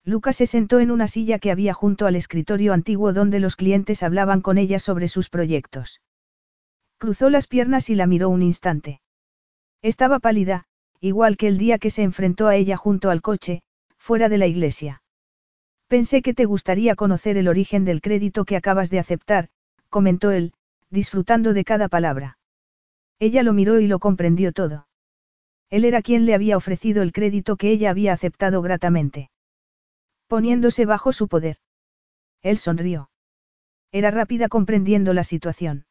S1: Luca se sentó en una silla que había junto al escritorio antiguo donde los clientes hablaban con ella sobre sus proyectos. Cruzó las piernas y la miró un instante. Estaba pálida, igual que el día que se enfrentó a ella junto al coche, fuera de la iglesia. Pensé que te gustaría conocer el origen del crédito que acabas de aceptar, comentó él, disfrutando de cada palabra. Ella lo miró y lo comprendió todo. Él era quien le había ofrecido el crédito que ella había aceptado gratamente. Poniéndose bajo su poder. Él sonrió. Era rápida comprendiendo la situación.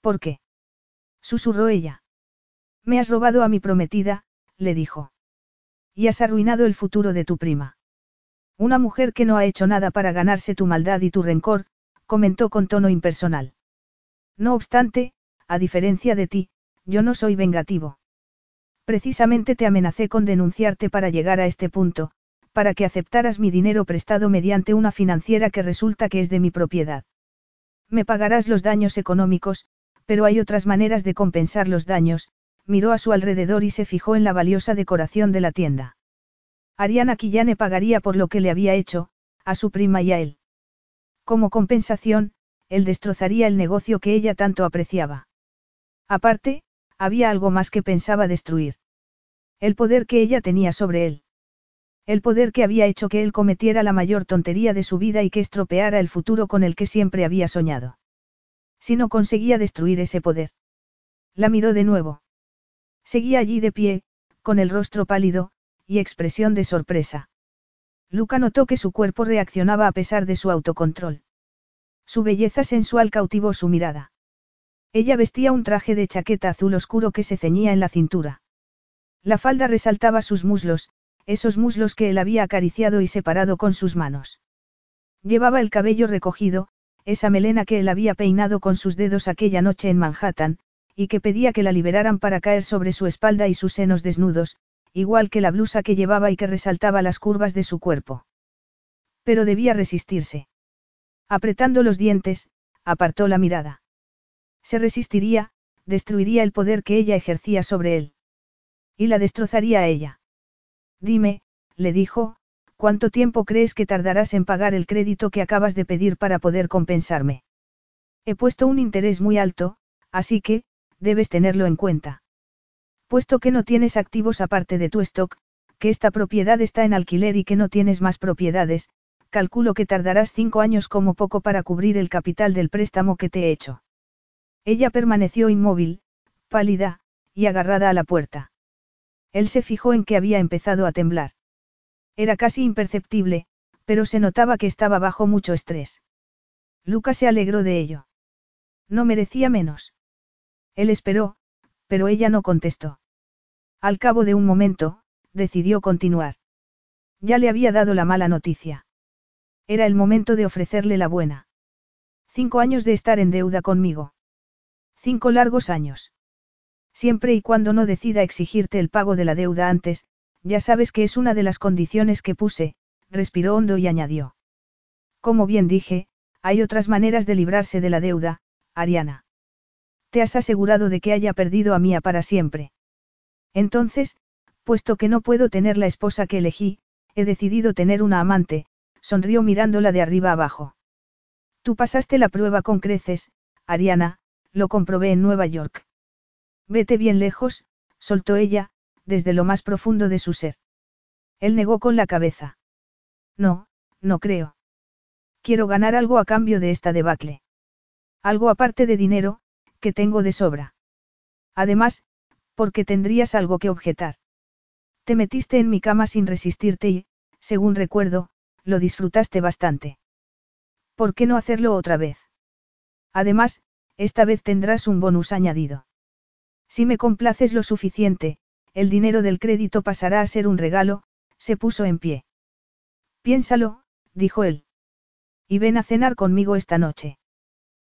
S1: ¿Por qué? susurró ella. Me has robado a mi prometida, le dijo. Y has arruinado el futuro de tu prima. Una mujer que no ha hecho nada para ganarse tu maldad y tu rencor, comentó con tono impersonal. No obstante, a diferencia de ti, yo no soy vengativo. Precisamente te amenacé con denunciarte para llegar a este punto, para que aceptaras mi dinero prestado mediante una financiera que resulta que es de mi propiedad. Me pagarás los daños económicos, pero hay otras maneras de compensar los daños, miró a su alrededor y se fijó en la valiosa decoración de la tienda. Ariana Quillane pagaría por lo que le había hecho, a su prima y a él. Como compensación, él destrozaría el negocio que ella tanto apreciaba. Aparte, había algo más que pensaba destruir. El poder que ella tenía sobre él. El poder que había hecho que él cometiera la mayor tontería de su vida y que estropeara el futuro con el que siempre había soñado. Si no conseguía destruir ese poder. La miró de nuevo. Seguía allí de pie, con el rostro pálido, y expresión de sorpresa. Luca notó que su cuerpo reaccionaba a pesar de su autocontrol. Su belleza sensual cautivó su mirada. Ella vestía un traje de chaqueta azul oscuro que se ceñía en la cintura. La falda resaltaba sus muslos, esos muslos que él había acariciado y separado con sus manos. Llevaba el cabello recogido, esa melena que él había peinado con sus dedos aquella noche en Manhattan, y que pedía que la liberaran para caer sobre su espalda y sus senos desnudos, igual que la blusa que llevaba y que resaltaba las curvas de su cuerpo. Pero debía resistirse. Apretando los dientes, apartó la mirada. Se resistiría, destruiría el poder que ella ejercía sobre él. Y la destrozaría a ella. Dime, le dijo, ¿cuánto tiempo crees que tardarás en pagar el crédito que acabas de pedir para poder compensarme? He puesto un interés muy alto, así que, debes tenerlo en cuenta. Puesto que no tienes activos aparte de tu stock, que esta propiedad está en alquiler y que no tienes más propiedades, calculo que tardarás cinco años como poco para cubrir el capital del préstamo que te he hecho. Ella permaneció inmóvil, pálida, y agarrada a la puerta. Él se fijó en que había empezado a temblar. Era casi imperceptible, pero se notaba que estaba bajo mucho estrés. Lucas se alegró de ello. No merecía menos. Él esperó, pero ella no contestó. Al cabo de un momento, decidió continuar. Ya le había dado la mala noticia. Era el momento de ofrecerle la buena. Cinco años de estar en deuda conmigo. Cinco largos años. Siempre y cuando no decida exigirte el pago de la deuda antes, ya sabes que es una de las condiciones que puse, respiró hondo y añadió. Como bien dije, hay otras maneras de librarse de la deuda, Ariana. Te has asegurado de que haya perdido a Mía para siempre. Entonces, puesto que no puedo tener la esposa que elegí, he decidido tener una amante, sonrió mirándola de arriba abajo. Tú pasaste la prueba con creces, Ariana, lo comprobé en Nueva York. Vete bien lejos, soltó ella, desde lo más profundo de su ser. Él negó con la cabeza. No, no creo. Quiero ganar algo a cambio de esta debacle. Algo aparte de dinero, que tengo de sobra. Además, porque tendrías algo que objetar. Te metiste en mi cama sin resistirte y, según recuerdo, lo disfrutaste bastante. ¿Por qué no hacerlo otra vez? Además, esta vez tendrás un bonus añadido. Si me complaces lo suficiente, el dinero del crédito pasará a ser un regalo, se puso en pie. Piénsalo, dijo él. Y ven a cenar conmigo esta noche.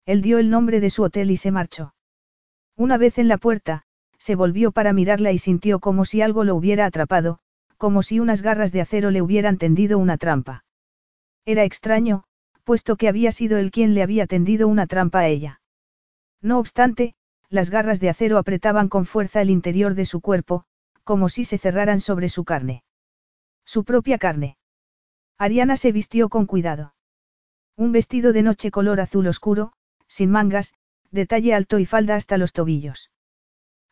S1: Él dio el nombre de su hotel y se marchó. Una vez en la puerta, se volvió para mirarla y sintió como si algo lo hubiera atrapado, como si unas garras de acero le hubieran tendido una trampa. Era extraño, puesto que había sido él quien le había tendido una trampa a ella. No obstante, las garras de acero apretaban con fuerza el interior de su cuerpo, como si se cerraran sobre su carne. Su propia carne. Ariana se vistió con cuidado. Un vestido de noche color azul oscuro, sin mangas, de talle alto y falda hasta los tobillos.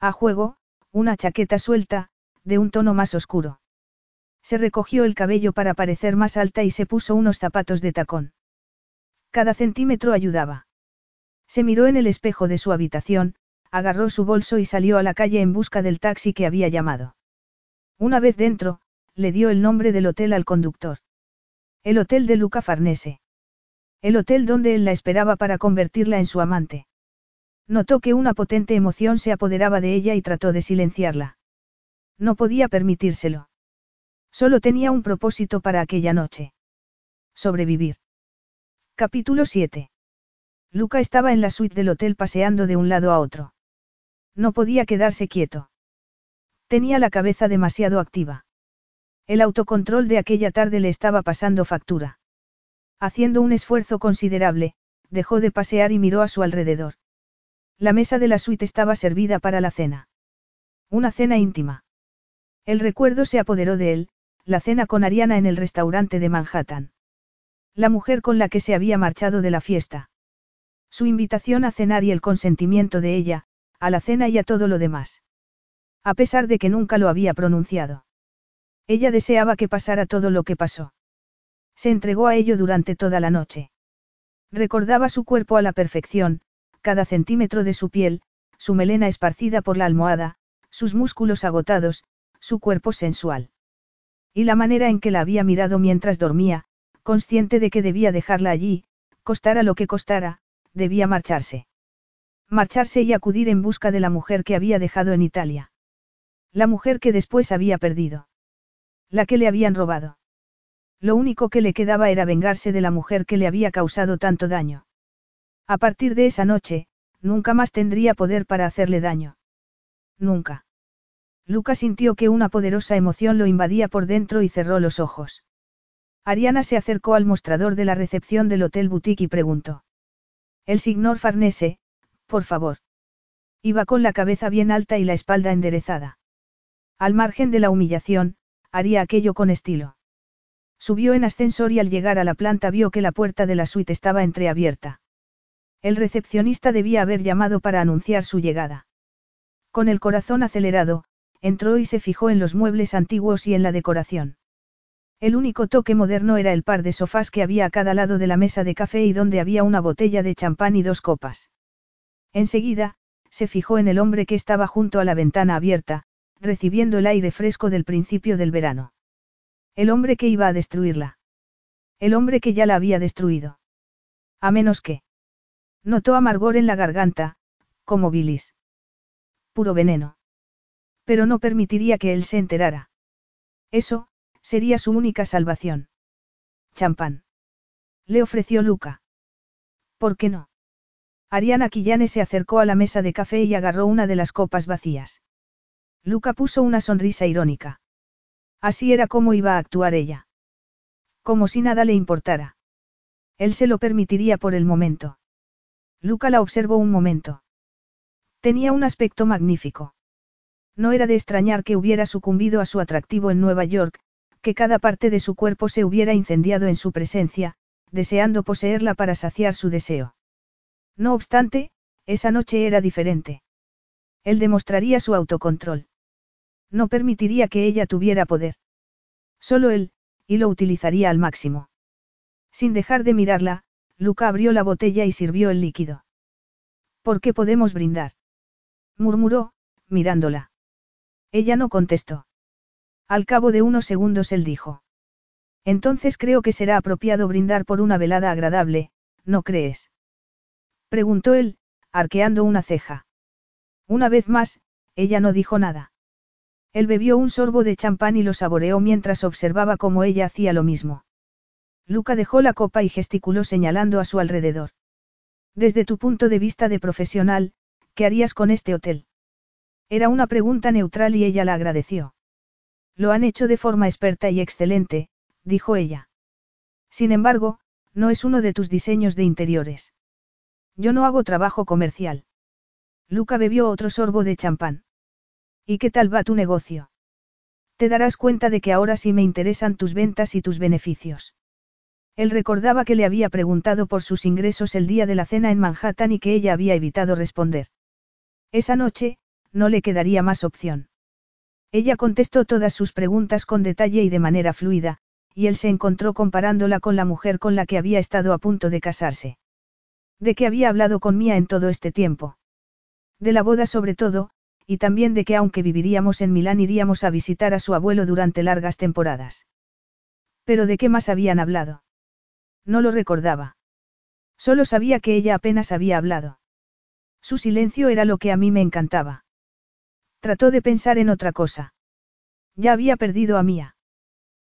S1: A juego, una chaqueta suelta, de un tono más oscuro. Se recogió el cabello para parecer más alta y se puso unos zapatos de tacón. Cada centímetro ayudaba. Se miró en el espejo de su habitación, agarró su bolso y salió a la calle en busca del taxi que había llamado. Una vez dentro, le dio el nombre del hotel al conductor. El hotel de Luca Farnese. El hotel donde él la esperaba para convertirla en su amante. Notó que una potente emoción se apoderaba de ella y trató de silenciarla. No podía permitírselo. Solo tenía un propósito para aquella noche. Sobrevivir. Capítulo 7. Luca estaba en la suite del hotel paseando de un lado a otro. No podía quedarse quieto. Tenía la cabeza demasiado activa. El autocontrol de aquella tarde le estaba pasando factura. Haciendo un esfuerzo considerable, dejó de pasear y miró a su alrededor. La mesa de la suite estaba servida para la cena. Una cena íntima. El recuerdo se apoderó de él, la cena con Ariana en el restaurante de Manhattan. La mujer con la que se había marchado de la fiesta. Su invitación a cenar y el consentimiento de ella, a la cena y a todo lo demás. A pesar de que nunca lo había pronunciado. Ella deseaba que pasara todo lo que pasó. Se entregó a ello durante toda la noche. Recordaba su cuerpo a la perfección, cada centímetro de su piel, su melena esparcida por la almohada, sus músculos agotados, su cuerpo sensual. Y la manera en que la había mirado mientras dormía, consciente de que debía dejarla allí, costara lo que costara, debía marcharse. Marcharse y acudir en busca de la mujer que había dejado en Italia. La mujer que después había perdido. La que le habían robado. Lo único que le quedaba era vengarse de la mujer que le había causado tanto daño. A partir de esa noche, nunca más tendría poder para hacerle daño. Nunca. Luca sintió que una poderosa emoción lo invadía por dentro y cerró los ojos. Ariana se acercó al mostrador de la recepción del Hotel Boutique y preguntó. El señor Farnese, por favor. Iba con la cabeza bien alta y la espalda enderezada. Al margen de la humillación, haría aquello con estilo. Subió en ascensor y al llegar a la planta vio que la puerta de la suite estaba entreabierta. El recepcionista debía haber llamado para anunciar su llegada. Con el corazón acelerado, entró y se fijó en los muebles antiguos y en la decoración. El único toque moderno era el par de sofás que había a cada lado de la mesa de café y donde había una botella de champán y dos copas. Enseguida, se fijó en el hombre que estaba junto a la ventana abierta, recibiendo el aire fresco del principio del verano. El hombre que iba a destruirla. El hombre que ya la había destruido. A menos que. Notó amargor en la garganta, como bilis. Puro veneno. Pero no permitiría que él se enterara. Eso, sería su única salvación. Champán. Le ofreció Luca. ¿Por qué no? Ariana Quillane se acercó a la mesa de café y agarró una de las copas vacías. Luca puso una sonrisa irónica. Así era como iba a actuar ella. Como si nada le importara. Él se lo permitiría por el momento. Luca la observó un momento. Tenía un aspecto magnífico. No era de extrañar que hubiera sucumbido a su atractivo en Nueva York, que cada parte de su cuerpo se hubiera incendiado en su presencia, deseando poseerla para saciar su deseo. No obstante, esa noche era diferente. Él demostraría su autocontrol. No permitiría que ella tuviera poder. Solo él, y lo utilizaría al máximo. Sin dejar de mirarla, Luca abrió la botella y sirvió el líquido. ¿Por qué podemos brindar? murmuró, mirándola. Ella no contestó. Al cabo de unos segundos él dijo. Entonces creo que será apropiado brindar por una velada agradable, ¿no crees? Preguntó él, arqueando una ceja. Una vez más, ella no dijo nada. Él bebió un sorbo de champán y lo saboreó mientras observaba cómo ella hacía lo mismo. Luca dejó la copa y gesticuló señalando a su alrededor. Desde tu punto de vista de profesional, ¿qué harías con este hotel? Era una pregunta neutral y ella la agradeció. Lo han hecho de forma experta y excelente, dijo ella. Sin embargo, no es uno de tus diseños de interiores. Yo no hago trabajo comercial. Luca bebió otro sorbo de champán. ¿Y qué tal va tu negocio? Te darás cuenta de que ahora sí me interesan tus ventas y tus beneficios. Él recordaba que le había preguntado por sus ingresos el día de la cena en Manhattan y que ella había evitado responder. Esa noche, no le quedaría más opción. Ella contestó todas sus preguntas con detalle y de manera fluida, y él se encontró comparándola con la mujer con la que había estado a punto de casarse. De que había hablado con Mía en todo este tiempo. De la boda sobre todo, y también de que aunque viviríamos en Milán iríamos a visitar a su abuelo durante largas temporadas. Pero ¿de qué más habían hablado? No lo recordaba. Solo sabía que ella apenas había hablado. Su silencio era lo que a mí me encantaba. Trató de pensar en otra cosa. Ya había perdido a Mía.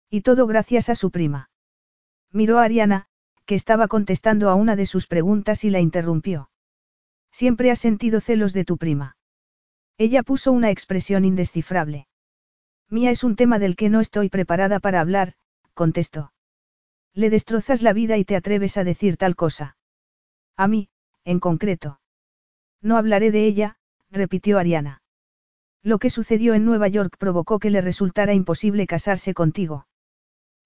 S1: Y todo gracias a su prima. Miró a Ariana, que estaba contestando a una de sus preguntas y la interrumpió. Siempre has sentido celos de tu prima. Ella puso una expresión indescifrable. Mía es un tema del que no estoy preparada para hablar, contestó. Le destrozas la vida y te atreves a decir tal cosa. A mí, en concreto. No hablaré de ella, repitió Ariana. Lo que sucedió en Nueva York provocó que le resultara imposible casarse contigo.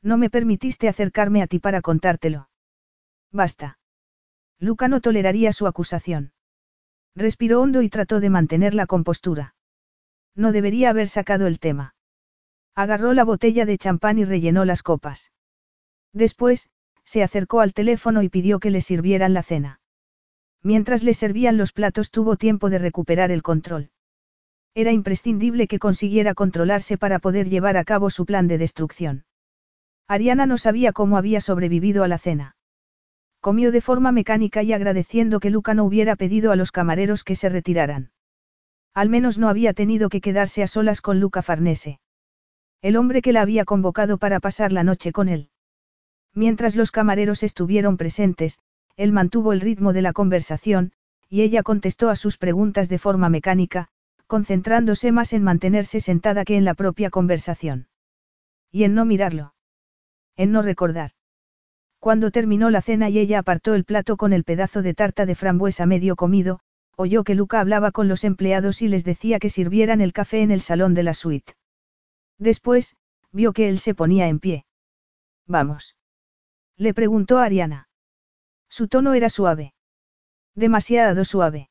S1: No me permitiste acercarme a ti para contártelo. Basta. Luca no toleraría su acusación. Respiró hondo y trató de mantener la compostura. No debería haber sacado el tema. Agarró la botella de champán y rellenó las copas. Después, se acercó al teléfono y pidió que le sirvieran la cena. Mientras le servían los platos tuvo tiempo de recuperar el control. Era imprescindible que consiguiera controlarse para poder llevar a cabo su plan de destrucción. Ariana no sabía cómo había sobrevivido a la cena. Comió de forma mecánica y agradeciendo que Luca no hubiera pedido a los camareros que se retiraran. Al menos no había tenido que quedarse a solas con Luca Farnese. El hombre que la había convocado para pasar la noche con él. Mientras los camareros estuvieron presentes, él mantuvo el ritmo de la conversación, y ella contestó a sus preguntas de forma mecánica, concentrándose más en mantenerse sentada que en la propia conversación. Y en no mirarlo. En no recordar. Cuando terminó la cena y ella apartó el plato con el pedazo de tarta de frambuesa medio comido, oyó que Luca hablaba con los empleados y les decía que sirvieran el café en el salón de la suite. Después, vio que él se ponía en pie. Vamos. Le preguntó a Ariana. Su tono era suave. Demasiado suave.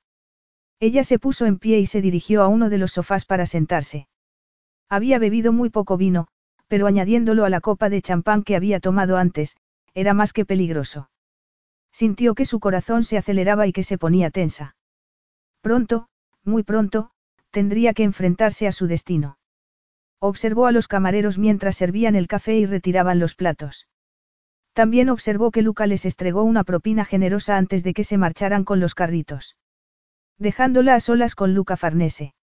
S1: Ella se puso en pie y se dirigió a uno de los sofás para sentarse. Había bebido muy poco vino, pero añadiéndolo a la copa de champán que había tomado antes, era más que peligroso. Sintió que su corazón se aceleraba y que se ponía tensa. Pronto, muy pronto, tendría que enfrentarse a su destino. Observó a los camareros mientras servían el café y retiraban los platos. También observó que Luca les estregó una propina generosa antes de que se marcharan con los carritos dejándola a solas con Luca Farnese.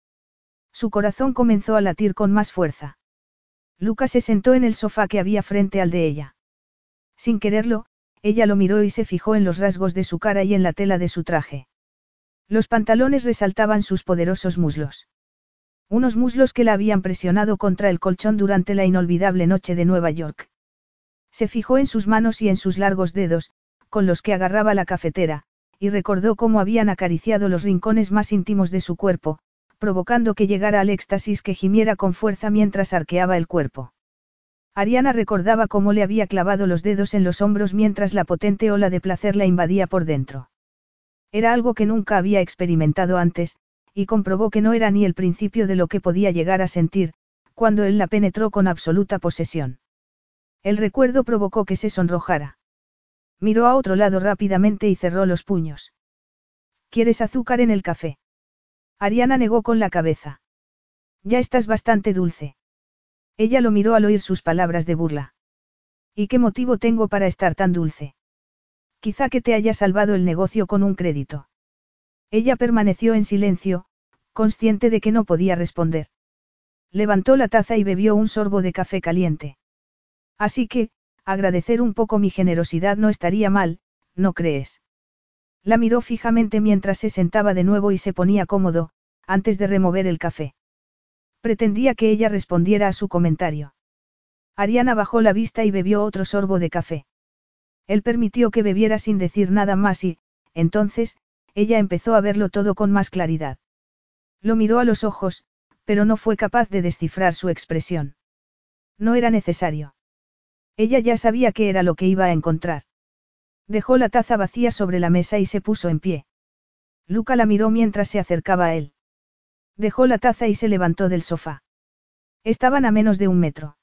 S1: Su corazón comenzó a latir con más fuerza. Luca se sentó en el sofá que había frente al de ella. Sin quererlo, ella lo miró y se fijó en los rasgos de su cara y en la tela de su traje. Los pantalones resaltaban sus poderosos muslos. Unos muslos que la habían presionado contra el colchón durante la inolvidable noche de Nueva York. Se fijó en sus manos y en sus largos dedos, con los que agarraba la cafetera, y recordó cómo habían acariciado los rincones más íntimos de su cuerpo, provocando que llegara al éxtasis que gimiera con fuerza mientras arqueaba el cuerpo. Ariana recordaba cómo le había clavado los dedos en los hombros mientras la potente ola de placer la invadía por dentro. Era algo que nunca había experimentado antes, y comprobó que no era ni el principio de lo que podía llegar a sentir, cuando él la penetró con absoluta posesión. El recuerdo provocó que se sonrojara. Miró a otro lado rápidamente y cerró los puños. ¿Quieres azúcar en el café? Ariana negó con la cabeza. Ya estás bastante dulce. Ella lo miró al oír sus palabras de burla. ¿Y qué motivo tengo para estar tan dulce? Quizá que te haya salvado el negocio con un crédito. Ella permaneció en silencio, consciente de que no podía responder. Levantó la taza y bebió un sorbo de café caliente. Así que, agradecer un poco mi generosidad no estaría mal, ¿no crees? La miró fijamente mientras se sentaba de nuevo y se ponía cómodo, antes de remover el café. Pretendía que ella respondiera a su comentario. Ariana bajó la vista y bebió otro sorbo de café. Él permitió que bebiera sin decir nada más y, entonces, ella empezó a verlo todo con más claridad. Lo miró a los ojos, pero no fue capaz de descifrar su expresión. No era necesario. Ella ya sabía qué era lo que iba a encontrar. Dejó la taza vacía sobre la mesa y se puso en pie. Luca la miró mientras se acercaba a él. Dejó la taza y se levantó del sofá. Estaban a menos de un metro.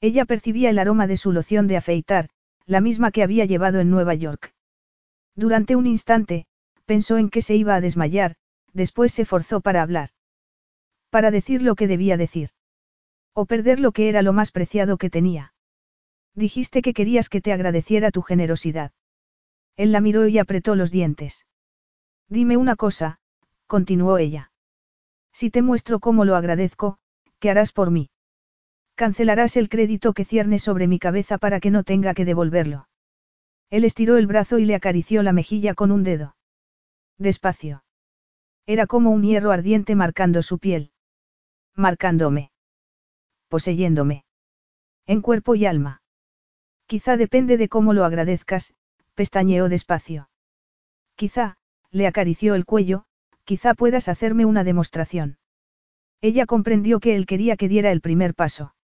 S1: Ella percibía el aroma de su loción de afeitar, la misma que había llevado en Nueva York. Durante un instante, pensó en que se iba a desmayar, después se forzó para hablar. Para decir lo que debía decir. O perder lo que era lo más preciado que tenía. Dijiste que querías que te agradeciera tu generosidad. Él la miró y apretó los dientes. Dime una cosa, continuó ella. Si te muestro cómo lo agradezco, ¿qué harás por mí? Cancelarás el crédito que cierne sobre mi cabeza para que no tenga que devolverlo. Él estiró el brazo y le acarició la mejilla con un dedo. Despacio. Era como un hierro ardiente marcando su piel. Marcándome. Poseyéndome. En cuerpo y alma. Quizá depende de cómo lo agradezcas, pestañeó despacio. Quizá, le acarició el cuello, quizá puedas hacerme una demostración. Ella comprendió que él quería que diera el primer paso.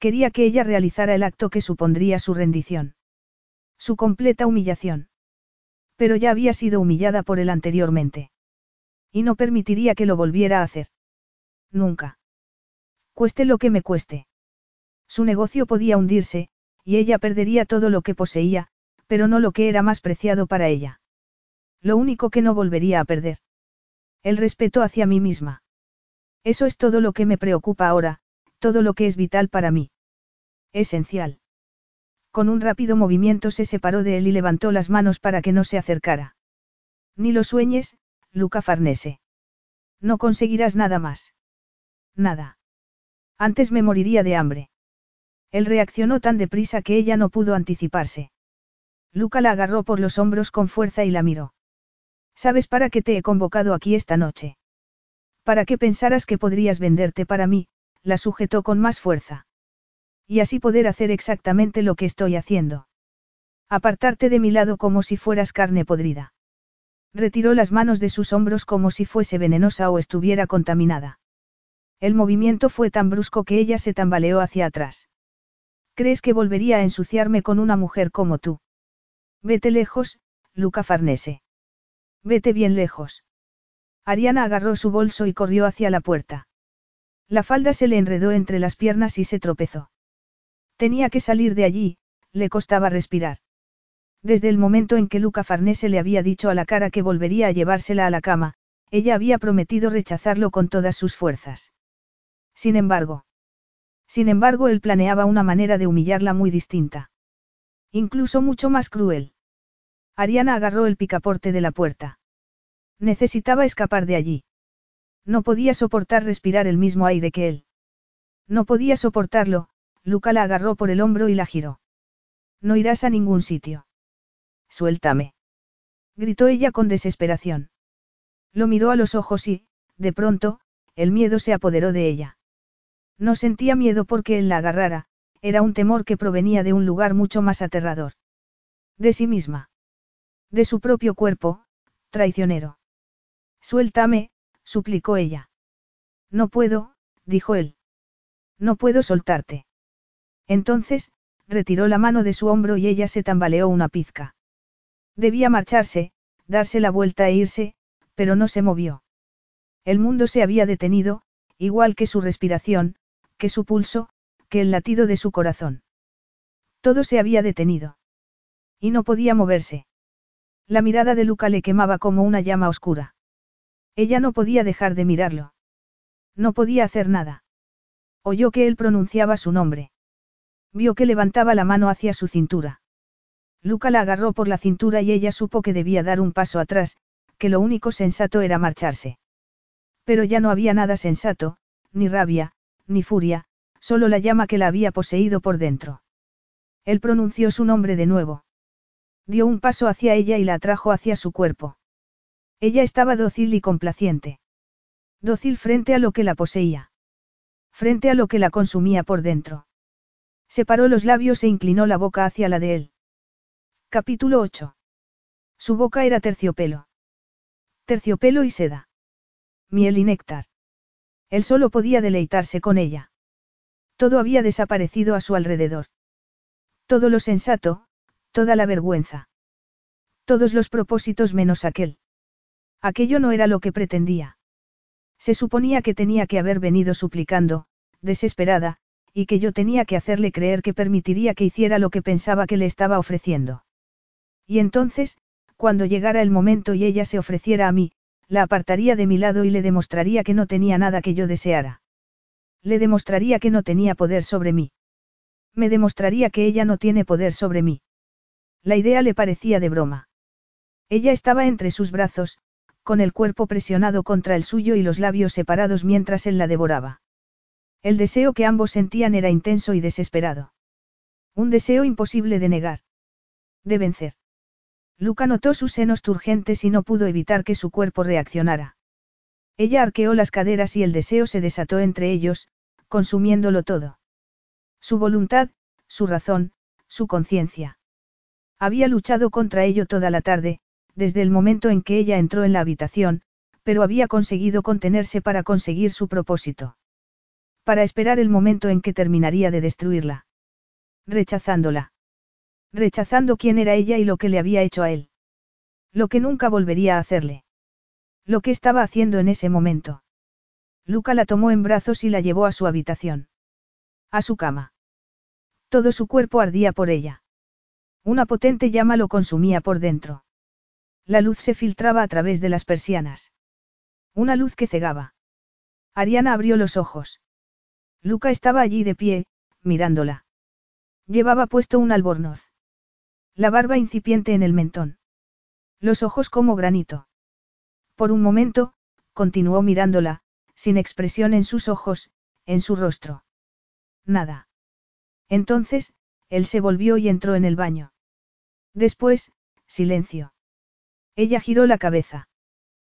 S1: Quería que ella realizara el acto que supondría su rendición. Su completa humillación. Pero ya había sido humillada por él anteriormente. Y no permitiría que lo volviera a hacer. Nunca. Cueste lo que me cueste. Su negocio podía hundirse, y ella perdería todo lo que poseía, pero no lo que era más preciado para ella. Lo único que no volvería a perder. El respeto hacia mí misma. Eso es todo lo que me preocupa ahora, todo lo que es vital para mí. Esencial. Con un rápido movimiento se separó de él y levantó las manos para que no se acercara. Ni lo sueñes, Luca Farnese. No conseguirás nada más. Nada. Antes me moriría de hambre. Él reaccionó tan deprisa que ella no pudo anticiparse. Luca la agarró por los hombros con fuerza y la miró. ¿Sabes para qué te he convocado aquí esta noche? Para que pensaras que podrías venderte para mí, la sujetó con más fuerza. Y así poder hacer exactamente lo que estoy haciendo. Apartarte de mi lado como si fueras carne podrida. Retiró las manos de sus hombros como si fuese venenosa o estuviera contaminada. El movimiento fue tan brusco que ella se tambaleó hacia atrás. ¿Crees que volvería a ensuciarme con una mujer como tú? Vete lejos, Luca Farnese. Vete bien lejos. Ariana agarró su bolso y corrió hacia la puerta. La falda se le enredó entre las piernas y se tropezó. Tenía que salir de allí, le costaba respirar. Desde el momento en que Luca Farnese le había dicho a la cara que volvería a llevársela a la cama, ella había prometido rechazarlo con todas sus fuerzas. Sin embargo. Sin embargo, él planeaba una manera de humillarla muy distinta. Incluso mucho más cruel. Ariana agarró el picaporte de la puerta. Necesitaba escapar de allí. No podía soportar respirar el mismo aire que él. No podía soportarlo, Luca la agarró por el hombro y la giró. No irás a ningún sitio. Suéltame. Gritó ella con desesperación. Lo miró a los ojos y, de pronto, el miedo se apoderó de ella. No sentía miedo porque él la agarrara, era un temor que provenía de un lugar mucho más aterrador. De sí misma. De su propio cuerpo, traicionero. Suéltame, suplicó ella. No puedo, dijo él. No puedo soltarte. Entonces, retiró la mano de su hombro y ella se tambaleó una pizca. Debía marcharse, darse la vuelta e irse, pero no se movió. El mundo se había detenido, igual que su respiración, que su pulso, que el latido de su corazón. Todo se había detenido. Y no podía moverse. La mirada de Luca le quemaba como una llama oscura. Ella no podía dejar de mirarlo. No podía hacer nada. Oyó que él pronunciaba su nombre. Vio que levantaba la mano hacia su cintura. Luca la agarró por la cintura y ella supo que debía dar un paso atrás, que lo único sensato era marcharse. Pero ya no había nada sensato, ni rabia, ni furia, solo la llama que la había poseído por dentro. Él pronunció su nombre de nuevo. Dio un paso hacia ella y la atrajo hacia su cuerpo. Ella estaba dócil y complaciente. Dócil frente a lo que la poseía. Frente a lo que la consumía por dentro. Separó los labios e inclinó la boca hacia la de él. Capítulo 8. Su boca era terciopelo. Terciopelo y seda. Miel y néctar. Él solo podía deleitarse con ella. Todo había desaparecido a su alrededor. Todo lo sensato, toda la vergüenza. Todos los propósitos menos aquel. Aquello no era lo que pretendía. Se suponía que tenía que haber venido suplicando, desesperada, y que yo tenía que hacerle creer que permitiría que hiciera lo que pensaba que le estaba ofreciendo. Y entonces, cuando llegara el momento y ella se ofreciera a mí, la apartaría de mi lado y le demostraría que no tenía nada que yo deseara. Le demostraría que no tenía poder sobre mí. Me demostraría que ella no tiene poder sobre mí. La idea le parecía de broma. Ella estaba entre sus brazos, con el cuerpo presionado contra el suyo y los labios separados mientras él la devoraba. El deseo que ambos sentían era intenso y desesperado. Un deseo imposible de negar. De vencer. Luca notó sus senos turgentes y no pudo evitar que su cuerpo reaccionara. Ella arqueó las caderas y el deseo se desató entre ellos, consumiéndolo todo. Su voluntad, su razón, su conciencia. Había luchado contra ello toda la tarde, desde el momento en que ella entró en la habitación, pero había conseguido contenerse para conseguir su propósito. Para esperar el momento en que terminaría de destruirla. Rechazándola. Rechazando quién era ella y lo que le había hecho a él. Lo que nunca volvería a hacerle. Lo que estaba haciendo en ese momento. Luca la tomó en brazos y la llevó a su habitación. A su cama. Todo su cuerpo ardía por ella. Una potente llama lo consumía por dentro. La luz se filtraba a través de las persianas. Una luz que cegaba. Ariana abrió los ojos. Luca estaba allí de pie, mirándola. Llevaba puesto un albornoz. La barba incipiente en el mentón. Los ojos como granito. Por un momento, continuó mirándola, sin expresión en sus ojos, en su rostro. Nada. Entonces, él se volvió y entró en el baño. Después, silencio. Ella giró la cabeza.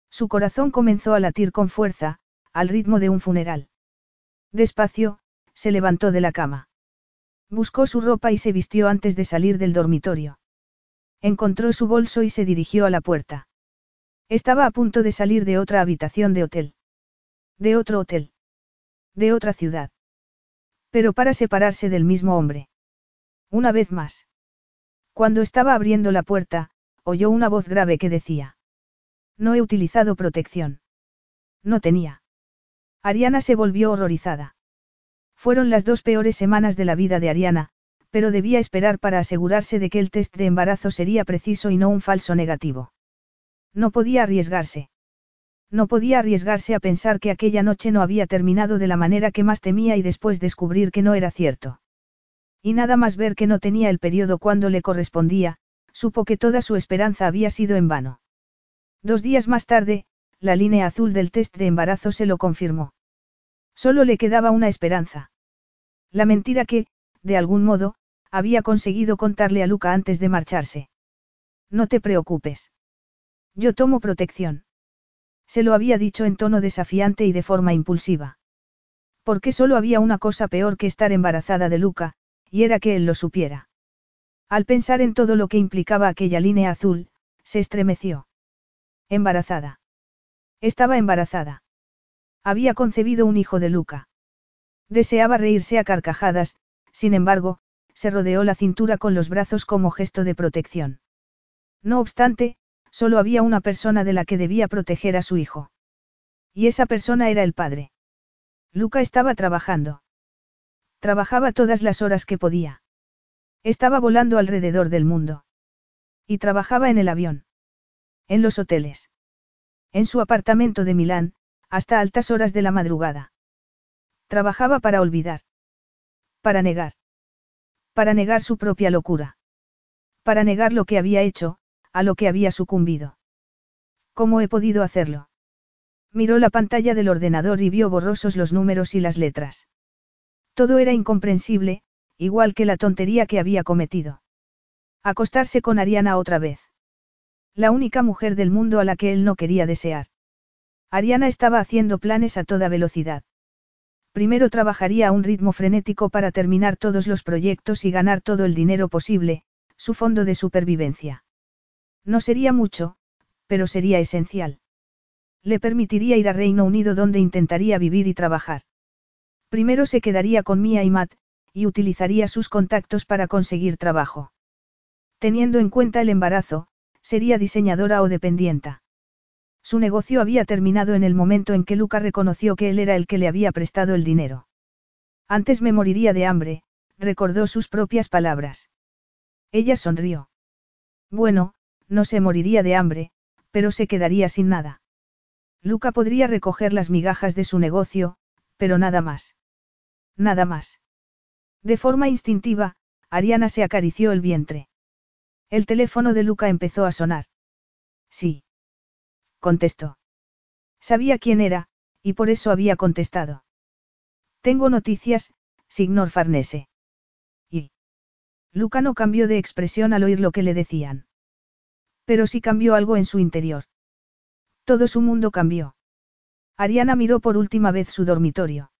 S1: Su corazón comenzó a latir con fuerza, al ritmo de un funeral. Despacio, se levantó de la cama. Buscó su ropa y se vistió antes de salir del dormitorio. Encontró su bolso y se dirigió a la puerta. Estaba a punto de salir de otra habitación de hotel. De otro hotel. De otra ciudad. Pero para separarse del mismo hombre. Una vez más. Cuando estaba abriendo la puerta, oyó una voz grave que decía. No he utilizado protección. No tenía. Ariana se volvió horrorizada. Fueron las dos peores semanas de la vida de Ariana, pero debía esperar para asegurarse de que el test de embarazo sería preciso y no un falso negativo. No podía arriesgarse. No podía arriesgarse a pensar que aquella noche no había terminado de la manera que más temía y después descubrir que no era cierto. Y nada más ver que no tenía el periodo cuando le correspondía, supo que toda su esperanza había sido en vano. Dos días más tarde, la línea azul del test de embarazo se lo confirmó. Solo le quedaba una esperanza. La mentira que, de algún modo, había conseguido contarle a Luca antes de marcharse. No te preocupes. Yo tomo protección. Se lo había dicho en tono desafiante y de forma impulsiva. Porque solo había una cosa peor que estar embarazada de Luca, y era que él lo supiera. Al pensar en todo lo que implicaba aquella línea azul, se estremeció. Embarazada. Estaba embarazada. Había concebido un hijo de Luca. Deseaba reírse a carcajadas, sin embargo, se rodeó la cintura con los brazos como gesto de protección. No obstante, Solo había una persona de la que debía proteger a su hijo. Y esa persona era el padre. Luca estaba trabajando. Trabajaba todas las horas que podía. Estaba volando alrededor del mundo. Y trabajaba en el avión. En los hoteles. En su apartamento de Milán, hasta altas horas de la madrugada. Trabajaba para olvidar. Para negar. Para negar su propia locura. Para negar lo que había hecho, a lo que había sucumbido. ¿Cómo he podido hacerlo? Miró la pantalla del ordenador y vio borrosos los números y las letras. Todo era incomprensible, igual que la tontería que había cometido. Acostarse con Ariana otra vez. La única mujer del mundo a la que él no quería desear. Ariana estaba haciendo planes a toda velocidad. Primero trabajaría a un ritmo frenético para terminar todos los proyectos y ganar todo el dinero posible, su fondo de supervivencia. No sería mucho, pero sería esencial. Le permitiría ir a Reino Unido donde intentaría vivir y trabajar. Primero se quedaría con Mia y Matt, y utilizaría sus contactos para conseguir trabajo. Teniendo en cuenta el embarazo, sería diseñadora o dependienta. Su negocio había terminado en el momento en que Luca reconoció que él era el que le había prestado el dinero. Antes me moriría de hambre, recordó sus propias palabras. Ella sonrió. Bueno, no se moriría de hambre, pero se quedaría sin nada. Luca podría recoger las migajas de su negocio, pero nada más. Nada más. De forma instintiva, Ariana se acarició el vientre. El teléfono de Luca empezó a sonar. Sí. Contestó. Sabía quién era, y por eso había contestado. Tengo noticias, signor Farnese. Y. Luca no cambió de expresión al oír lo que le decían. Pero sí cambió algo en su interior. Todo su mundo cambió. Ariana miró por última vez su dormitorio.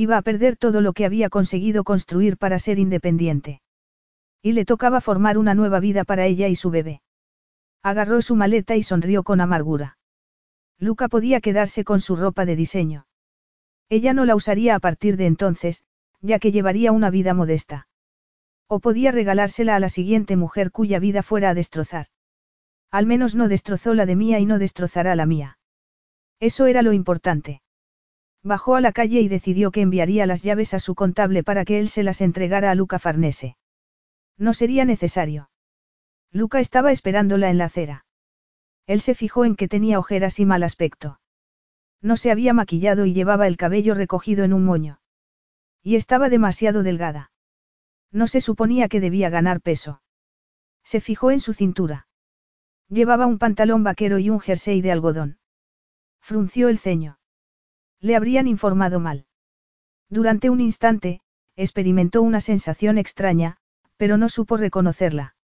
S1: Iba a perder todo lo que había conseguido construir para ser independiente. Y le tocaba formar una nueva vida para ella y su bebé. Agarró su maleta y sonrió con amargura. Luca podía quedarse con su ropa de diseño. Ella no la usaría a partir de entonces, ya que llevaría una vida modesta. O podía regalársela a la siguiente mujer cuya vida fuera a destrozar. Al menos no destrozó la de mía y no destrozará la mía. Eso era lo importante. Bajó a la calle y decidió que enviaría las llaves a su contable para que él se las entregara a Luca Farnese. No sería necesario. Luca estaba esperándola en la acera. Él se fijó en que tenía ojeras y mal aspecto. No se había maquillado y llevaba el cabello recogido en un moño. Y estaba demasiado delgada. No se suponía que debía ganar peso. Se fijó en su cintura. Llevaba un pantalón vaquero y un jersey de algodón. Frunció el ceño. Le habrían informado mal. Durante un instante, experimentó una sensación extraña, pero no supo reconocerla.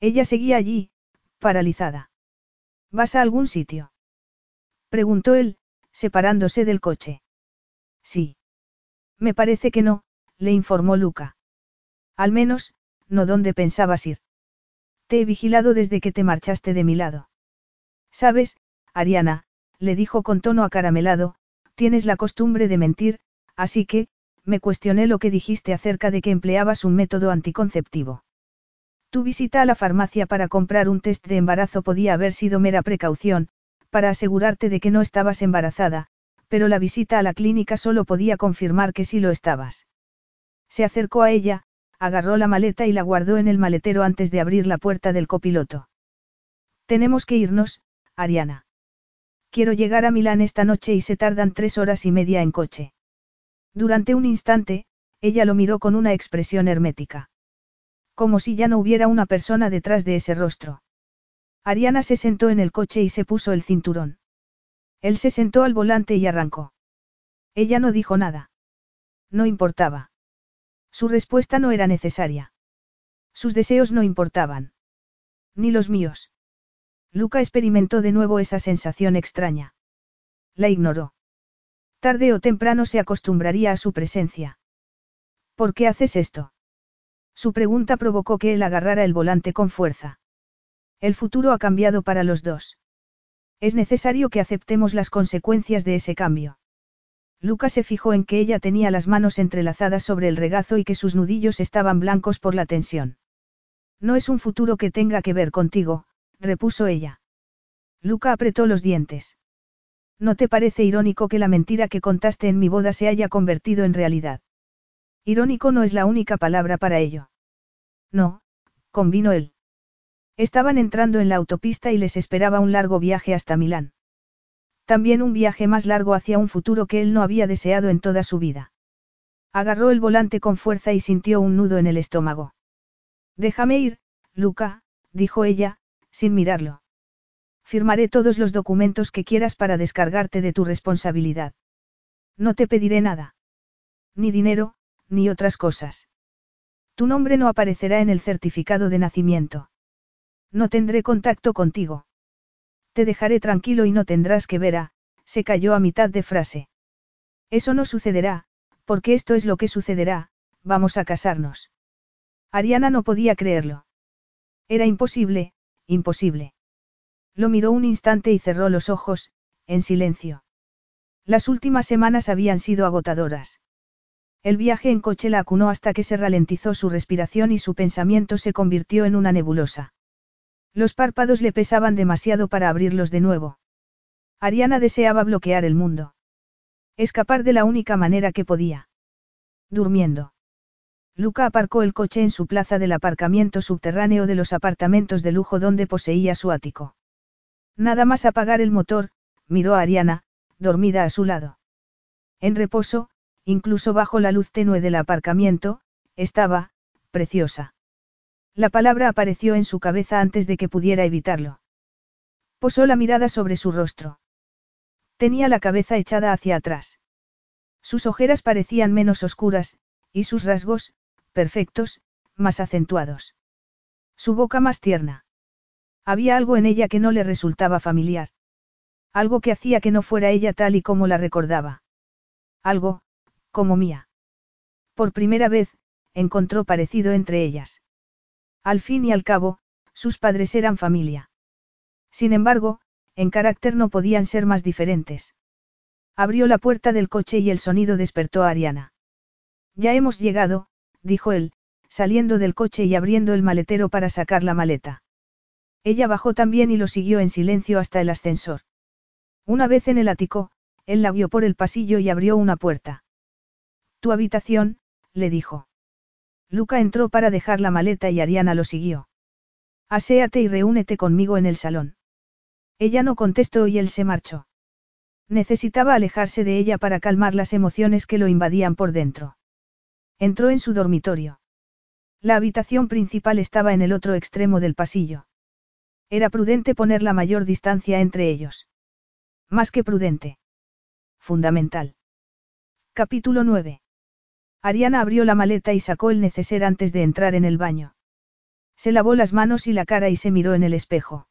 S1: Ella seguía allí, paralizada. ¿Vas a algún sitio? Preguntó él, separándose del coche. Sí. Me parece que no, le informó Luca. Al menos, no dónde pensabas ir. Te he vigilado desde que te marchaste de mi lado. Sabes, Ariana, le dijo con tono acaramelado, tienes la costumbre de mentir, así que, me cuestioné lo que dijiste acerca de que empleabas un método anticonceptivo. Tu visita a la farmacia para comprar un test de embarazo podía haber sido mera precaución, para asegurarte de que no estabas embarazada, pero la visita a la clínica solo podía confirmar que sí lo estabas. Se acercó a ella, agarró la maleta y la guardó en el maletero antes de abrir la puerta del copiloto. Tenemos que irnos, Ariana. Quiero llegar a Milán esta noche y se tardan tres horas y media en coche. Durante un instante, ella lo miró con una expresión hermética. Como si ya no hubiera una persona detrás de ese rostro. Ariana se sentó en el coche y se puso el cinturón. Él se sentó al volante y arrancó. Ella no dijo nada. No importaba. Su respuesta no era necesaria. Sus deseos no importaban. Ni los míos. Luca experimentó de nuevo esa sensación extraña. La ignoró. Tarde o temprano se acostumbraría a su presencia. ¿Por qué haces esto? Su pregunta provocó que él agarrara el volante con fuerza. El futuro ha cambiado para los dos. Es necesario que aceptemos las consecuencias de ese cambio. Luca se fijó en que ella tenía las manos entrelazadas sobre el regazo y que sus nudillos estaban blancos por la tensión. No es un futuro que tenga que ver contigo, repuso ella. Luca apretó los dientes. ¿No te parece irónico que la mentira que contaste en mi boda se haya convertido en realidad? Irónico no es la única palabra para ello. No, convino él. Estaban entrando en la autopista y les esperaba un largo viaje hasta Milán. También un viaje más largo hacia un futuro que él no había deseado en toda su vida. Agarró el volante con fuerza y sintió un nudo en el estómago. Déjame ir, Luca, dijo ella, sin mirarlo. Firmaré todos los documentos que quieras para descargarte de tu responsabilidad. No te pediré nada. Ni dinero, ni otras cosas. Tu nombre no aparecerá en el certificado de nacimiento. No tendré contacto contigo. Te dejaré tranquilo y no tendrás que ver a, se cayó a mitad de frase. Eso no sucederá, porque esto es lo que sucederá, vamos a casarnos. Ariana no podía creerlo. Era imposible, imposible. Lo miró un instante y cerró los ojos, en silencio. Las últimas semanas habían sido agotadoras. El viaje en coche la acunó hasta que se ralentizó su respiración y su pensamiento se convirtió en una nebulosa. Los párpados le pesaban demasiado para abrirlos de nuevo. Ariana deseaba bloquear el mundo. Escapar de la única manera que podía. Durmiendo. Luca aparcó el coche en su plaza del aparcamiento subterráneo de los apartamentos de lujo donde poseía su ático. Nada más apagar el motor, miró a Ariana, dormida a su lado. En reposo, incluso bajo la luz tenue del aparcamiento, estaba, preciosa. La palabra apareció en su cabeza antes de que pudiera evitarlo. Posó la mirada sobre su rostro. Tenía la cabeza echada hacia atrás. Sus ojeras parecían menos oscuras, y sus rasgos, perfectos, más acentuados. Su boca más tierna. Había algo en ella que no le resultaba familiar. Algo que hacía que no fuera ella tal y como la recordaba. Algo, como mía. Por primera vez, encontró parecido entre ellas. Al fin y al cabo, sus padres eran familia. Sin embargo, en carácter no podían ser más diferentes. Abrió la puerta del coche y el sonido despertó a Ariana. Ya hemos llegado, dijo él, saliendo del coche y abriendo el maletero para sacar la maleta. Ella bajó también y lo siguió en silencio hasta el ascensor. Una vez en el ático, él la guió por el pasillo y abrió una puerta. Tu habitación, le dijo. Luca entró para dejar la maleta y Ariana lo siguió. Aséate y reúnete conmigo en el salón. Ella no contestó y él se marchó. Necesitaba alejarse de ella para calmar las emociones que lo invadían por dentro. Entró en su dormitorio. La habitación principal estaba en el otro extremo del pasillo. Era prudente poner la mayor distancia entre ellos. Más que prudente. Fundamental. Capítulo 9. Ariana abrió la maleta y sacó el neceser antes de entrar en el baño. Se lavó las manos y la cara y se miró en el espejo.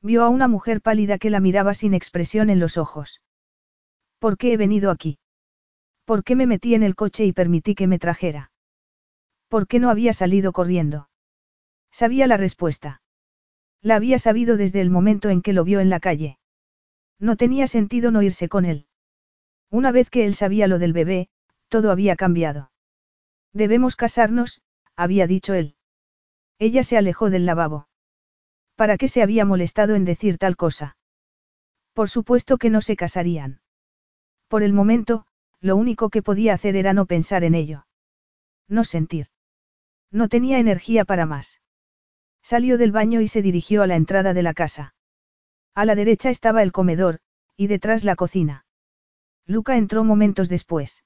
S1: Vio a una mujer pálida que la miraba sin expresión en los ojos. ¿Por qué he venido aquí? ¿Por qué me metí en el coche y permití que me trajera? ¿Por qué no había salido corriendo? Sabía la respuesta. La había sabido desde el momento en que lo vio en la calle. No tenía sentido no irse con él. Una vez que él sabía lo del bebé, todo había cambiado. Debemos casarnos, había dicho él. Ella se alejó del lavabo. ¿Para qué se había molestado en decir tal cosa? Por supuesto que no se casarían. Por el momento, lo único que podía hacer era no pensar en ello. No sentir. No tenía energía para más. Salió del baño y se dirigió a la entrada de la casa. A la derecha estaba el comedor, y detrás la cocina. Luca entró momentos después.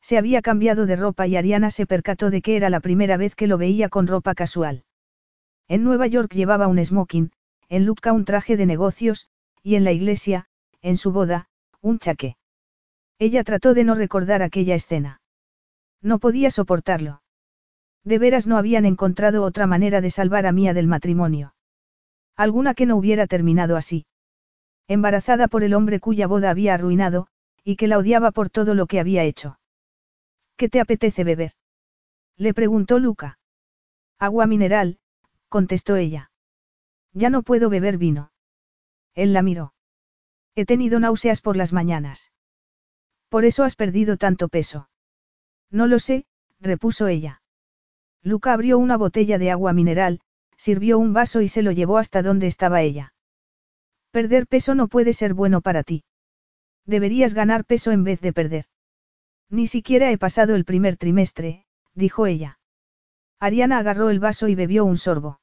S1: Se había cambiado de ropa y Ariana se percató de que era la primera vez que lo veía con ropa casual. En Nueva York llevaba un smoking, en Luca un traje de negocios, y en la iglesia, en su boda, un chaqué. Ella trató de no recordar aquella escena. No podía soportarlo. De veras no habían encontrado otra manera de salvar a Mía del matrimonio. Alguna que no hubiera terminado así. Embarazada por el hombre cuya boda había arruinado, y que la odiaba por todo lo que había hecho. ¿Qué te apetece beber? Le preguntó Luca. Agua mineral, contestó ella. Ya no puedo beber vino. Él la miró. He tenido náuseas por las mañanas. Por eso has perdido tanto peso. No lo sé, repuso ella. Luca abrió una botella de agua mineral, sirvió un vaso y se lo llevó hasta donde estaba ella. Perder peso no puede ser bueno para ti. Deberías ganar peso en vez de perder. Ni siquiera he pasado el primer trimestre, dijo ella. Ariana agarró el vaso y bebió un sorbo.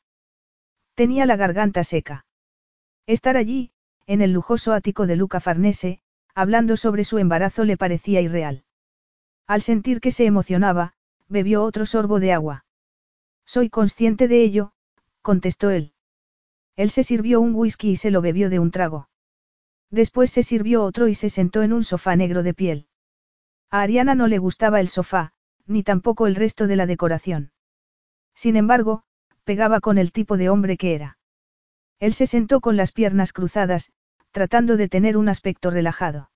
S1: Tenía la garganta seca. Estar allí, en el lujoso ático de Luca Farnese, hablando sobre su embarazo le parecía irreal. Al sentir que se emocionaba, bebió otro sorbo de agua. Soy consciente de ello, contestó él. Él se sirvió un whisky y se lo bebió de un trago. Después se sirvió otro y se sentó en un sofá negro de piel. A Ariana no le gustaba el sofá, ni tampoco el resto de la decoración. Sin embargo, pegaba con el tipo de hombre que era. Él se sentó con las piernas cruzadas, tratando de tener un aspecto relajado.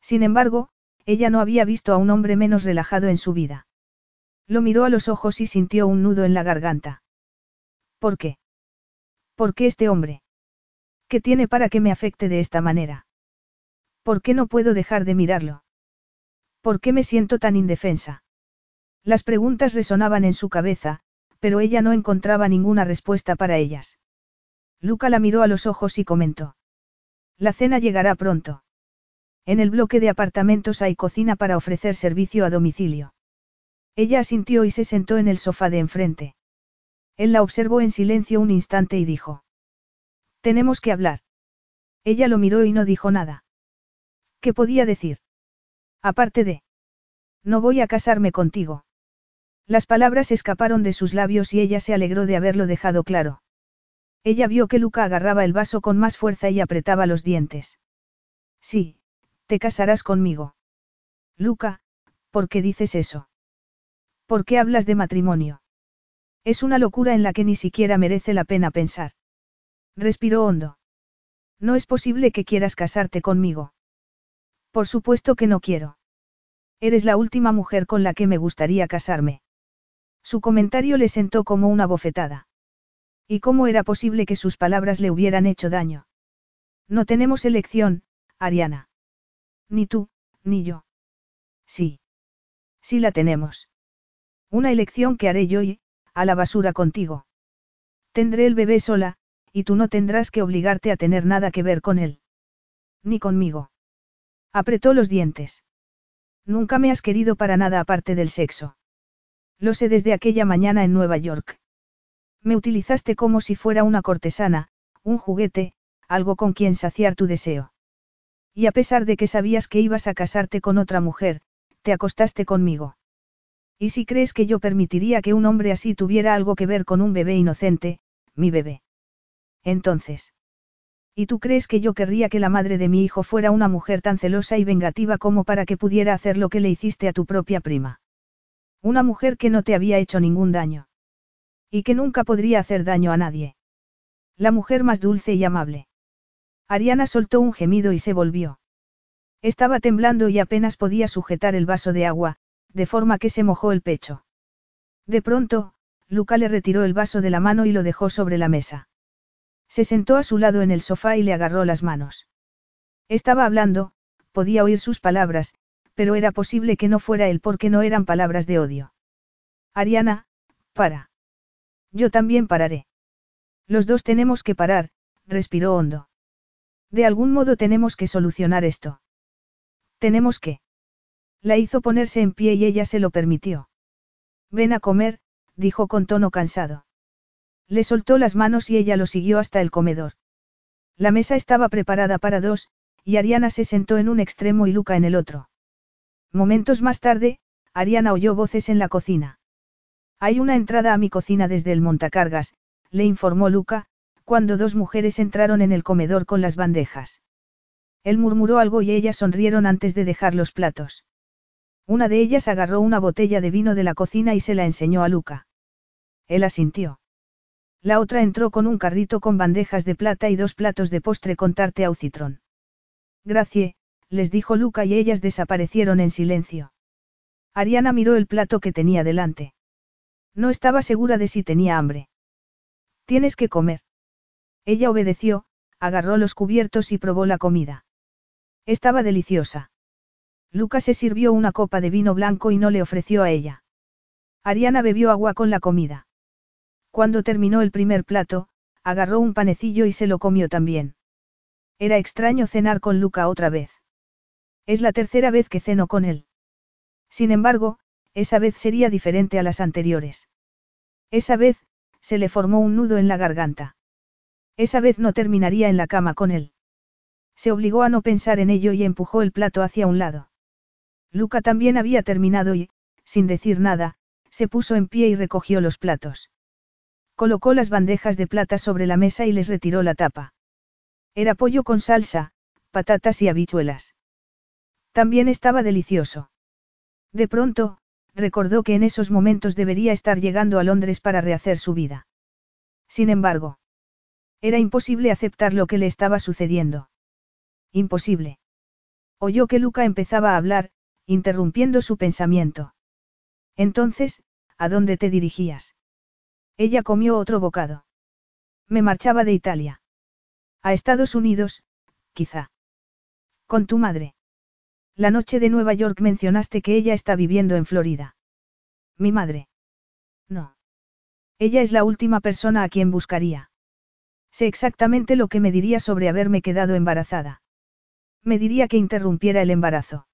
S1: Sin embargo, ella no había visto a un hombre menos relajado en su vida. Lo miró a los ojos y sintió un nudo en la garganta. ¿Por qué? ¿Por qué este hombre? ¿Qué tiene para que me afecte de esta manera? ¿Por qué no puedo dejar de mirarlo? ¿Por qué me siento tan indefensa? Las preguntas resonaban en su cabeza, pero ella no encontraba ninguna respuesta para ellas. Luca la miró a los ojos y comentó. La cena llegará pronto. En el bloque de apartamentos hay cocina para ofrecer servicio a domicilio. Ella asintió y se sentó en el sofá de enfrente. Él la observó en silencio un instante y dijo. Tenemos que hablar. Ella lo miró y no dijo nada. ¿Qué podía decir? Aparte de... No voy a casarme contigo. Las palabras escaparon de sus labios y ella se alegró de haberlo dejado claro. Ella vio que Luca agarraba el vaso con más fuerza y apretaba los dientes. Sí, te casarás conmigo. Luca, ¿por qué dices eso? ¿Por qué hablas de matrimonio? Es una locura en la que ni siquiera merece la pena pensar. Respiró hondo. No es posible que quieras casarte conmigo. Por supuesto que no quiero. Eres la última mujer con la que me gustaría casarme. Su comentario le sentó como una bofetada. ¿Y cómo era posible que sus palabras le hubieran hecho daño? No tenemos elección, Ariana. Ni tú, ni yo. Sí. Sí la tenemos. Una elección que haré yo y, a la basura contigo. Tendré el bebé sola, y tú no tendrás que obligarte a tener nada que ver con él. Ni conmigo. Apretó los dientes. Nunca me has querido para nada aparte del sexo. Lo sé desde aquella mañana en Nueva York. Me utilizaste como si fuera una cortesana, un juguete, algo con quien saciar tu deseo. Y a pesar de que sabías que ibas a casarte con otra mujer, te acostaste conmigo. ¿Y si crees que yo permitiría que un hombre así tuviera algo que ver con un bebé inocente, mi bebé? Entonces. ¿Y tú crees que yo querría que la madre de mi hijo fuera una mujer tan celosa y vengativa como para que pudiera hacer lo que le hiciste a tu propia prima? Una mujer que no te había hecho ningún daño. Y que nunca podría hacer daño a nadie. La mujer más dulce y amable. Ariana soltó un gemido y se volvió. Estaba temblando y apenas podía sujetar el vaso de agua, de forma que se mojó el pecho. De pronto, Luca le retiró el vaso de la mano y lo dejó sobre la mesa. Se sentó a su lado en el sofá y le agarró las manos. Estaba hablando, podía oír sus palabras, pero era posible que no fuera él porque no eran palabras de odio. Ariana, para. Yo también pararé. Los dos tenemos que parar, respiró hondo. De algún modo tenemos que solucionar esto. Tenemos que. La hizo ponerse en pie y ella se lo permitió. Ven a comer, dijo con tono cansado. Le soltó las manos y ella lo siguió hasta el comedor. La mesa estaba preparada para dos, y Ariana se sentó en un extremo y Luca en el otro. Momentos más tarde, Ariana oyó voces en la cocina. Hay una entrada a mi cocina desde el montacargas, le informó Luca, cuando dos mujeres entraron en el comedor con las bandejas. Él murmuró algo y ellas sonrieron antes de dejar los platos. Una de ellas agarró una botella de vino de la cocina y se la enseñó a Luca. Él asintió. La otra entró con un carrito con bandejas de plata y dos platos de postre con tarte au citrón. Gracias, les dijo Luca y ellas desaparecieron en silencio. Ariana miró el plato que tenía delante. No estaba segura de si tenía hambre. Tienes que comer. Ella obedeció, agarró los cubiertos y probó la comida. Estaba deliciosa. Luca se sirvió una copa de vino blanco y no le ofreció a ella. Ariana bebió agua con la comida. Cuando terminó el primer plato, agarró un panecillo y se lo comió también. Era extraño cenar con Luca otra vez. Es la tercera vez que ceno con él. Sin embargo, esa vez sería diferente a las anteriores. Esa vez, se le formó un nudo en la garganta. Esa vez no terminaría en la cama con él. Se obligó a no pensar en ello y empujó el plato hacia un lado. Luca también había terminado y, sin decir nada, se puso en pie y recogió los platos. Colocó las bandejas de plata sobre la mesa y les retiró la tapa. Era pollo con salsa, patatas y habichuelas. También estaba delicioso. De pronto, recordó que en esos momentos debería estar llegando a Londres para rehacer su vida. Sin embargo, era imposible aceptar lo que le estaba sucediendo. Imposible. Oyó que Luca empezaba a hablar, interrumpiendo su pensamiento. Entonces, ¿a dónde te dirigías? Ella comió otro bocado. Me marchaba de Italia. A Estados Unidos, quizá. Con tu madre. La noche de Nueva York mencionaste que ella está viviendo en Florida. Mi madre. No. Ella es la última persona a quien buscaría. Sé exactamente lo que me diría sobre haberme quedado embarazada. Me diría que interrumpiera el embarazo.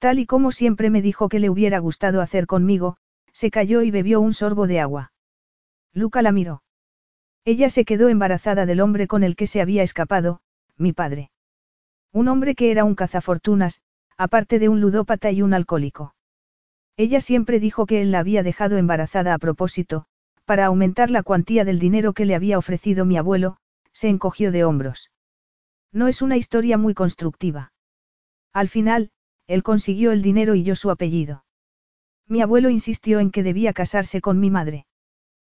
S1: Tal y como siempre me dijo que le hubiera gustado hacer conmigo, se cayó y bebió un sorbo de agua. Luca la miró. Ella se quedó embarazada del hombre con el que se había escapado, mi padre. Un hombre que era un cazafortunas, aparte de un ludópata y un alcohólico. Ella siempre dijo que él la había dejado embarazada a propósito, para aumentar la cuantía del dinero que le había ofrecido mi abuelo, se encogió de hombros. No es una historia muy constructiva. Al final, él consiguió el dinero y yo su apellido. Mi abuelo insistió en que debía casarse con mi madre.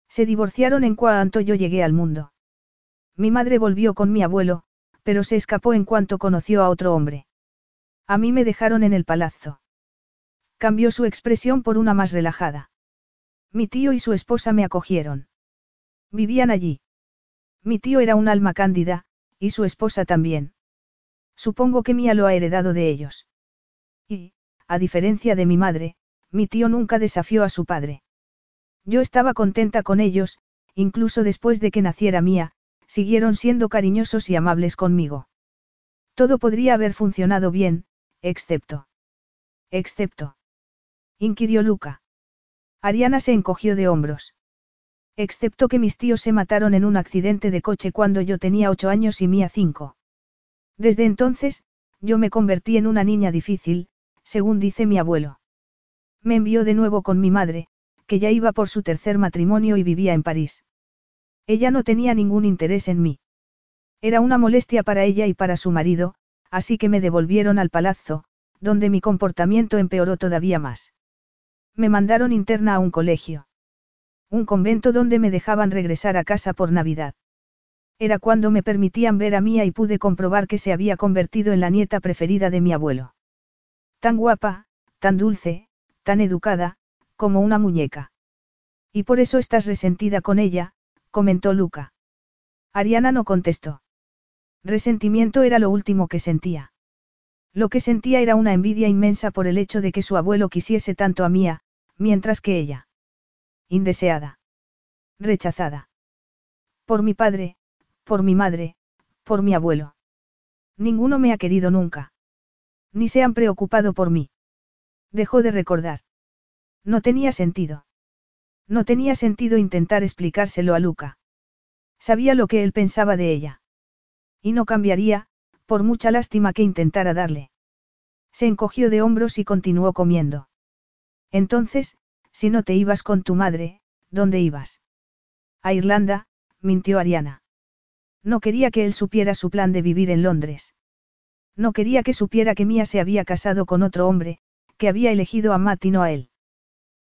S1: Se divorciaron en cuanto yo llegué al mundo. Mi madre volvió con mi abuelo, pero se escapó en cuanto conoció a otro hombre. A mí me dejaron en el palazzo. Cambió su expresión por una más relajada. Mi tío y su esposa me acogieron. Vivían allí. Mi tío era un alma cándida, y su esposa también. Supongo que Mía lo ha heredado de ellos. Y, a diferencia de mi madre, mi tío nunca desafió a su padre. Yo estaba contenta con ellos, incluso después de que naciera Mía, siguieron siendo cariñosos y amables conmigo. Todo podría haber funcionado bien, excepto. Excepto. Inquirió Luca. Ariana se encogió de hombros. Excepto que mis tíos se mataron en un accidente de coche cuando yo tenía ocho años y Mía cinco. Desde entonces, yo me convertí en una niña difícil, según dice mi abuelo. Me envió de nuevo con mi madre, que ya iba por su tercer matrimonio y vivía en París. Ella no tenía ningún interés en mí. Era una molestia para ella y para su marido, así que me devolvieron al palazzo, donde mi comportamiento empeoró todavía más. Me mandaron interna a un colegio. Un convento donde me dejaban regresar a casa por Navidad. Era cuando me permitían ver a Mía y pude comprobar que se había convertido en la nieta preferida de mi abuelo. Tan guapa, tan dulce, tan educada, como una muñeca. Y por eso estás resentida con ella, comentó Luca. Ariana no contestó. Resentimiento era lo último que sentía. Lo que sentía era una envidia inmensa por el hecho de que su abuelo quisiese tanto a Mía, mientras que ella. Indeseada. Rechazada. Por mi padre, por mi madre, por mi abuelo. Ninguno me ha querido nunca. Ni se han preocupado por mí. Dejó de recordar. No tenía sentido. No tenía sentido intentar explicárselo a Luca. Sabía lo que él pensaba de ella. Y no cambiaría, por mucha lástima que intentara darle. Se encogió de hombros y continuó comiendo. Entonces, si no te ibas con tu madre, ¿dónde ibas? A Irlanda, mintió Ariana. No quería que él supiera su plan de vivir en Londres. No quería que supiera que Mía se había casado con otro hombre, que había elegido a Matt y no a él.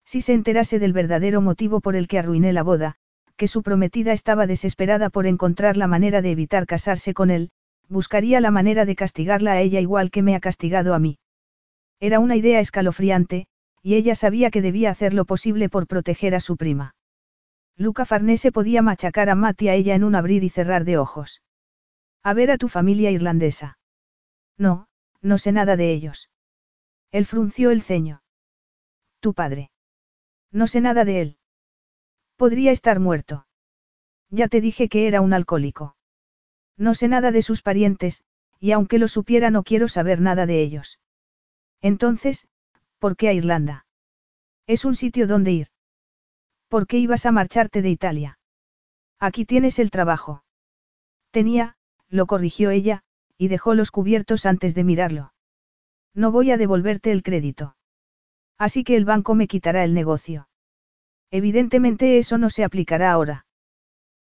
S1: Si se enterase del verdadero motivo por el que arruiné la boda, que su prometida estaba desesperada por encontrar la manera de evitar casarse con él, buscaría la manera de castigarla a ella igual que me ha castigado a mí. Era una idea escalofriante, y ella sabía que debía hacer lo posible por proteger a su prima. Luca Farnese podía machacar a Matt y a ella en un abrir y cerrar de ojos. A ver a tu familia irlandesa. No, no sé nada de ellos. Él frunció el ceño. Tu padre. No sé nada de él. Podría estar muerto. Ya te dije que era un alcohólico. No sé nada de sus parientes, y aunque lo supiera no quiero saber nada de ellos. Entonces, ¿por qué a Irlanda? Es un sitio donde ir. ¿Por qué ibas a marcharte de Italia? Aquí tienes el trabajo. Tenía, lo corrigió ella, y dejó los cubiertos antes de mirarlo. No voy a devolverte el crédito. Así que el banco me quitará el negocio. Evidentemente eso no se aplicará ahora.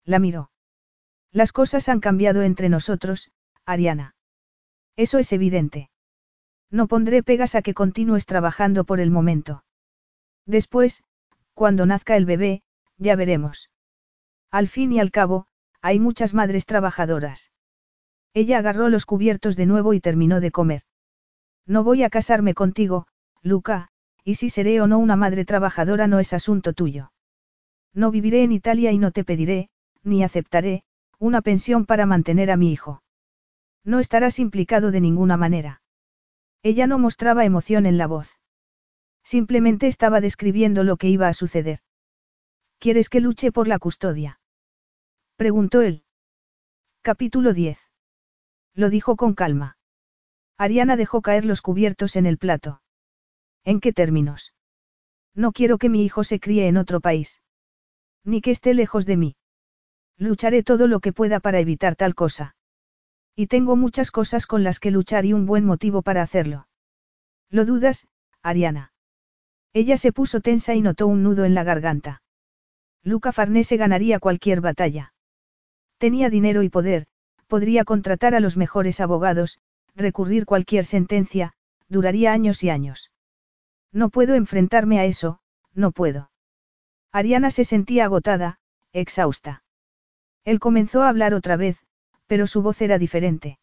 S1: La miró. Las cosas han cambiado entre nosotros, Ariana. Eso es evidente. No pondré pegas a que continúes trabajando por el momento. Después, cuando nazca el bebé, ya veremos. Al fin y al cabo, hay muchas madres trabajadoras. Ella agarró los cubiertos de nuevo y terminó de comer. No voy a casarme contigo, Luca, y si seré o no una madre trabajadora no es asunto tuyo. No viviré en Italia y no te pediré, ni aceptaré, una pensión para mantener a mi hijo. No estarás implicado de ninguna manera. Ella no mostraba emoción en la voz. Simplemente estaba describiendo lo que iba a suceder. ¿Quieres que luche por la custodia? Preguntó él. Capítulo 10. Lo dijo con calma. Ariana dejó caer los cubiertos en el plato. ¿En qué términos? No quiero que mi hijo se críe en otro país. Ni que esté lejos de mí. Lucharé todo lo que pueda para evitar tal cosa. Y tengo muchas cosas con las que luchar y un buen motivo para hacerlo. ¿Lo dudas, Ariana? Ella se puso tensa y notó un nudo en la garganta. Luca Farnese ganaría cualquier batalla. Tenía dinero y poder, podría contratar a los mejores abogados, recurrir cualquier sentencia, duraría años y años. No puedo enfrentarme a eso, no puedo. Ariana se sentía agotada, exhausta. Él comenzó a hablar otra vez, pero su voz era diferente.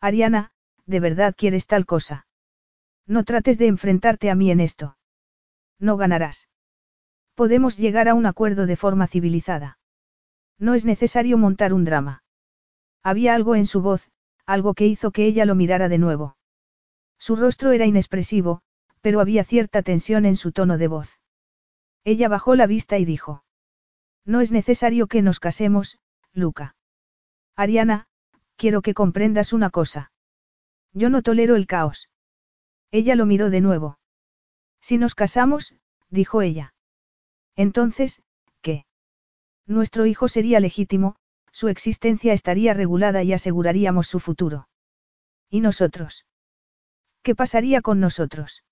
S1: Ariana, ¿de verdad quieres tal cosa? No trates de enfrentarte a mí en esto. No ganarás. Podemos llegar a un acuerdo de forma civilizada. No es necesario montar un drama. Había algo en su voz, algo que hizo que ella lo mirara de nuevo. Su rostro era inexpresivo, pero había cierta tensión en su tono de voz. Ella bajó la vista y dijo. No es necesario que nos casemos, Luca. Ariana, quiero que comprendas una cosa. Yo no tolero el caos. Ella lo miró de nuevo. Si nos casamos, dijo ella. Entonces, ¿qué? Nuestro hijo sería legítimo, su existencia estaría regulada y aseguraríamos su futuro. ¿Y nosotros? ¿Qué pasaría con nosotros?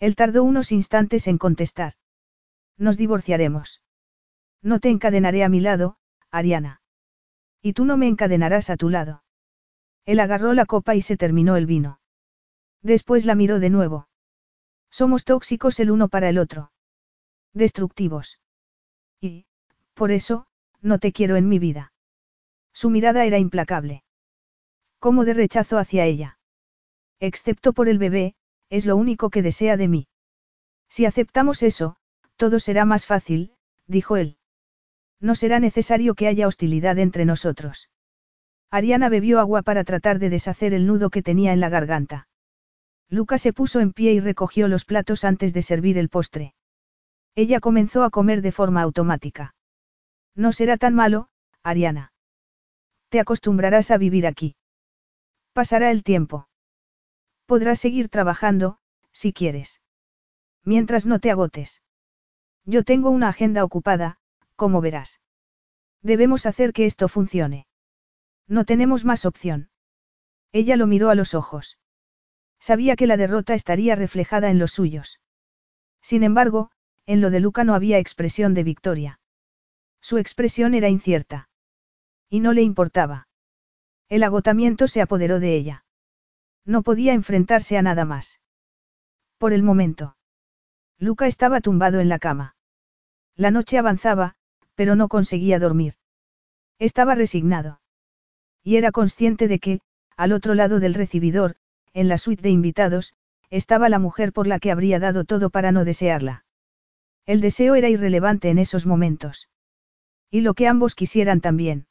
S1: Él tardó unos instantes en contestar. Nos divorciaremos. No te encadenaré a mi lado, Ariana. Y tú no me encadenarás a tu lado. Él agarró la copa y se terminó el vino. Después la miró de nuevo. Somos tóxicos el uno para el otro. Destructivos. Y, por eso, no te quiero en mi vida. Su mirada era implacable. Como de rechazo hacia ella. Excepto por el bebé, es lo único que desea de mí. Si aceptamos eso, todo será más fácil, dijo él. No será necesario que haya hostilidad entre nosotros. Ariana bebió agua para tratar de deshacer el nudo que tenía en la garganta. Luca se puso en pie y recogió los platos antes de servir el postre. Ella comenzó a comer de forma automática. No será tan malo, Ariana. Te acostumbrarás a vivir aquí. Pasará el tiempo. Podrás seguir trabajando, si quieres. Mientras no te agotes. Yo tengo una agenda ocupada, como verás. Debemos hacer que esto funcione. No tenemos más opción. Ella lo miró a los ojos. Sabía que la derrota estaría reflejada en los suyos. Sin embargo, en lo de Luca no había expresión de victoria. Su expresión era incierta. Y no le importaba. El agotamiento se apoderó de ella. No podía enfrentarse a nada más. Por el momento. Luca estaba tumbado en la cama. La noche avanzaba, pero no conseguía dormir. Estaba resignado. Y era consciente de que, al otro lado del recibidor, en la suite de invitados, estaba la mujer por la que habría dado todo para no desearla. El deseo era irrelevante en esos momentos. Y lo que ambos quisieran también.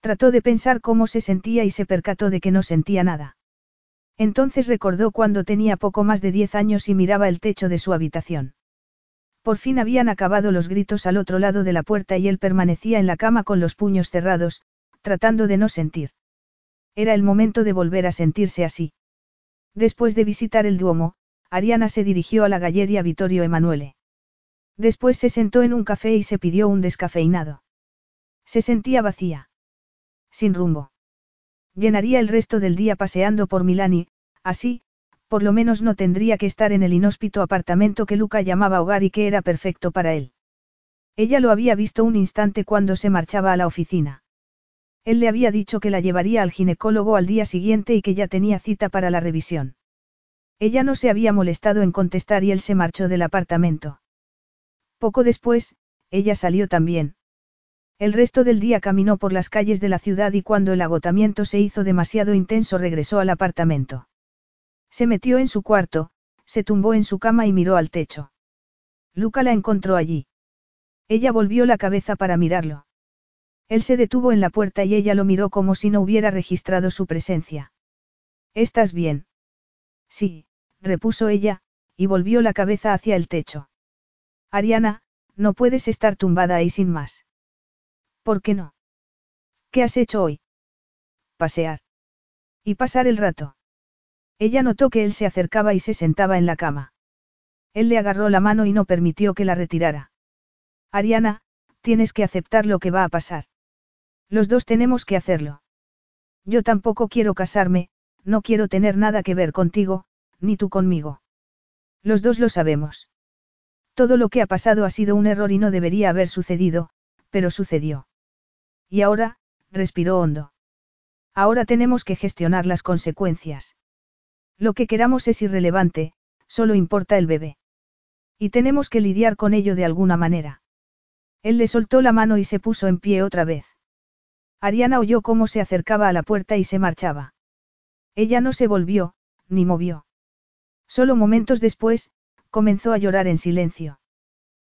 S1: Trató de pensar cómo se sentía y se percató de que no sentía nada. Entonces recordó cuando tenía poco más de diez años y miraba el techo de su habitación. Por fin habían acabado los gritos al otro lado de la puerta y él permanecía en la cama con los puños cerrados, tratando de no sentir. Era el momento de volver a sentirse así. Después de visitar el Duomo, Ariana se dirigió a la galleria Vittorio Emanuele. Después se sentó en un café y se pidió un descafeinado. Se sentía vacía. Sin rumbo. Llenaría el resto del día paseando por Milán y, así, por lo menos no tendría que estar en el inhóspito apartamento que Luca llamaba hogar y que era perfecto para él. Ella lo había visto un instante cuando se marchaba a la oficina. Él le había dicho que la llevaría al ginecólogo al día siguiente y que ya tenía cita para la revisión. Ella no se había molestado en contestar y él se marchó del apartamento. Poco después, ella salió también. El resto del día caminó por las calles de la ciudad y cuando el agotamiento se hizo demasiado intenso regresó al apartamento. Se metió en su cuarto, se tumbó en su cama y miró al techo. Luca la encontró allí. Ella volvió la cabeza para mirarlo. Él se detuvo en la puerta y ella lo miró como si no hubiera registrado su presencia. ¿Estás bien? Sí, repuso ella, y volvió la cabeza hacia el techo. Ariana, no puedes estar tumbada ahí sin más. ¿Por qué no? ¿Qué has hecho hoy? Pasear. Y pasar el rato. Ella notó que él se acercaba y se sentaba en la cama. Él le agarró la mano y no permitió que la retirara. Ariana, tienes que aceptar lo que va a pasar. Los dos tenemos que hacerlo. Yo tampoco quiero casarme, no quiero tener nada que ver contigo, ni tú conmigo. Los dos lo sabemos. Todo lo que ha pasado ha sido un error y no debería haber sucedido, pero sucedió. Y ahora, respiró hondo. Ahora tenemos que gestionar las consecuencias. Lo que queramos es irrelevante, solo importa el bebé. Y tenemos que lidiar con ello de alguna manera. Él le soltó la mano y se puso en pie otra vez. Ariana oyó cómo se acercaba a la puerta y se marchaba. Ella no se volvió, ni movió. Solo momentos después, comenzó a llorar en silencio.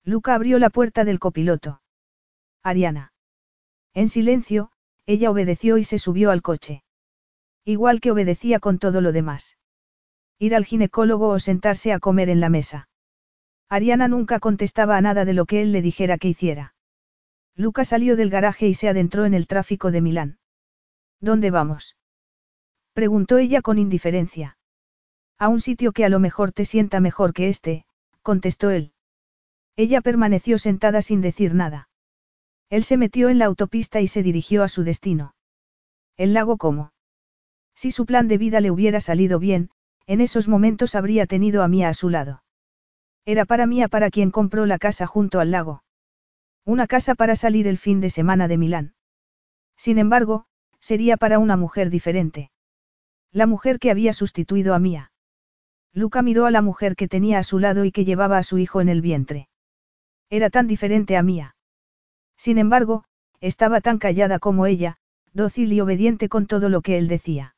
S1: Luca abrió la puerta del copiloto. Ariana. En silencio, ella obedeció y se subió al coche. Igual que obedecía con todo lo demás. Ir al ginecólogo o sentarse a comer en la mesa. Ariana nunca contestaba a nada de lo que él le dijera que hiciera. Luca salió del garaje y se adentró en el tráfico de Milán. ¿Dónde vamos? preguntó ella con indiferencia. A un sitio que a lo mejor te sienta mejor que este, contestó él. Ella permaneció sentada sin decir nada. Él se metió en la autopista y se dirigió a su destino. El lago como. Si su plan de vida le hubiera salido bien, en esos momentos habría tenido a Mía a su lado. Era para Mía para quien compró la casa junto al lago. Una casa para salir el fin de semana de Milán. Sin embargo, sería para una mujer diferente. La mujer que había sustituido a Mía. Luca miró a la mujer que tenía a su lado y que llevaba a su hijo en el vientre. Era tan diferente a Mía. Sin embargo, estaba tan callada como ella, dócil y obediente con todo lo que él decía.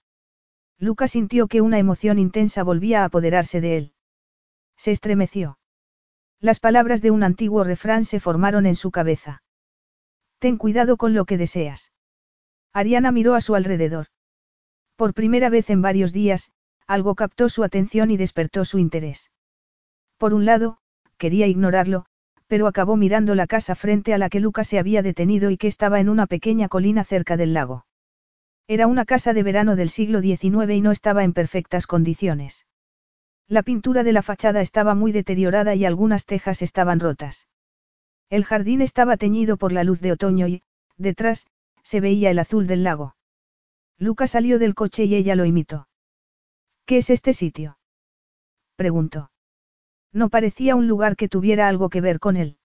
S1: Luca sintió que una emoción intensa volvía a apoderarse de él. Se estremeció. Las palabras de un antiguo refrán se formaron en su cabeza. Ten cuidado con lo que deseas. Ariana miró a su alrededor. Por primera vez en varios días, algo captó su atención y despertó su interés. Por un lado, quería ignorarlo, pero acabó mirando la casa frente a la que Luca se había detenido y que estaba en una pequeña colina cerca del lago. Era una casa de verano del siglo XIX y no estaba en perfectas condiciones. La pintura de la fachada estaba muy deteriorada y algunas tejas estaban rotas. El jardín estaba teñido por la luz de otoño y, detrás, se veía el azul del lago. Luca salió del coche y ella lo imitó. ¿Qué es este sitio? preguntó. No parecía un lugar que tuviera algo que ver con él.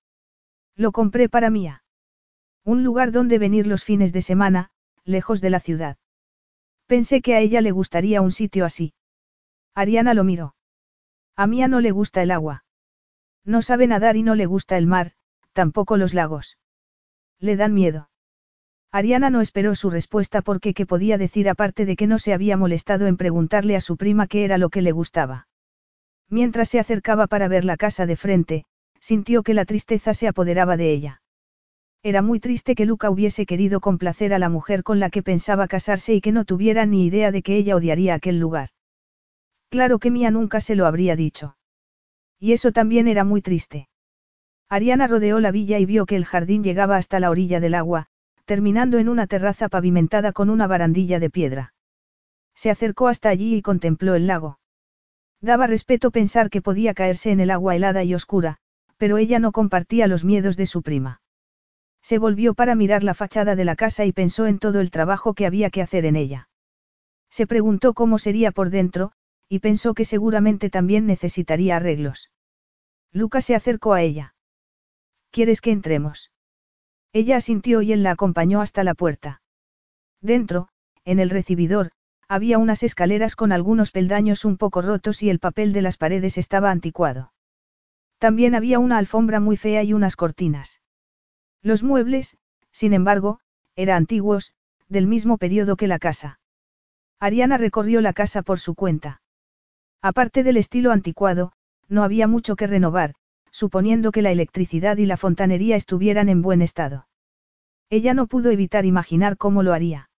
S1: Lo compré para Mía. Un lugar donde venir los fines de semana, lejos de la ciudad. Pensé que a ella le gustaría un sitio así. Ariana lo miró. A Mía no le gusta el agua. No sabe nadar y no le gusta el mar, tampoco los lagos. Le dan miedo. Ariana no esperó su respuesta porque qué podía decir aparte de que no se había molestado en preguntarle a su prima qué era lo que le gustaba. Mientras se acercaba para ver la casa de frente, sintió que la tristeza se apoderaba de ella. Era muy triste que Luca hubiese querido complacer a la mujer con la que pensaba casarse y que no tuviera ni idea de que ella odiaría aquel lugar. Claro que Mía nunca se lo habría dicho. Y eso también era muy triste. Ariana rodeó la villa y vio que el jardín llegaba hasta la orilla del agua, terminando en una terraza pavimentada con una barandilla de piedra. Se acercó hasta allí y contempló el lago. Daba respeto pensar que podía caerse en el agua helada y oscura, pero ella no compartía los miedos de su prima. Se volvió para mirar la fachada de la casa y pensó en todo el trabajo que había que hacer en ella. Se preguntó cómo sería por dentro, y pensó que seguramente también necesitaría arreglos. Lucas se acercó a ella. ¿Quieres que entremos? Ella asintió y él la acompañó hasta la puerta. Dentro, en el recibidor, había unas escaleras con algunos peldaños un poco rotos y el papel de las paredes estaba anticuado. También había una alfombra muy fea y unas cortinas. Los muebles, sin embargo, eran antiguos, del mismo periodo que la casa. Ariana recorrió la casa por su cuenta. Aparte del estilo anticuado, no había mucho que renovar, suponiendo que la electricidad y la fontanería estuvieran en buen estado. Ella no pudo evitar imaginar cómo lo haría.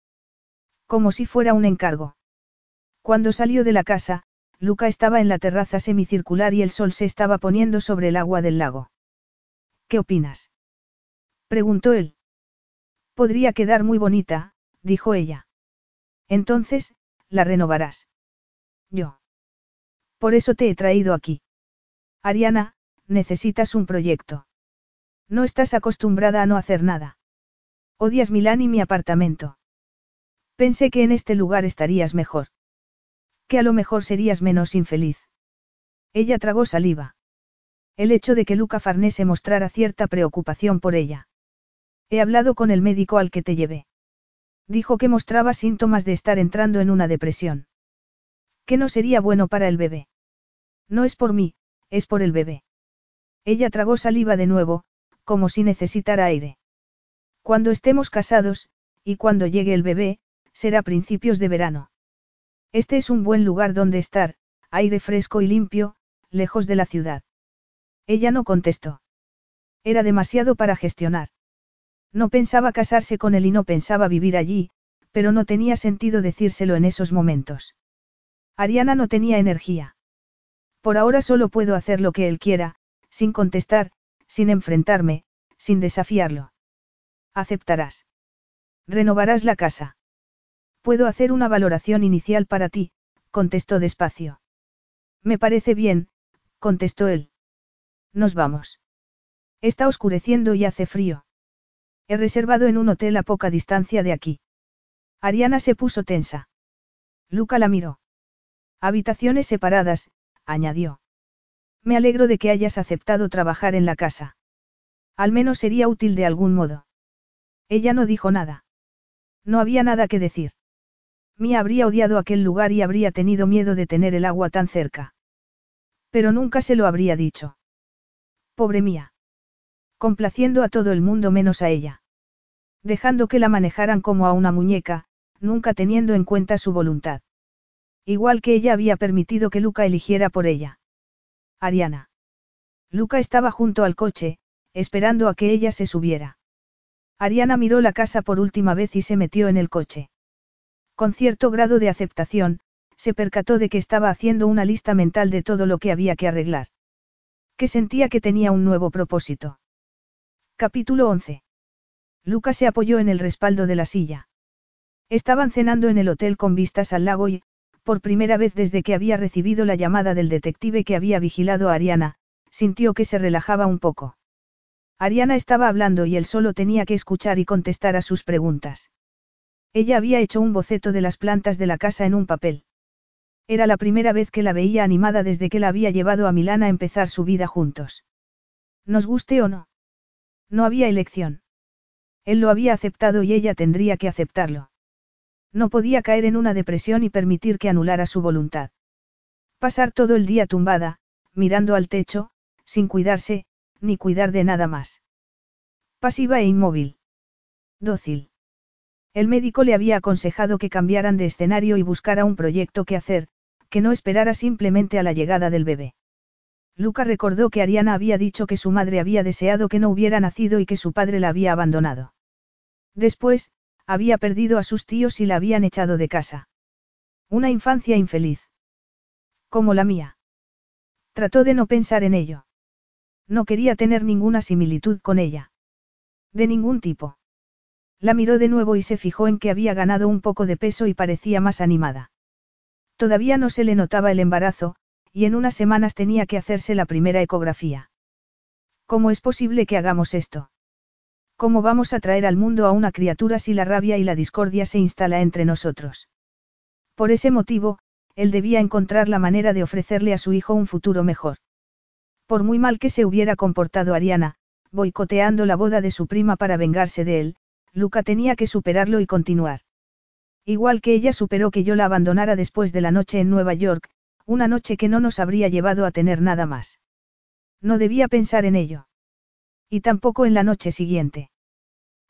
S1: Como si fuera un encargo. Cuando salió de la casa, Luca estaba en la terraza semicircular y el sol se estaba poniendo sobre el agua del lago. ¿Qué opinas? Preguntó él. Podría quedar muy bonita, dijo ella. Entonces, la renovarás. Yo. Por eso te he traído aquí. Ariana, necesitas un proyecto. No estás acostumbrada a no hacer nada. Odias Milán y mi apartamento. Pensé que en este lugar estarías mejor. Que a lo mejor serías menos infeliz. Ella tragó saliva. El hecho de que Luca Farnese mostrara cierta preocupación por ella. He hablado con el médico al que te llevé. Dijo que mostraba síntomas de estar entrando en una depresión. Que no sería bueno para el bebé. No es por mí, es por el bebé. Ella tragó saliva de nuevo, como si necesitara aire. Cuando estemos casados, y cuando llegue el bebé, será principios de verano. Este es un buen lugar donde estar, aire fresco y limpio, lejos de la ciudad. Ella no contestó. Era demasiado para gestionar. No pensaba casarse con él y no pensaba vivir allí, pero no tenía sentido decírselo en esos momentos. Ariana no tenía energía. Por ahora solo puedo hacer lo que él quiera, sin contestar, sin enfrentarme, sin desafiarlo. Aceptarás. Renovarás la casa. Puedo hacer una valoración inicial para ti, contestó despacio. Me parece bien, contestó él. Nos vamos. Está oscureciendo y hace frío. He reservado en un hotel a poca distancia de aquí. Ariana se puso tensa. Luca la miró. Habitaciones separadas, añadió. Me alegro de que hayas aceptado trabajar en la casa. Al menos sería útil de algún modo. Ella no dijo nada. No había nada que decir. Mía habría odiado aquel lugar y habría tenido miedo de tener el agua tan cerca. Pero nunca se lo habría dicho. Pobre mía complaciendo a todo el mundo menos a ella. Dejando que la manejaran como a una muñeca, nunca teniendo en cuenta su voluntad. Igual que ella había permitido que Luca eligiera por ella. Ariana. Luca estaba junto al coche, esperando a que ella se subiera. Ariana miró la casa por última vez y se metió en el coche. Con cierto grado de aceptación, se percató de que estaba haciendo una lista mental de todo lo que había que arreglar. Que sentía que tenía un nuevo propósito. Capítulo 11. Lucas se apoyó en el respaldo de la silla. Estaban cenando en el hotel con vistas al lago y, por primera vez desde que había recibido la llamada del detective que había vigilado a Ariana, sintió que se relajaba un poco. Ariana estaba hablando y él solo tenía que escuchar y contestar a sus preguntas. Ella había hecho un boceto de las plantas de la casa en un papel. Era la primera vez que la veía animada desde que la había llevado a Milán a empezar su vida juntos. Nos guste o no. No había elección. Él lo había aceptado y ella tendría que aceptarlo. No podía caer en una depresión y permitir que anulara su voluntad. Pasar todo el día tumbada, mirando al techo, sin cuidarse, ni cuidar de nada más. Pasiva e inmóvil. Dócil. El médico le había aconsejado que cambiaran de escenario y buscara un proyecto que hacer, que no esperara simplemente a la llegada del bebé. Luca recordó que Ariana había dicho que su madre había deseado que no hubiera nacido y que su padre la había abandonado. Después, había perdido a sus tíos y la habían echado de casa. Una infancia infeliz. Como la mía. Trató de no pensar en ello. No quería tener ninguna similitud con ella. De ningún tipo. La miró de nuevo y se fijó en que había ganado un poco de peso y parecía más animada. Todavía no se le notaba el embarazo, y en unas semanas tenía que hacerse la primera ecografía. ¿Cómo es posible que hagamos esto? ¿Cómo vamos a traer al mundo a una criatura si la rabia y la discordia se instala entre nosotros? Por ese motivo, él debía encontrar la manera de ofrecerle a su hijo un futuro mejor. Por muy mal que se hubiera comportado Ariana, boicoteando la boda de su prima para vengarse de él, Luca tenía que superarlo y continuar. Igual que ella superó que yo la abandonara después de la noche en Nueva York, una noche que no nos habría llevado a tener nada más. No debía pensar en ello. Y tampoco en la noche siguiente.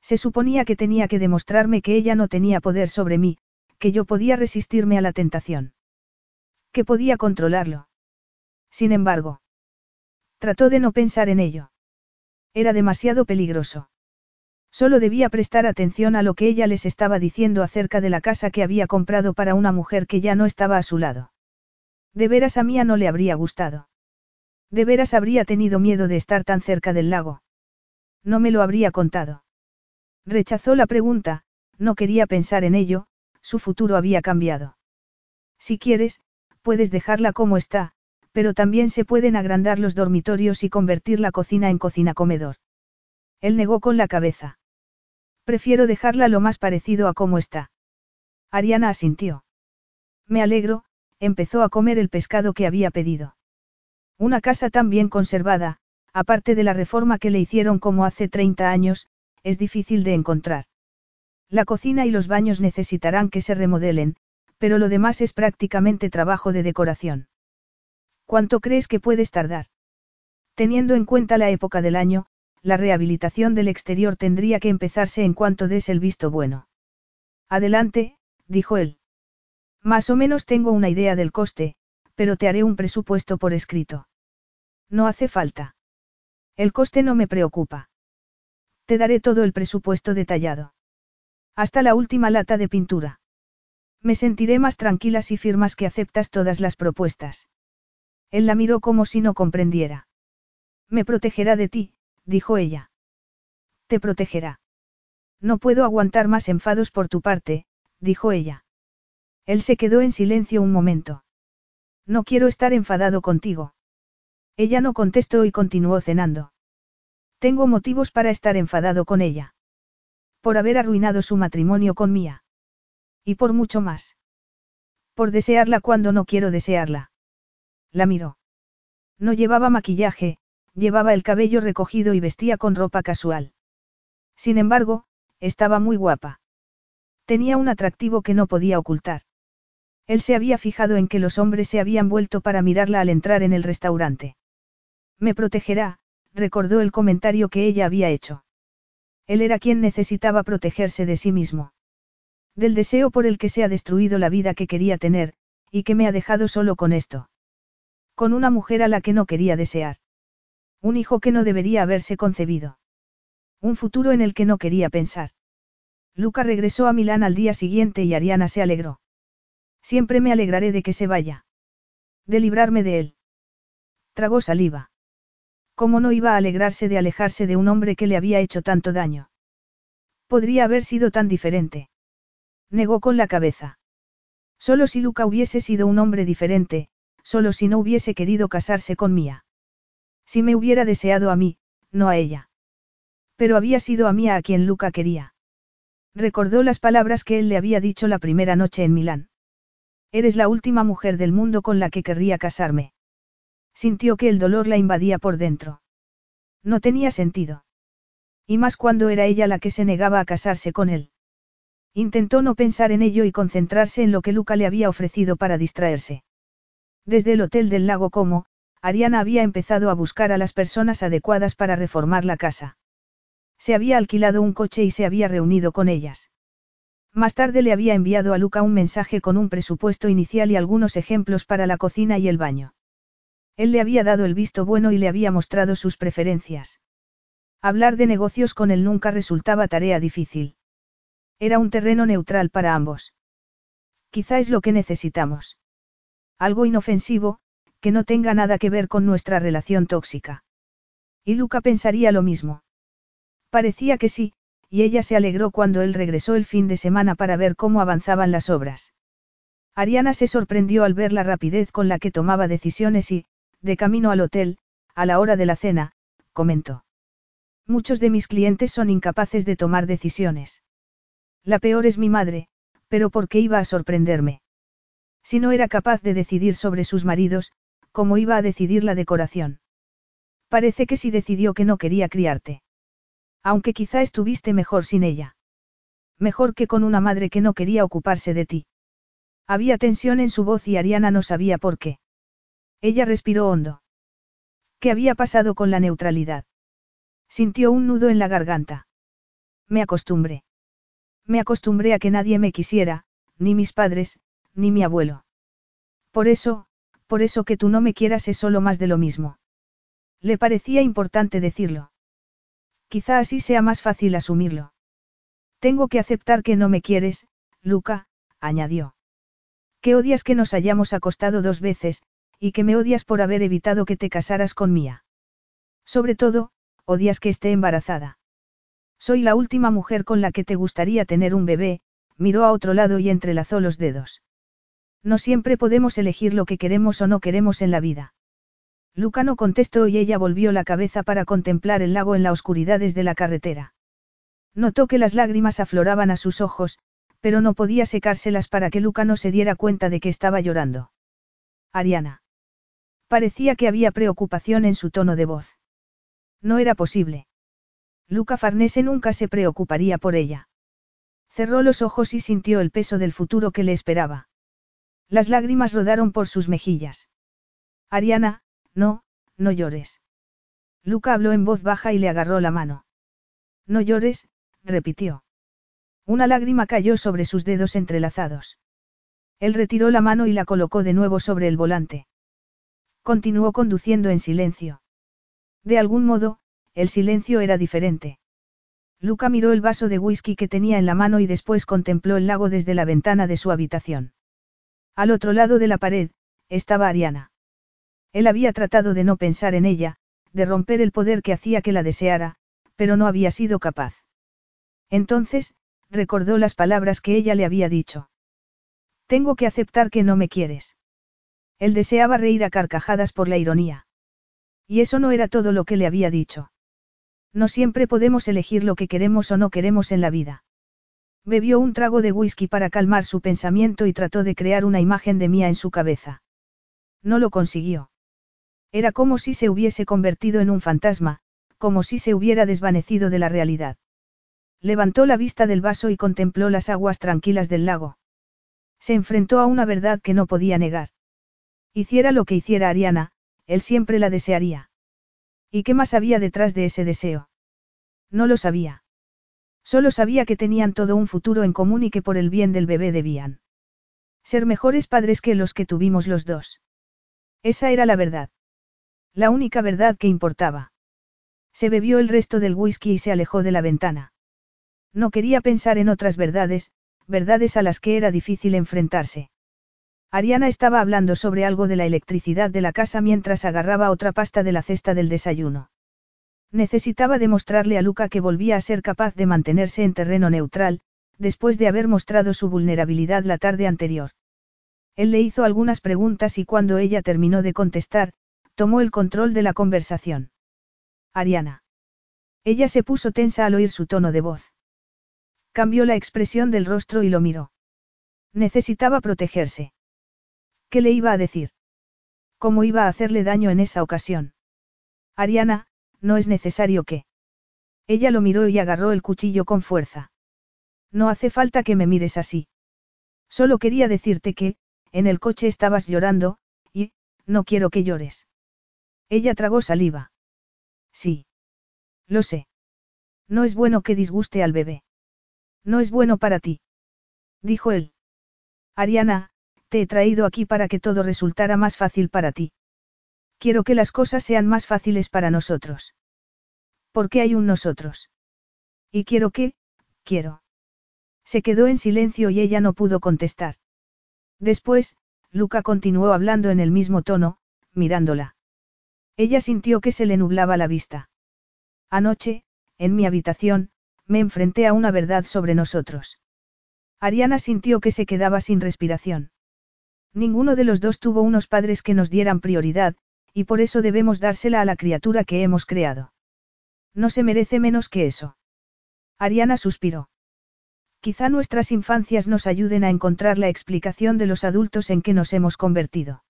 S1: Se suponía que tenía que demostrarme que ella no tenía poder sobre mí, que yo podía resistirme a la tentación. Que podía controlarlo. Sin embargo. Trató de no pensar en ello. Era demasiado peligroso. Solo debía prestar atención a lo que ella les estaba diciendo acerca de la casa que había comprado para una mujer que ya no estaba a su lado. De veras a Mía no le habría gustado. De veras habría tenido miedo de estar tan cerca del lago. No me lo habría contado. Rechazó la pregunta, no quería pensar en ello, su futuro había cambiado. Si quieres, puedes dejarla como está, pero también se pueden agrandar los dormitorios y convertir la cocina en cocina-comedor. Él negó con la cabeza. Prefiero dejarla lo más parecido a como está. Ariana asintió. Me alegro, empezó a comer el pescado que había pedido. Una casa tan bien conservada, aparte de la reforma que le hicieron como hace 30 años, es difícil de encontrar. La cocina y los baños necesitarán que se remodelen, pero lo demás es prácticamente trabajo de decoración. ¿Cuánto crees que puedes tardar? Teniendo en cuenta la época del año, la rehabilitación del exterior tendría que empezarse en cuanto des el visto bueno. Adelante, dijo él. Más o menos tengo una idea del coste, pero te haré un presupuesto por escrito. No hace falta. El coste no me preocupa. Te daré todo el presupuesto detallado. Hasta la última lata de pintura. Me sentiré más tranquila si firmas que aceptas todas las propuestas. Él la miró como si no comprendiera. Me protegerá de ti, dijo ella. Te protegerá. No puedo aguantar más enfados por tu parte, dijo ella. Él se quedó en silencio un momento. No quiero estar enfadado contigo. Ella no contestó y continuó cenando. Tengo motivos para estar enfadado con ella. Por haber arruinado su matrimonio con Mía. Y por mucho más. Por desearla cuando no quiero desearla. La miró. No llevaba maquillaje, llevaba el cabello recogido y vestía con ropa casual. Sin embargo, estaba muy guapa. Tenía un atractivo que no podía ocultar. Él se había fijado en que los hombres se habían vuelto para mirarla al entrar en el restaurante. Me protegerá, recordó el comentario que ella había hecho. Él era quien necesitaba protegerse de sí mismo. Del deseo por el que se ha destruido la vida que quería tener, y que me ha dejado solo con esto. Con una mujer a la que no quería desear. Un hijo que no debería haberse concebido. Un futuro en el que no quería pensar. Luca regresó a Milán al día siguiente y Ariana se alegró. Siempre me alegraré de que se vaya. De librarme de él. Tragó saliva. ¿Cómo no iba a alegrarse de alejarse de un hombre que le había hecho tanto daño? Podría haber sido tan diferente. Negó con la cabeza. Solo si Luca hubiese sido un hombre diferente, solo si no hubiese querido casarse con Mía. Si me hubiera deseado a mí, no a ella. Pero había sido a Mía a quien Luca quería. Recordó las palabras que él le había dicho la primera noche en Milán. Eres la última mujer del mundo con la que querría casarme. Sintió que el dolor la invadía por dentro. No tenía sentido. Y más cuando era ella la que se negaba a casarse con él. Intentó no pensar en ello y concentrarse en lo que Luca le había ofrecido para distraerse. Desde el Hotel del Lago Como, Ariana había empezado a buscar a las personas adecuadas para reformar la casa. Se había alquilado un coche y se había reunido con ellas. Más tarde le había enviado a Luca un mensaje con un presupuesto inicial y algunos ejemplos para la cocina y el baño. Él le había dado el visto bueno y le había mostrado sus preferencias. Hablar de negocios con él nunca resultaba tarea difícil. Era un terreno neutral para ambos. Quizá es lo que necesitamos. Algo inofensivo, que no tenga nada que ver con nuestra relación tóxica. Y Luca pensaría lo mismo. Parecía que sí, y ella se alegró cuando él regresó el fin de semana para ver cómo avanzaban las obras. Ariana se sorprendió al ver la rapidez con la que tomaba decisiones y, de camino al hotel, a la hora de la cena, comentó. Muchos de mis clientes son incapaces de tomar decisiones. La peor es mi madre, pero ¿por qué iba a sorprenderme? Si no era capaz de decidir sobre sus maridos, ¿cómo iba a decidir la decoración? Parece que sí decidió que no quería criarte. Aunque quizá estuviste mejor sin ella. Mejor que con una madre que no quería ocuparse de ti. Había tensión en su voz y Ariana no sabía por qué. Ella respiró hondo. ¿Qué había pasado con la neutralidad? Sintió un nudo en la garganta. Me acostumbré. Me acostumbré a que nadie me quisiera, ni mis padres, ni mi abuelo. Por eso, por eso que tú no me quieras es solo más de lo mismo. Le parecía importante decirlo. Quizá así sea más fácil asumirlo. Tengo que aceptar que no me quieres, Luca, añadió. Que odias que nos hayamos acostado dos veces, y que me odias por haber evitado que te casaras con Mía. Sobre todo, odias que esté embarazada. Soy la última mujer con la que te gustaría tener un bebé, miró a otro lado y entrelazó los dedos. No siempre podemos elegir lo que queremos o no queremos en la vida. Luca no contestó y ella volvió la cabeza para contemplar el lago en la oscuridad desde la carretera. Notó que las lágrimas afloraban a sus ojos, pero no podía secárselas para que Luca no se diera cuenta de que estaba llorando. Ariana. Parecía que había preocupación en su tono de voz. No era posible. Luca Farnese nunca se preocuparía por ella. Cerró los ojos y sintió el peso del futuro que le esperaba. Las lágrimas rodaron por sus mejillas. Ariana, no, no llores. Luca habló en voz baja y le agarró la mano. No llores, repitió. Una lágrima cayó sobre sus dedos entrelazados. Él retiró la mano y la colocó de nuevo sobre el volante. Continuó conduciendo en silencio. De algún modo, el silencio era diferente. Luca miró el vaso de whisky que tenía en la mano y después contempló el lago desde la ventana de su habitación. Al otro lado de la pared, estaba Ariana. Él había tratado de no pensar en ella, de romper el poder que hacía que la deseara, pero no había sido capaz. Entonces, recordó las palabras que ella le había dicho. Tengo que aceptar que no me quieres. Él deseaba reír a carcajadas por la ironía. Y eso no era todo lo que le había dicho. No siempre podemos elegir lo que queremos o no queremos en la vida. Bebió un trago de whisky para calmar su pensamiento y trató de crear una imagen de Mía en su cabeza. No lo consiguió. Era como si se hubiese convertido en un fantasma, como si se hubiera desvanecido de la realidad. Levantó la vista del vaso y contempló las aguas tranquilas del lago. Se enfrentó a una verdad que no podía negar. Hiciera lo que hiciera Ariana, él siempre la desearía. ¿Y qué más había detrás de ese deseo? No lo sabía. Solo sabía que tenían todo un futuro en común y que por el bien del bebé debían ser mejores padres que los que tuvimos los dos. Esa era la verdad. La única verdad que importaba. Se bebió el resto del whisky y se alejó de la ventana. No quería pensar en otras verdades, verdades a las que era difícil enfrentarse. Ariana estaba hablando sobre algo de la electricidad de la casa mientras agarraba otra pasta de la cesta del desayuno. Necesitaba demostrarle a Luca que volvía a ser capaz de mantenerse en terreno neutral, después de haber mostrado su vulnerabilidad la tarde anterior. Él le hizo algunas preguntas y cuando ella terminó de contestar, tomó el control de la conversación. Ariana. Ella se puso tensa al oír su tono de voz. Cambió la expresión del rostro y lo miró. Necesitaba protegerse. ¿Qué le iba a decir? ¿Cómo iba a hacerle daño en esa ocasión? Ariana, no es necesario que. Ella lo miró y agarró el cuchillo con fuerza. No hace falta que me mires así. Solo quería decirte que, en el coche estabas llorando, y, no quiero que llores. Ella tragó saliva. Sí. Lo sé. No es bueno que disguste al bebé. No es bueno para ti. Dijo él. Ariana, te he traído aquí para que todo resultara más fácil para ti. Quiero que las cosas sean más fáciles para nosotros. ¿Por qué hay un nosotros? Y quiero que, quiero. Se quedó en silencio y ella no pudo contestar. Después, Luca continuó hablando en el mismo tono, mirándola. Ella sintió que se le nublaba la vista. Anoche, en mi habitación, me enfrenté a una verdad sobre nosotros. Ariana sintió que se quedaba sin respiración. Ninguno de los dos tuvo unos padres que nos dieran prioridad, y por eso debemos dársela a la criatura que hemos creado. No se merece menos que eso. Ariana suspiró. Quizá nuestras infancias nos ayuden a encontrar la explicación de los adultos en que nos hemos convertido.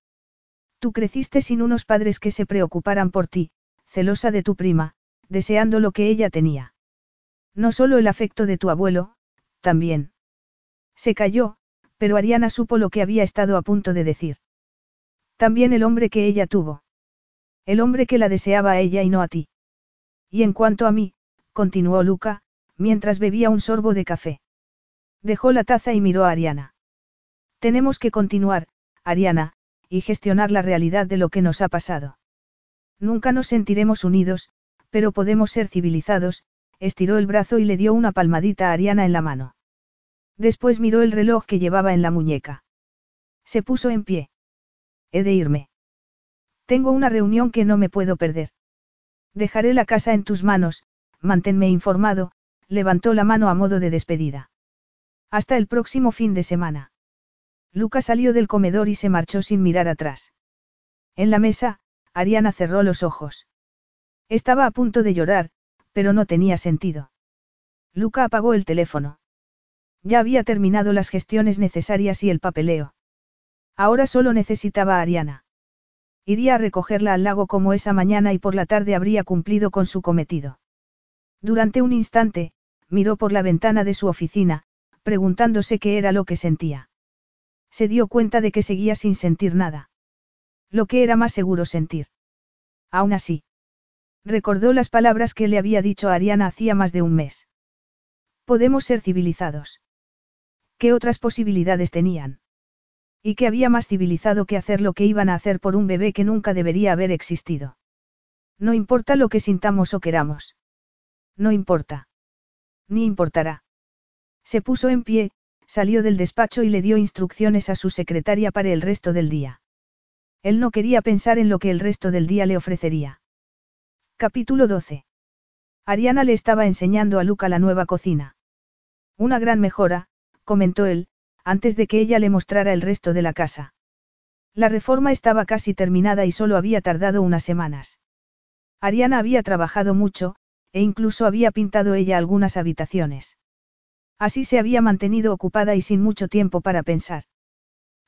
S1: Tú creciste sin unos padres que se preocuparan por ti, celosa de tu prima, deseando lo que ella tenía. No solo el afecto de tu abuelo, también. Se calló, pero Ariana supo lo que había estado a punto de decir. También el hombre que ella tuvo. El hombre que la deseaba a ella y no a ti. Y en cuanto a mí, continuó Luca, mientras bebía un sorbo de café. Dejó la taza y miró a Ariana. Tenemos que continuar, Ariana, y gestionar la realidad de lo que nos ha pasado. Nunca nos sentiremos unidos, pero podemos ser civilizados, estiró el brazo y le dio una palmadita a Ariana en la mano. Después miró el reloj que llevaba en la muñeca. Se puso en pie. He de irme. Tengo una reunión que no me puedo perder. Dejaré la casa en tus manos, manténme informado, levantó la mano a modo de despedida. Hasta el próximo fin de semana. Luca salió del comedor y se marchó sin mirar atrás. En la mesa, Ariana cerró los ojos. Estaba a punto de llorar, pero no tenía sentido. Luca apagó el teléfono. Ya había terminado las gestiones necesarias y el papeleo. Ahora solo necesitaba a Ariana. Iría a recogerla al lago como esa mañana y por la tarde habría cumplido con su cometido. Durante un instante, miró por la ventana de su oficina, preguntándose qué era lo que sentía. Se dio cuenta de que seguía sin sentir nada. Lo que era más seguro sentir. Aún así. Recordó las palabras que le había dicho a Ariana hacía más de un mes. Podemos ser civilizados. ¿Qué otras posibilidades tenían? Y que había más civilizado que hacer lo que iban a hacer por un bebé que nunca debería haber existido. No importa lo que sintamos o queramos. No importa. Ni importará. Se puso en pie, salió del despacho y le dio instrucciones a su secretaria para el resto del día. Él no quería pensar en lo que el resto del día le ofrecería. Capítulo 12. Ariana le estaba enseñando a Luca la nueva cocina. Una gran mejora, comentó él, antes de que ella le mostrara el resto de la casa. La reforma estaba casi terminada y solo había tardado unas semanas. Ariana había trabajado mucho, e incluso había pintado ella algunas habitaciones. Así se había mantenido ocupada y sin mucho tiempo para pensar.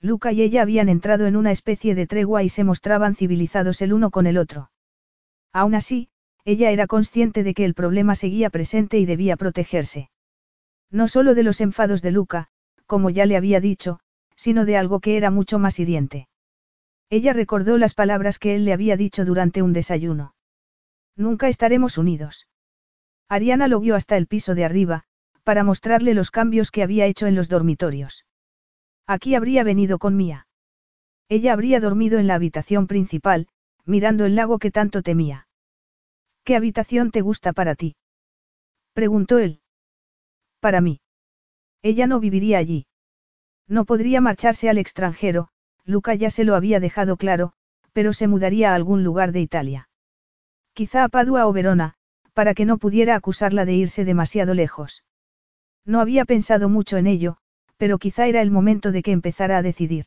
S1: Luca y ella habían entrado en una especie de tregua y se mostraban civilizados el uno con el otro. Aún así, ella era consciente de que el problema seguía presente y debía protegerse. No solo de los enfados de Luca, como ya le había dicho, sino de algo que era mucho más hiriente. Ella recordó las palabras que él le había dicho durante un desayuno. Nunca estaremos unidos. Ariana lo guió hasta el piso de arriba, para mostrarle los cambios que había hecho en los dormitorios. Aquí habría venido con Mía. Ella habría dormido en la habitación principal, mirando el lago que tanto temía. ¿Qué habitación te gusta para ti? preguntó él. Para mí. Ella no viviría allí. No podría marcharse al extranjero, Luca ya se lo había dejado claro, pero se mudaría a algún lugar de Italia. Quizá a Padua o Verona, para que no pudiera acusarla de irse demasiado lejos. No había pensado mucho en ello, pero quizá era el momento de que empezara a decidir.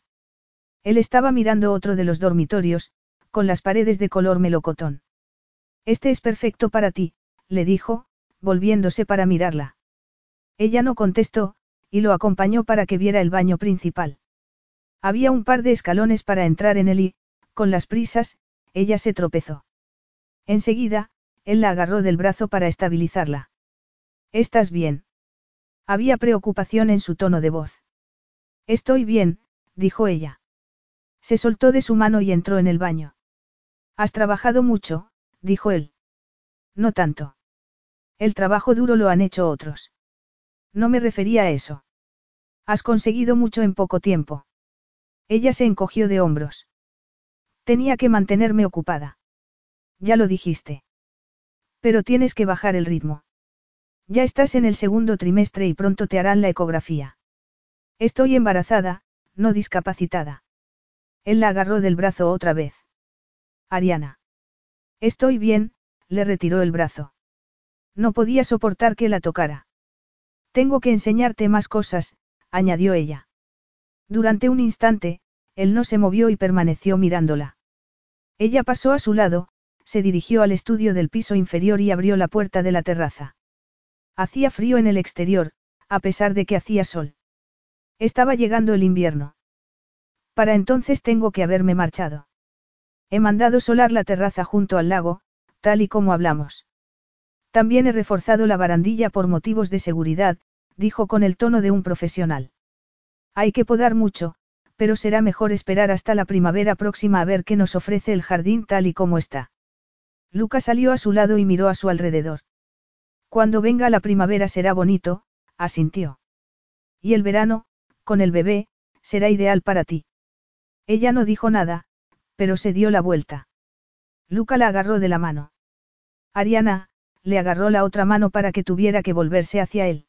S1: Él estaba mirando otro de los dormitorios, con las paredes de color melocotón. Este es perfecto para ti, le dijo, volviéndose para mirarla. Ella no contestó, y lo acompañó para que viera el baño principal. Había un par de escalones para entrar en él y, con las prisas, ella se tropezó. Enseguida, él la agarró del brazo para estabilizarla. ¿Estás bien? Había preocupación en su tono de voz. Estoy bien, dijo ella. Se soltó de su mano y entró en el baño. Has trabajado mucho, dijo él. No tanto. El trabajo duro lo han hecho otros. No me refería a eso. Has conseguido mucho en poco tiempo. Ella se encogió de hombros. Tenía que mantenerme ocupada. Ya lo dijiste. Pero tienes que bajar el ritmo. Ya estás en el segundo trimestre y pronto te harán la ecografía. Estoy embarazada, no discapacitada. Él la agarró del brazo otra vez. Ariana. Estoy bien, le retiró el brazo. No podía soportar que la tocara. Tengo que enseñarte más cosas, añadió ella. Durante un instante, él no se movió y permaneció mirándola. Ella pasó a su lado, se dirigió al estudio del piso inferior y abrió la puerta de la terraza. Hacía frío en el exterior, a pesar de que hacía sol. Estaba llegando el invierno. Para entonces tengo que haberme marchado. He mandado solar la terraza junto al lago, tal y como hablamos. También he reforzado la barandilla por motivos de seguridad, dijo con el tono de un profesional. Hay que podar mucho, pero será mejor esperar hasta la primavera próxima a ver qué nos ofrece el jardín tal y como está. Luca salió a su lado y miró a su alrededor. Cuando venga la primavera será bonito, asintió. Y el verano, con el bebé, será ideal para ti. Ella no dijo nada, pero se dio la vuelta. Luca la agarró de la mano. Ariana, le agarró la otra mano para que tuviera que volverse hacia él.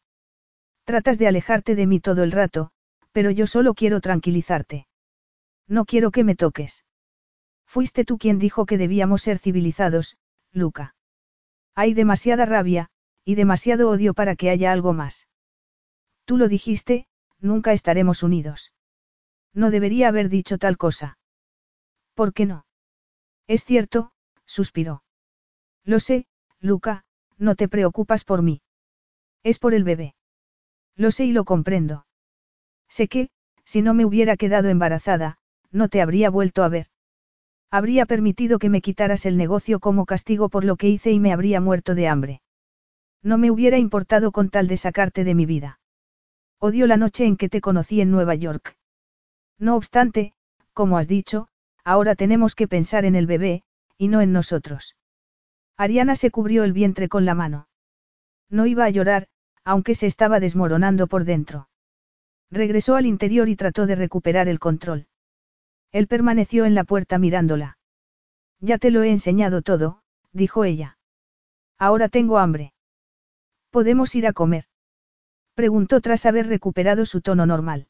S1: Tratas de alejarte de mí todo el rato, pero yo solo quiero tranquilizarte. No quiero que me toques. Fuiste tú quien dijo que debíamos ser civilizados, Luca. Hay demasiada rabia, y demasiado odio para que haya algo más. Tú lo dijiste, nunca estaremos unidos. No debería haber dicho tal cosa. ¿Por qué no? Es cierto, suspiró. Lo sé, Luca, no te preocupas por mí. Es por el bebé. Lo sé y lo comprendo. Sé que, si no me hubiera quedado embarazada, no te habría vuelto a ver. Habría permitido que me quitaras el negocio como castigo por lo que hice y me habría muerto de hambre. No me hubiera importado con tal de sacarte de mi vida. Odio la noche en que te conocí en Nueva York. No obstante, como has dicho, ahora tenemos que pensar en el bebé, y no en nosotros. Ariana se cubrió el vientre con la mano. No iba a llorar, aunque se estaba desmoronando por dentro. Regresó al interior y trató de recuperar el control. Él permaneció en la puerta mirándola. Ya te lo he enseñado todo, dijo ella. Ahora tengo hambre. ¿Podemos ir a comer? Preguntó tras haber recuperado su tono normal.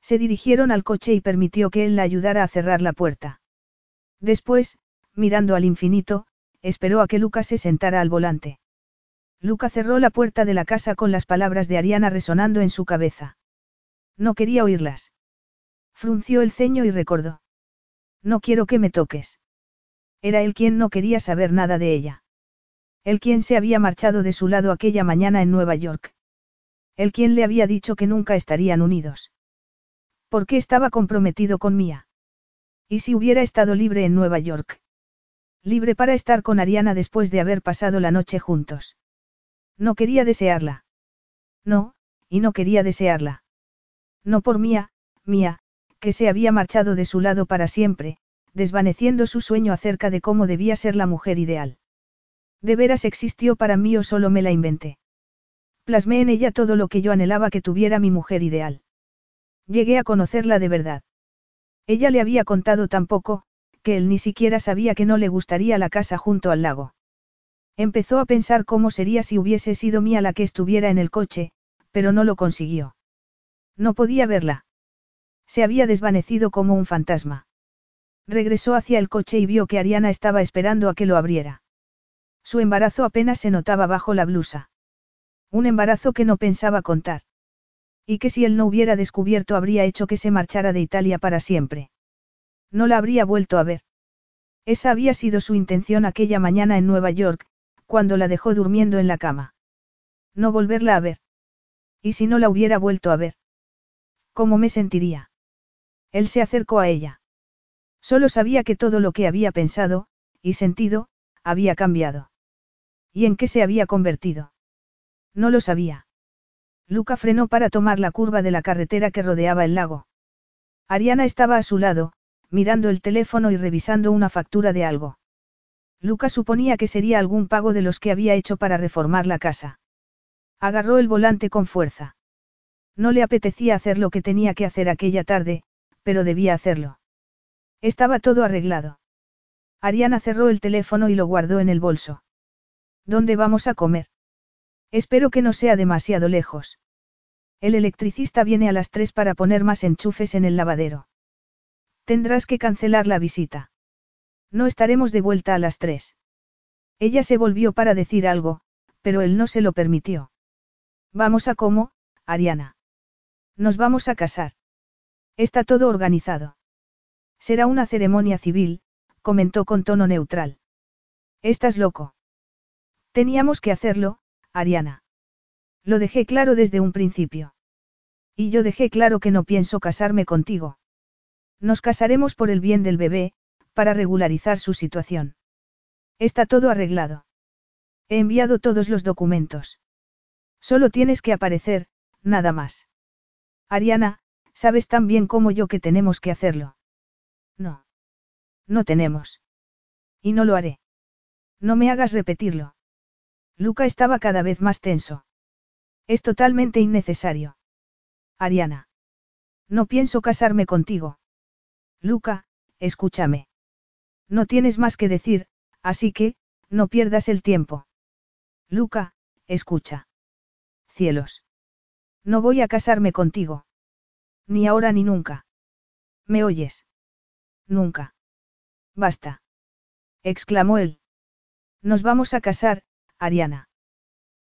S1: Se dirigieron al coche y permitió que él la ayudara a cerrar la puerta. Después, mirando al infinito, esperó a que Luca se sentara al volante. Luca cerró la puerta de la casa con las palabras de Ariana resonando en su cabeza. No quería oírlas. Frunció el ceño y recordó. No quiero que me toques. Era él quien no quería saber nada de ella. El quien se había marchado de su lado aquella mañana en Nueva York. El quien le había dicho que nunca estarían unidos. ¿Por qué estaba comprometido con Mía? ¿Y si hubiera estado libre en Nueva York? Libre para estar con Ariana después de haber pasado la noche juntos. No quería desearla. No, y no quería desearla. No por Mía, Mía, que se había marchado de su lado para siempre, desvaneciendo su sueño acerca de cómo debía ser la mujer ideal. ¿De veras existió para mí o solo me la inventé? Plasmé en ella todo lo que yo anhelaba que tuviera mi mujer ideal. Llegué a conocerla de verdad. Ella le había contado tan poco, que él ni siquiera sabía que no le gustaría la casa junto al lago. Empezó a pensar cómo sería si hubiese sido mía la que estuviera en el coche, pero no lo consiguió. No podía verla. Se había desvanecido como un fantasma. Regresó hacia el coche y vio que Ariana estaba esperando a que lo abriera. Su embarazo apenas se notaba bajo la blusa. Un embarazo que no pensaba contar. Y que si él no hubiera descubierto habría hecho que se marchara de Italia para siempre. No la habría vuelto a ver. Esa había sido su intención aquella mañana en Nueva York, cuando la dejó durmiendo en la cama. No volverla a ver. ¿Y si no la hubiera vuelto a ver? ¿Cómo me sentiría? Él se acercó a ella. Solo sabía que todo lo que había pensado, y sentido, había cambiado. ¿Y en qué se había convertido? No lo sabía. Luca frenó para tomar la curva de la carretera que rodeaba el lago. Ariana estaba a su lado, mirando el teléfono y revisando una factura de algo. Luca suponía que sería algún pago de los que había hecho para reformar la casa. Agarró el volante con fuerza. No le apetecía hacer lo que tenía que hacer aquella tarde, pero debía hacerlo. Estaba todo arreglado. Ariana cerró el teléfono y lo guardó en el bolso. ¿Dónde vamos a comer? Espero que no sea demasiado lejos. El electricista viene a las tres para poner más enchufes en el lavadero. Tendrás que cancelar la visita. No estaremos de vuelta a las tres. Ella se volvió para decir algo, pero él no se lo permitió. Vamos a cómo, Ariana. Nos vamos a casar. Está todo organizado. Será una ceremonia civil, comentó con tono neutral. Estás loco. Teníamos que hacerlo, Ariana. Lo dejé claro desde un principio. Y yo dejé claro que no pienso casarme contigo. Nos casaremos por el bien del bebé, para regularizar su situación. Está todo arreglado. He enviado todos los documentos. Solo tienes que aparecer, nada más. Ariana, sabes tan bien como yo que tenemos que hacerlo. No. No tenemos. Y no lo haré. No me hagas repetirlo. Luca estaba cada vez más tenso. Es totalmente innecesario. Ariana. No pienso casarme contigo. Luca, escúchame. No tienes más que decir, así que, no pierdas el tiempo. Luca, escucha. Cielos. No voy a casarme contigo. Ni ahora ni nunca. ¿Me oyes? Nunca. Basta. exclamó él. Nos vamos a casar, Ariana.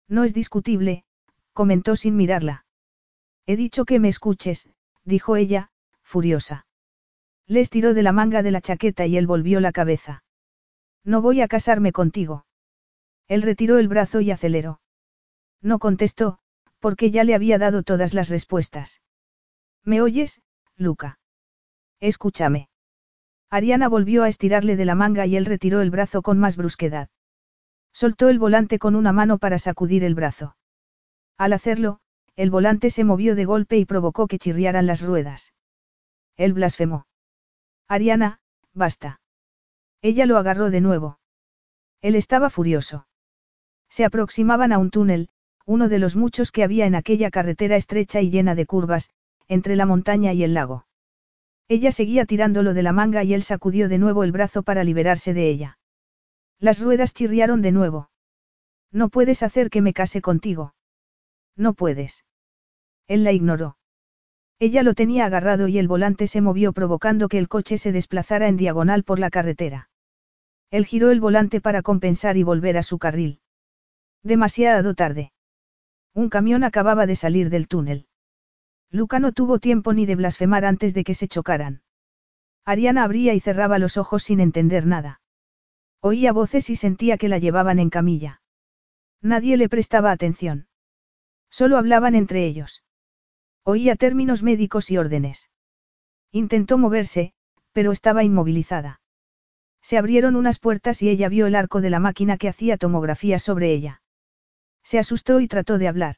S1: No es discutible, comentó sin mirarla. He dicho que me escuches, dijo ella, furiosa. Le estiró de la manga de la chaqueta y él volvió la cabeza. No voy a casarme contigo. Él retiró el brazo y aceleró. No contestó, porque ya le había dado todas las respuestas. ¿Me oyes, Luca? Escúchame. Ariana volvió a estirarle de la manga y él retiró el brazo con más brusquedad. Soltó el volante con una mano para sacudir el brazo. Al hacerlo, el volante se movió de golpe y provocó que chirriaran las ruedas. Él blasfemó. Ariana, basta. Ella lo agarró de nuevo. Él estaba furioso. Se aproximaban a un túnel, uno de los muchos que había en aquella carretera estrecha y llena de curvas, entre la montaña y el lago. Ella seguía tirándolo de la manga y él sacudió de nuevo el brazo para liberarse de ella. Las ruedas chirriaron de nuevo. No puedes hacer que me case contigo. No puedes. Él la ignoró. Ella lo tenía agarrado y el volante se movió provocando que el coche se desplazara en diagonal por la carretera. Él giró el volante para compensar y volver a su carril. Demasiado tarde. Un camión acababa de salir del túnel. Luca no tuvo tiempo ni de blasfemar antes de que se chocaran. Ariana abría y cerraba los ojos sin entender nada. Oía voces y sentía que la llevaban en camilla. Nadie le prestaba atención. Solo hablaban entre ellos. Oía términos médicos y órdenes. Intentó moverse, pero estaba inmovilizada. Se abrieron unas puertas y ella vio el arco de la máquina que hacía tomografía sobre ella. Se asustó y trató de hablar.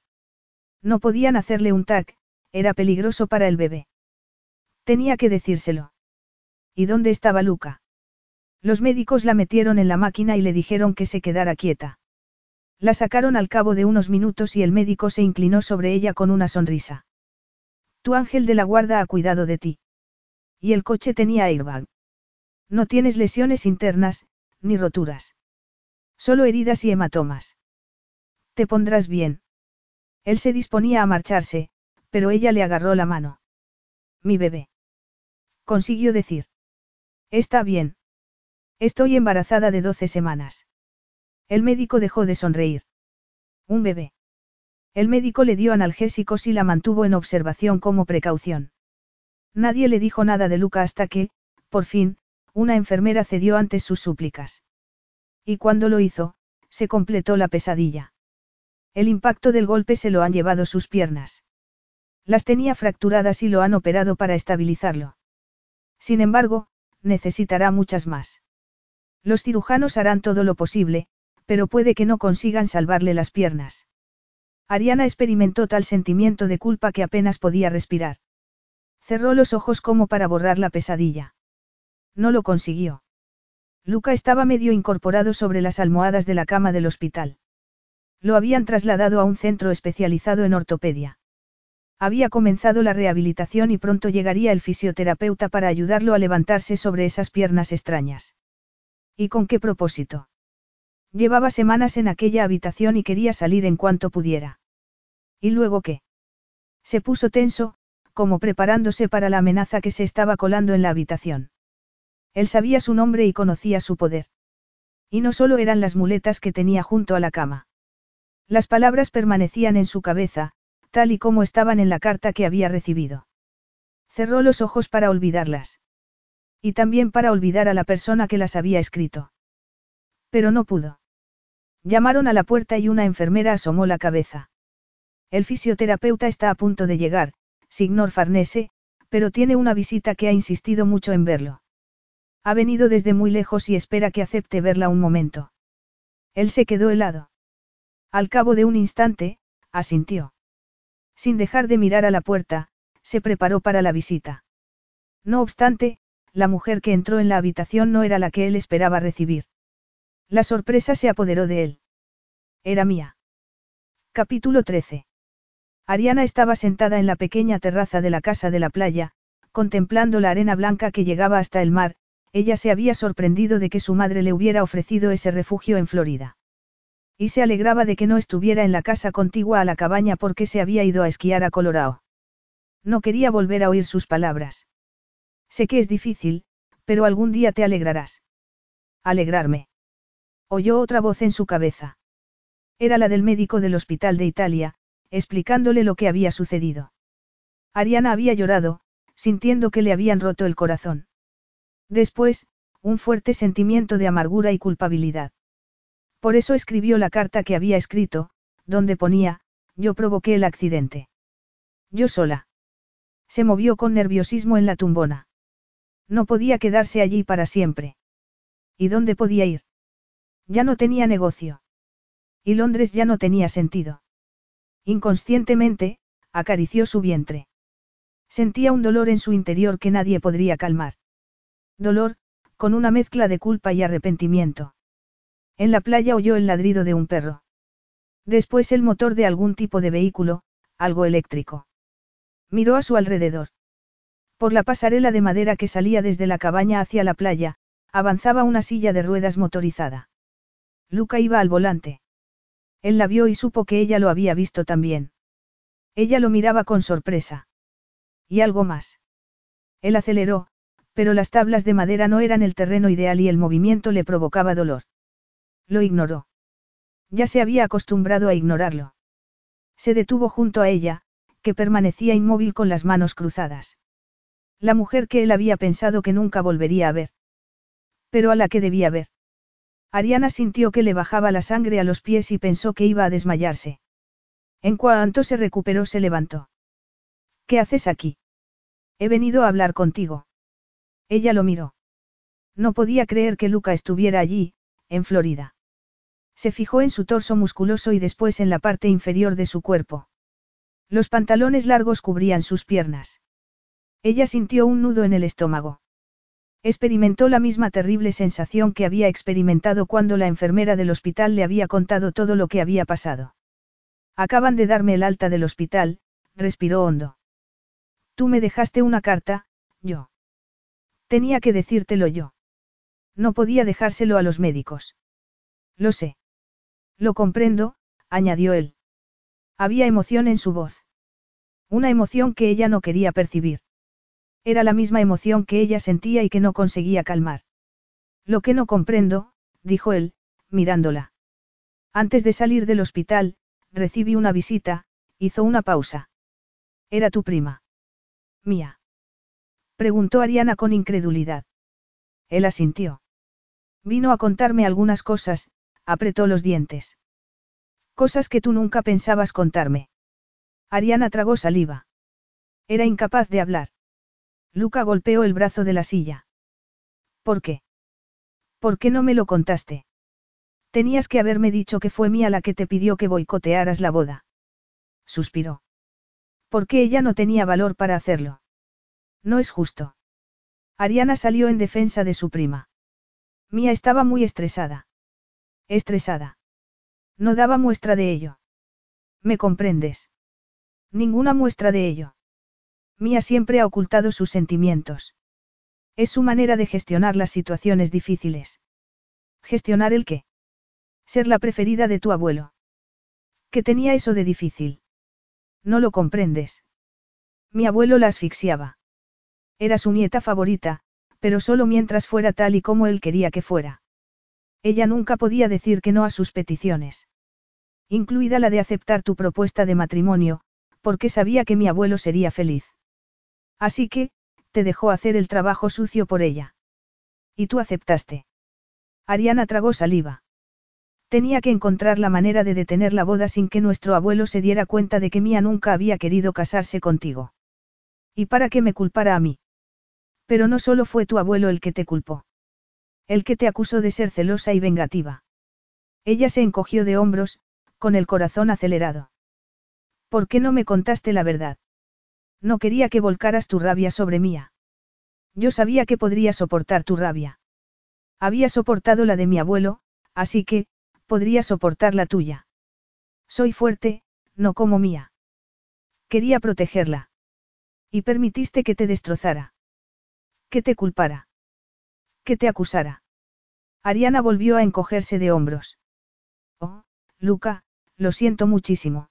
S1: No podían hacerle un tac, era peligroso para el bebé. Tenía que decírselo. ¿Y dónde estaba Luca? Los médicos la metieron en la máquina y le dijeron que se quedara quieta. La sacaron al cabo de unos minutos y el médico se inclinó sobre ella con una sonrisa. Tu ángel de la guarda ha cuidado de ti. Y el coche tenía airbag. No tienes lesiones internas, ni roturas. Solo heridas y hematomas. Te pondrás bien. Él se disponía a marcharse, pero ella le agarró la mano. Mi bebé. Consiguió decir. Está bien. Estoy embarazada de 12 semanas. El médico dejó de sonreír. Un bebé. El médico le dio analgésicos y la mantuvo en observación como precaución. Nadie le dijo nada de Luca hasta que, por fin, una enfermera cedió ante sus súplicas. Y cuando lo hizo, se completó la pesadilla. El impacto del golpe se lo han llevado sus piernas. Las tenía fracturadas y lo han operado para estabilizarlo. Sin embargo, necesitará muchas más. Los cirujanos harán todo lo posible, pero puede que no consigan salvarle las piernas. Ariana experimentó tal sentimiento de culpa que apenas podía respirar. Cerró los ojos como para borrar la pesadilla. No lo consiguió. Luca estaba medio incorporado sobre las almohadas de la cama del hospital. Lo habían trasladado a un centro especializado en ortopedia. Había comenzado la rehabilitación y pronto llegaría el fisioterapeuta para ayudarlo a levantarse sobre esas piernas extrañas. ¿Y con qué propósito? Llevaba semanas en aquella habitación y quería salir en cuanto pudiera. ¿Y luego qué? Se puso tenso, como preparándose para la amenaza que se estaba colando en la habitación. Él sabía su nombre y conocía su poder. Y no solo eran las muletas que tenía junto a la cama. Las palabras permanecían en su cabeza, tal y como estaban en la carta que había recibido. Cerró los ojos para olvidarlas. Y también para olvidar a la persona que las había escrito. Pero no pudo. Llamaron a la puerta y una enfermera asomó la cabeza. El fisioterapeuta está a punto de llegar, signor Farnese, pero tiene una visita que ha insistido mucho en verlo. Ha venido desde muy lejos y espera que acepte verla un momento. Él se quedó helado. Al cabo de un instante, asintió. Sin dejar de mirar a la puerta, se preparó para la visita. No obstante, la mujer que entró en la habitación no era la que él esperaba recibir. La sorpresa se apoderó de él. Era mía. Capítulo 13. Ariana estaba sentada en la pequeña terraza de la casa de la playa, contemplando la arena blanca que llegaba hasta el mar, ella se había sorprendido de que su madre le hubiera ofrecido ese refugio en Florida. Y se alegraba de que no estuviera en la casa contigua a la cabaña porque se había ido a esquiar a Colorado. No quería volver a oír sus palabras. Sé que es difícil, pero algún día te alegrarás. Alegrarme. Oyó otra voz en su cabeza. Era la del médico del hospital de Italia, explicándole lo que había sucedido. Ariana había llorado, sintiendo que le habían roto el corazón. Después, un fuerte sentimiento de amargura y culpabilidad. Por eso escribió la carta que había escrito, donde ponía, yo provoqué el accidente. Yo sola. Se movió con nerviosismo en la tumbona. No podía quedarse allí para siempre. ¿Y dónde podía ir? Ya no tenía negocio. Y Londres ya no tenía sentido. Inconscientemente, acarició su vientre. Sentía un dolor en su interior que nadie podría calmar. Dolor, con una mezcla de culpa y arrepentimiento. En la playa oyó el ladrido de un perro. Después el motor de algún tipo de vehículo, algo eléctrico. Miró a su alrededor. Por la pasarela de madera que salía desde la cabaña hacia la playa, avanzaba una silla de ruedas motorizada. Luca iba al volante. Él la vio y supo que ella lo había visto también. Ella lo miraba con sorpresa. Y algo más. Él aceleró, pero las tablas de madera no eran el terreno ideal y el movimiento le provocaba dolor. Lo ignoró. Ya se había acostumbrado a ignorarlo. Se detuvo junto a ella, que permanecía inmóvil con las manos cruzadas. La mujer que él había pensado que nunca volvería a ver. Pero a la que debía ver. Ariana sintió que le bajaba la sangre a los pies y pensó que iba a desmayarse. En cuanto se recuperó se levantó. ¿Qué haces aquí? He venido a hablar contigo. Ella lo miró. No podía creer que Luca estuviera allí, en Florida. Se fijó en su torso musculoso y después en la parte inferior de su cuerpo. Los pantalones largos cubrían sus piernas. Ella sintió un nudo en el estómago. Experimentó la misma terrible sensación que había experimentado cuando la enfermera del hospital le había contado todo lo que había pasado. Acaban de darme el alta del hospital, respiró hondo. Tú me dejaste una carta, yo. Tenía que decírtelo yo. No podía dejárselo a los médicos. Lo sé. Lo comprendo, añadió él. Había emoción en su voz. Una emoción que ella no quería percibir. Era la misma emoción que ella sentía y que no conseguía calmar. Lo que no comprendo, dijo él, mirándola. Antes de salir del hospital, recibí una visita, hizo una pausa. ¿Era tu prima? Mía. Preguntó Ariana con incredulidad. Él asintió. Vino a contarme algunas cosas, apretó los dientes. Cosas que tú nunca pensabas contarme. Ariana tragó saliva. Era incapaz de hablar. Luca golpeó el brazo de la silla. ¿Por qué? ¿Por qué no me lo contaste? Tenías que haberme dicho que fue mía la que te pidió que boicotearas la boda. Suspiró. Porque ella no tenía valor para hacerlo. No es justo. Ariana salió en defensa de su prima. Mía estaba muy estresada. Estresada. No daba muestra de ello. ¿Me comprendes? Ninguna muestra de ello. Mía siempre ha ocultado sus sentimientos. Es su manera de gestionar las situaciones difíciles. ¿Gestionar el qué? Ser la preferida de tu abuelo. ¿Qué tenía eso de difícil? No lo comprendes. Mi abuelo la asfixiaba. Era su nieta favorita, pero solo mientras fuera tal y como él quería que fuera. Ella nunca podía decir que no a sus peticiones. Incluida la de aceptar tu propuesta de matrimonio, porque sabía que mi abuelo sería feliz. Así que, te dejó hacer el trabajo sucio por ella. Y tú aceptaste. Ariana tragó saliva. Tenía que encontrar la manera de detener la boda sin que nuestro abuelo se diera cuenta de que Mía nunca había querido casarse contigo. ¿Y para qué me culpara a mí? Pero no solo fue tu abuelo el que te culpó. El que te acusó de ser celosa y vengativa. Ella se encogió de hombros, con el corazón acelerado. ¿Por qué no me contaste la verdad? No quería que volcaras tu rabia sobre mía. Yo sabía que podría soportar tu rabia. Había soportado la de mi abuelo, así que, podría soportar la tuya. Soy fuerte, no como mía. Quería protegerla. Y permitiste que te destrozara. Que te culpara. Que te acusara. Ariana volvió a encogerse de hombros. Oh, Luca, lo siento muchísimo.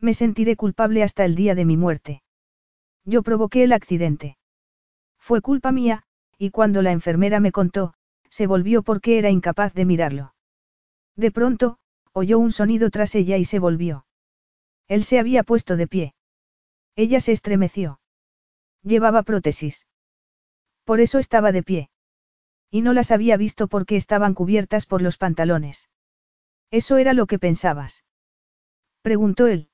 S1: Me sentiré culpable hasta el día de mi muerte. Yo provoqué el accidente. Fue culpa mía, y cuando la enfermera me contó, se volvió porque era incapaz de mirarlo. De pronto, oyó un sonido tras ella y se volvió. Él se había puesto de pie. Ella se estremeció. Llevaba prótesis. Por eso estaba de pie. Y no las había visto porque estaban cubiertas por los pantalones. ¿Eso era lo que pensabas? Preguntó él.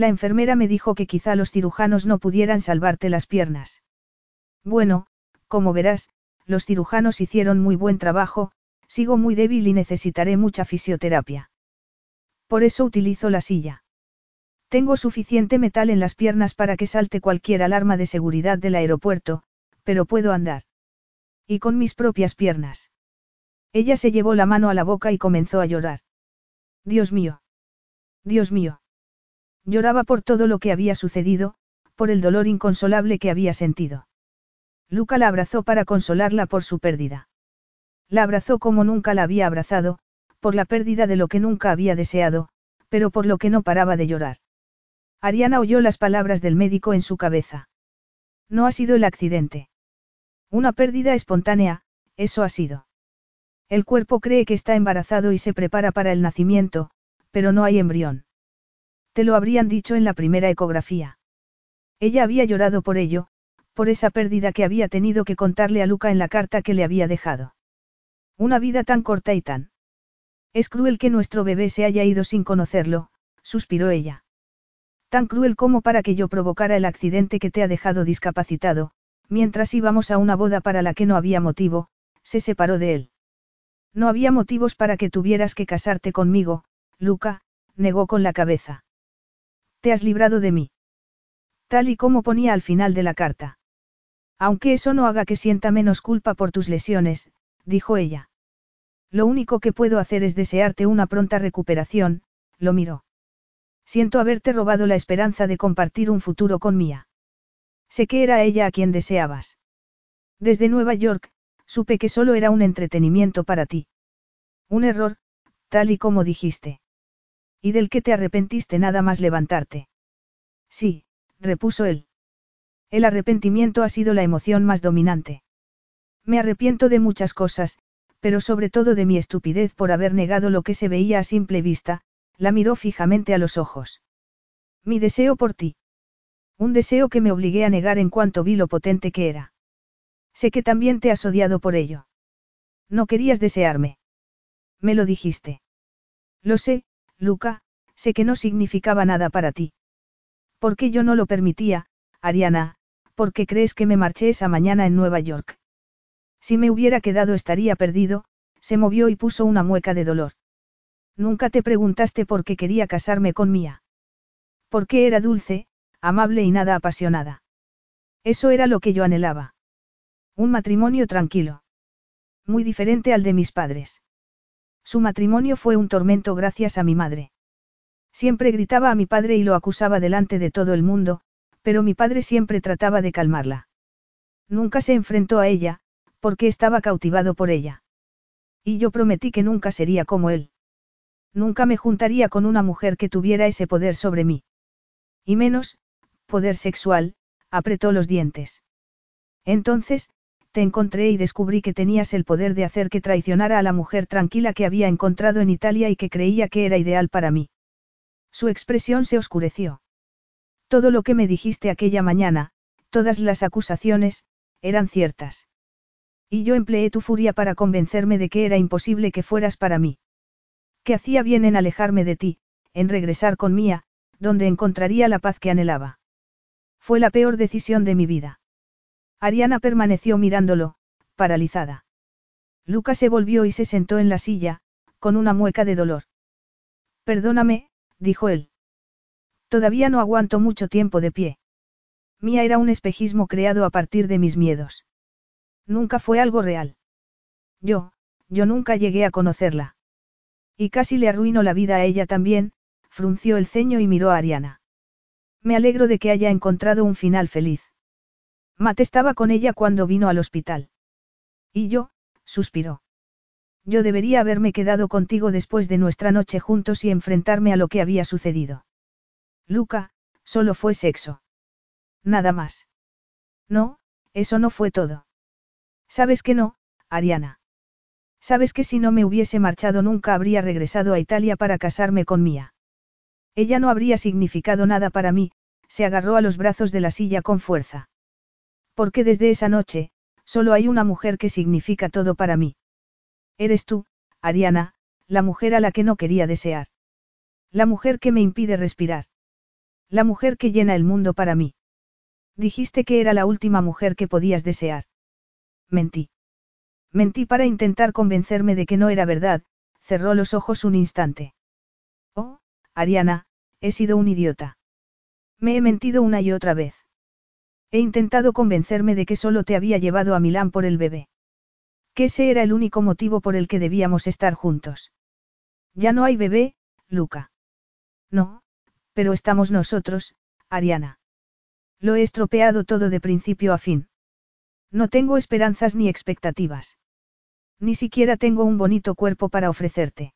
S1: La enfermera me dijo que quizá los cirujanos no pudieran salvarte las piernas. Bueno, como verás, los cirujanos hicieron muy buen trabajo, sigo muy débil y necesitaré mucha fisioterapia. Por eso utilizo la silla. Tengo suficiente metal en las piernas para que salte cualquier alarma de seguridad del aeropuerto, pero puedo andar. Y con mis propias piernas. Ella se llevó la mano a la boca y comenzó a llorar. Dios mío. Dios mío. Lloraba por todo lo que había sucedido, por el dolor inconsolable que había sentido. Luca la abrazó para consolarla por su pérdida. La abrazó como nunca la había abrazado, por la pérdida de lo que nunca había deseado, pero por lo que no paraba de llorar. Ariana oyó las palabras del médico en su cabeza. No ha sido el accidente. Una pérdida espontánea, eso ha sido. El cuerpo cree que está embarazado y se prepara para el nacimiento, pero no hay embrión. Te lo habrían dicho en la primera ecografía. Ella había llorado por ello, por esa pérdida que había tenido que contarle a Luca en la carta que le había dejado. Una vida tan corta y tan. Es cruel que nuestro bebé se haya ido sin conocerlo, suspiró ella. Tan cruel como para que yo provocara el accidente que te ha dejado discapacitado, mientras íbamos a una boda para la que no había motivo, se separó de él. No había motivos para que tuvieras que casarte conmigo, Luca, negó con la cabeza. Te has librado de mí. Tal y como ponía al final de la carta. Aunque eso no haga que sienta menos culpa por tus lesiones, dijo ella. Lo único que puedo hacer es desearte una pronta recuperación, lo miró. Siento haberte robado la esperanza de compartir un futuro con Mía. Sé que era ella a quien deseabas. Desde Nueva York, supe que solo era un entretenimiento para ti. Un error, tal y como dijiste. Y del que te arrepentiste nada más levantarte. Sí, repuso él. El arrepentimiento ha sido la emoción más dominante. Me arrepiento de muchas cosas, pero sobre todo de mi estupidez por haber negado lo que se veía a simple vista, la miró fijamente a los ojos. Mi deseo por ti. Un deseo que me obligué a negar en cuanto vi lo potente que era. Sé que también te has odiado por ello. No querías desearme. Me lo dijiste. Lo sé, Luca, sé que no significaba nada para ti. ¿Por qué yo no lo permitía, Ariana? ¿Por qué crees que me marché esa mañana en Nueva York? Si me hubiera quedado estaría perdido, se movió y puso una mueca de dolor. Nunca te preguntaste por qué quería casarme con Mía. Porque era dulce, amable y nada apasionada. Eso era lo que yo anhelaba. Un matrimonio tranquilo. Muy diferente al de mis padres. Su matrimonio fue un tormento gracias a mi madre. Siempre gritaba a mi padre y lo acusaba delante de todo el mundo, pero mi padre siempre trataba de calmarla. Nunca se enfrentó a ella, porque estaba cautivado por ella. Y yo prometí que nunca sería como él. Nunca me juntaría con una mujer que tuviera ese poder sobre mí. Y menos, poder sexual, apretó los dientes. Entonces, te encontré y descubrí que tenías el poder de hacer que traicionara a la mujer tranquila que había encontrado en Italia y que creía que era ideal para mí. Su expresión se oscureció. Todo lo que me dijiste aquella mañana, todas las acusaciones, eran ciertas. Y yo empleé tu furia para convencerme de que era imposible que fueras para mí. Que hacía bien en alejarme de ti, en regresar con Mía, donde encontraría la paz que anhelaba. Fue la peor decisión de mi vida. Ariana permaneció mirándolo, paralizada. Lucas se volvió y se sentó en la silla, con una mueca de dolor. Perdóname, dijo él. Todavía no aguanto mucho tiempo de pie. Mía era un espejismo creado a partir de mis miedos. Nunca fue algo real. Yo, yo nunca llegué a conocerla. Y casi le arruino la vida a ella también, frunció el ceño y miró a Ariana. Me alegro de que haya encontrado un final feliz. Matt estaba con ella cuando vino al hospital. Y yo, suspiró. Yo debería haberme quedado contigo después de nuestra noche juntos y enfrentarme a lo que había sucedido. Luca, solo fue sexo. Nada más. No, eso no fue todo. Sabes que no, Ariana. Sabes que si no me hubiese marchado nunca habría regresado a Italia para casarme con Mía. Ella no habría significado nada para mí, se agarró a los brazos de la silla con fuerza. Porque desde esa noche, solo hay una mujer que significa todo para mí. Eres tú, Ariana, la mujer a la que no quería desear. La mujer que me impide respirar. La mujer que llena el mundo para mí. Dijiste que era la última mujer que podías desear. Mentí. Mentí para intentar convencerme de que no era verdad, cerró los ojos un instante. Oh, Ariana, he sido un idiota. Me he mentido una y otra vez. He intentado convencerme de que solo te había llevado a Milán por el bebé. Que ese era el único motivo por el que debíamos estar juntos. Ya no hay bebé, Luca. No, pero estamos nosotros, Ariana. Lo he estropeado todo de principio a fin. No tengo esperanzas ni expectativas. Ni siquiera tengo un bonito cuerpo para ofrecerte.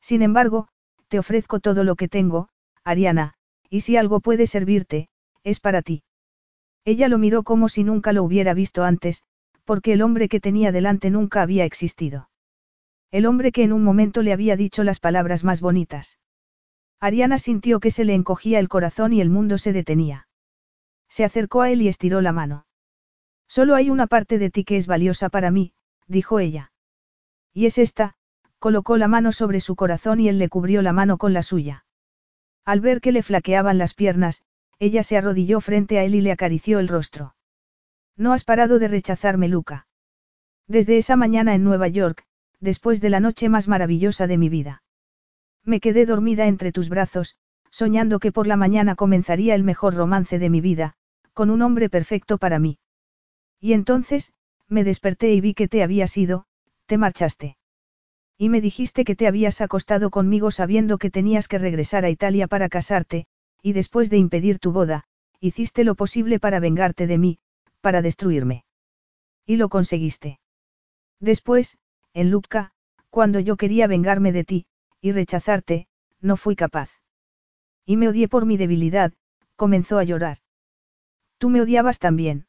S1: Sin embargo, te ofrezco todo lo que tengo, Ariana, y si algo puede servirte, es para ti. Ella lo miró como si nunca lo hubiera visto antes, porque el hombre que tenía delante nunca había existido. El hombre que en un momento le había dicho las palabras más bonitas. Ariana sintió que se le encogía el corazón y el mundo se detenía. Se acercó a él y estiró la mano. Solo hay una parte de ti que es valiosa para mí, dijo ella. Y es esta, colocó la mano sobre su corazón y él le cubrió la mano con la suya. Al ver que le flaqueaban las piernas, ella se arrodilló frente a él y le acarició el rostro. No has parado de rechazarme, Luca. Desde esa mañana en Nueva York, después de la noche más maravillosa de mi vida. Me quedé dormida entre tus brazos, soñando que por la mañana comenzaría el mejor romance de mi vida, con un hombre perfecto para mí. Y entonces, me desperté y vi que te habías ido, te marchaste. Y me dijiste que te habías acostado conmigo sabiendo que tenías que regresar a Italia para casarte, y después de impedir tu boda, hiciste lo posible para vengarte de mí, para destruirme. Y lo conseguiste. Después, en Lucca, cuando yo quería vengarme de ti, y rechazarte, no fui capaz. Y me odié por mi debilidad, comenzó a llorar. Tú me odiabas también.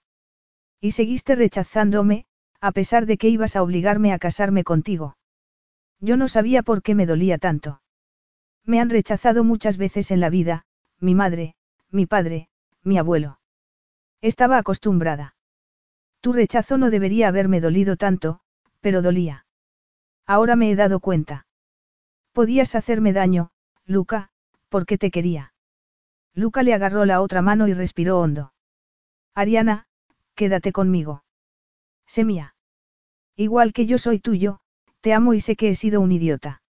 S1: Y seguiste rechazándome, a pesar de que ibas a obligarme a casarme contigo. Yo no sabía por qué me dolía tanto. Me han rechazado muchas veces en la vida, mi madre, mi padre, mi abuelo. Estaba acostumbrada. Tu rechazo no debería haberme dolido tanto, pero dolía. Ahora me he dado cuenta. Podías hacerme daño, Luca, porque te quería. Luca le agarró la otra mano y respiró hondo. Ariana, quédate conmigo. Sé mía. Igual que yo soy tuyo, te amo y sé que he sido un idiota.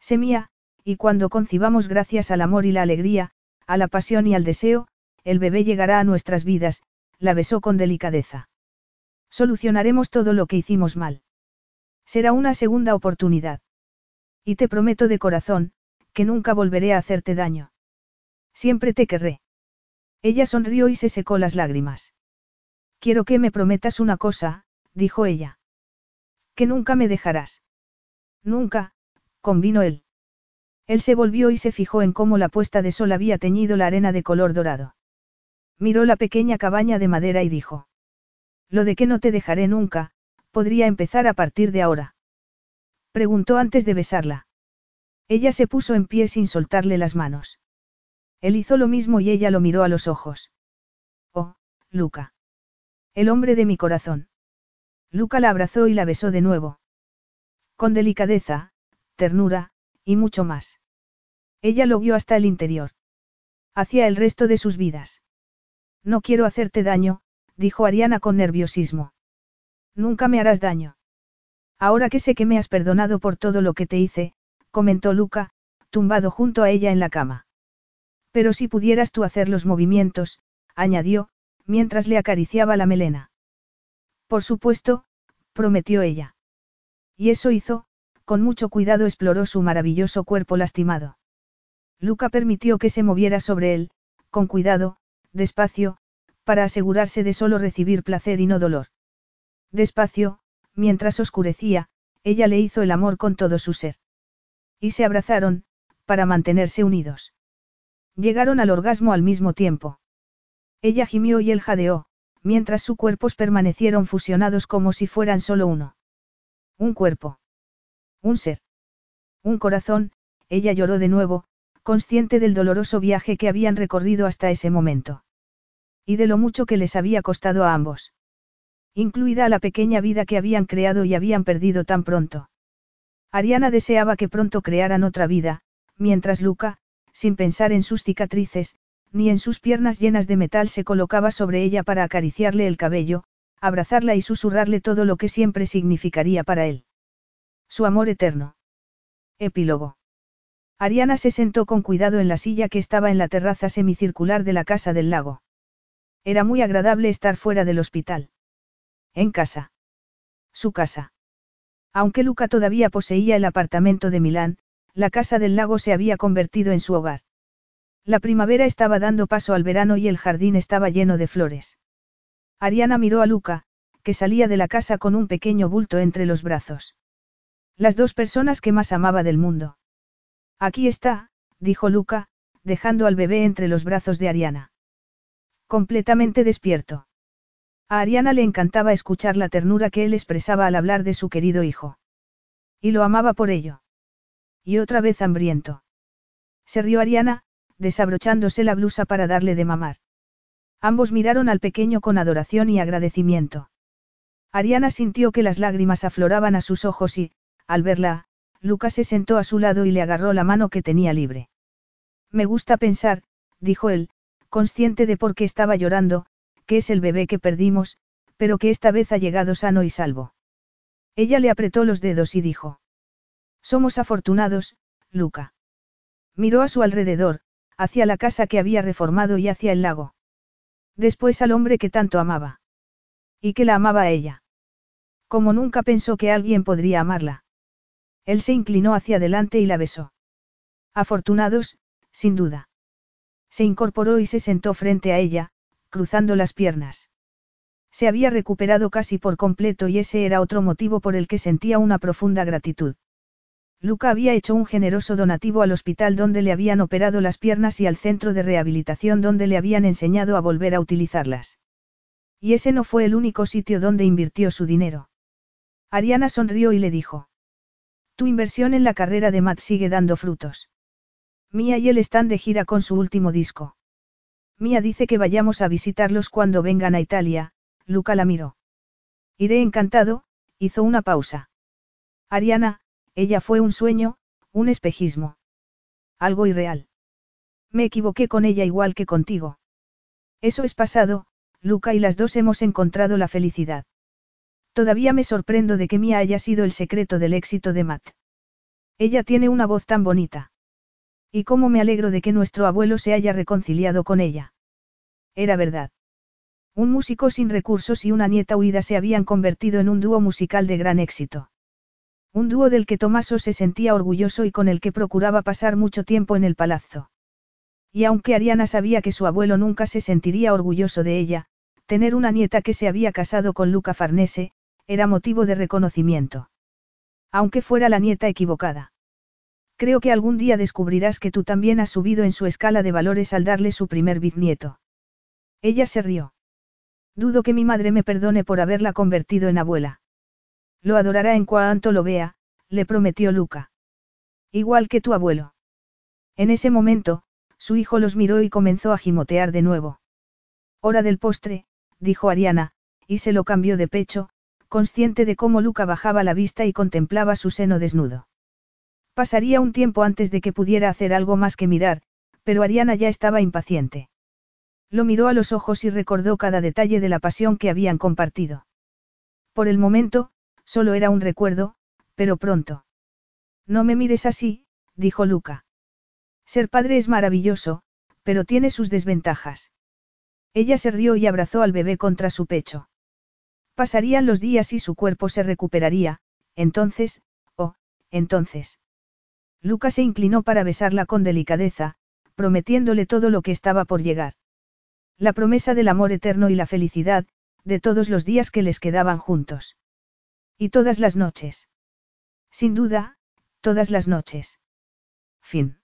S1: Sé mía, y cuando concibamos gracias al amor y la alegría, a la pasión y al deseo, el bebé llegará a nuestras vidas, la besó con delicadeza. Solucionaremos todo lo que hicimos mal. Será una segunda oportunidad. Y te prometo de corazón, que nunca volveré a hacerte daño. Siempre te querré. Ella sonrió y se secó las lágrimas. Quiero que me prometas una cosa, dijo ella. Que nunca me dejarás. Nunca, convino él. Él se volvió y se fijó en cómo la puesta de sol había teñido la arena de color dorado. Miró la pequeña cabaña de madera y dijo. Lo de que no te dejaré nunca, podría empezar a partir de ahora. Preguntó antes de besarla. Ella se puso en pie sin soltarle las manos. Él hizo lo mismo y ella lo miró a los ojos. Oh, Luca. El hombre de mi corazón. Luca la abrazó y la besó de nuevo. Con delicadeza, ternura, y mucho más. Ella lo guió hasta el interior. Hacia el resto de sus vidas. No quiero hacerte daño, dijo Ariana con nerviosismo. Nunca me harás daño. Ahora que sé que me has perdonado por todo lo que te hice, comentó Luca, tumbado junto a ella en la cama. Pero si pudieras tú hacer los movimientos, añadió, mientras le acariciaba la melena. Por supuesto, prometió ella. Y eso hizo, con mucho cuidado exploró su maravilloso cuerpo lastimado. Luca permitió que se moviera sobre él, con cuidado, despacio, para asegurarse de solo recibir placer y no dolor. Despacio, mientras oscurecía, ella le hizo el amor con todo su ser. Y se abrazaron, para mantenerse unidos. Llegaron al orgasmo al mismo tiempo. Ella gimió y él jadeó, mientras sus cuerpos permanecieron fusionados como si fueran solo uno. Un cuerpo. Un ser. Un corazón, ella lloró de nuevo, consciente del doloroso viaje que habían recorrido hasta ese momento. Y de lo mucho que les había costado a ambos. Incluida la pequeña vida que habían creado y habían perdido tan pronto. Ariana deseaba que pronto crearan otra vida, mientras Luca, sin pensar en sus cicatrices, ni en sus piernas llenas de metal se colocaba sobre ella para acariciarle el cabello, abrazarla y susurrarle todo lo que siempre significaría para él. Su amor eterno. Epílogo. Ariana se sentó con cuidado en la silla que estaba en la terraza semicircular de la casa del lago. Era muy agradable estar fuera del hospital. En casa. Su casa. Aunque Luca todavía poseía el apartamento de Milán, la casa del lago se había convertido en su hogar. La primavera estaba dando paso al verano y el jardín estaba lleno de flores. Ariana miró a Luca, que salía de la casa con un pequeño bulto entre los brazos. Las dos personas que más amaba del mundo. Aquí está, dijo Luca, dejando al bebé entre los brazos de Ariana. Completamente despierto. A Ariana le encantaba escuchar la ternura que él expresaba al hablar de su querido hijo. Y lo amaba por ello. Y otra vez hambriento. Se rió Ariana, desabrochándose la blusa para darle de mamar. Ambos miraron al pequeño con adoración y agradecimiento. Ariana sintió que las lágrimas afloraban a sus ojos y, al verla, Lucas se sentó a su lado y le agarró la mano que tenía libre. Me gusta pensar, dijo él, consciente de por qué estaba llorando, que es el bebé que perdimos, pero que esta vez ha llegado sano y salvo. Ella le apretó los dedos y dijo. Somos afortunados, Luca. Miró a su alrededor, hacia la casa que había reformado y hacia el lago. Después al hombre que tanto amaba. Y que la amaba a ella. Como nunca pensó que alguien podría amarla. Él se inclinó hacia adelante y la besó. Afortunados, sin duda. Se incorporó y se sentó frente a ella, cruzando las piernas. Se había recuperado casi por completo y ese era otro motivo por el que sentía una profunda gratitud. Luca había hecho un generoso donativo al hospital donde le habían operado las piernas y al centro de rehabilitación donde le habían enseñado a volver a utilizarlas. Y ese no fue el único sitio donde invirtió su dinero. Ariana sonrió y le dijo. Tu inversión en la carrera de Matt sigue dando frutos. Mia y él están de gira con su último disco. Mia dice que vayamos a visitarlos cuando vengan a Italia, Luca la miró. Iré encantado, hizo una pausa. Ariana, ella fue un sueño, un espejismo. Algo irreal. Me equivoqué con ella igual que contigo. Eso es pasado, Luca y las dos hemos encontrado la felicidad. Todavía me sorprendo de que Mia haya sido el secreto del éxito de Matt. Ella tiene una voz tan bonita. Y cómo me alegro de que nuestro abuelo se haya reconciliado con ella. Era verdad. Un músico sin recursos y una nieta huida se habían convertido en un dúo musical de gran éxito. Un dúo del que Tomaso se sentía orgulloso y con el que procuraba pasar mucho tiempo en el palazzo. Y aunque Ariana sabía que su abuelo nunca se sentiría orgulloso de ella, tener una nieta que se había casado con Luca Farnese, era motivo de reconocimiento. Aunque fuera la nieta equivocada. Creo que algún día descubrirás que tú también has subido en su escala de valores al darle su primer bisnieto. Ella se rió. Dudo que mi madre me perdone por haberla convertido en abuela. Lo adorará en cuanto lo vea, le prometió Luca. Igual que tu abuelo. En ese momento, su hijo los miró y comenzó a gimotear de nuevo. Hora del postre, dijo Ariana, y se lo cambió de pecho, consciente de cómo Luca bajaba la vista y contemplaba su seno desnudo. Pasaría un tiempo antes de que pudiera hacer algo más que mirar, pero Ariana ya estaba impaciente. Lo miró a los ojos y recordó cada detalle de la pasión que habían compartido. Por el momento, Solo era un recuerdo, pero pronto. No me mires así, dijo Luca. Ser padre es maravilloso, pero tiene sus desventajas. Ella se rió y abrazó al bebé contra su pecho. Pasarían los días y su cuerpo se recuperaría, entonces, oh, entonces. Luca se inclinó para besarla con delicadeza, prometiéndole todo lo que estaba por llegar. La promesa del amor eterno y la felicidad, de todos los días que les quedaban juntos. Y todas las noches. Sin duda, todas las noches. Fin.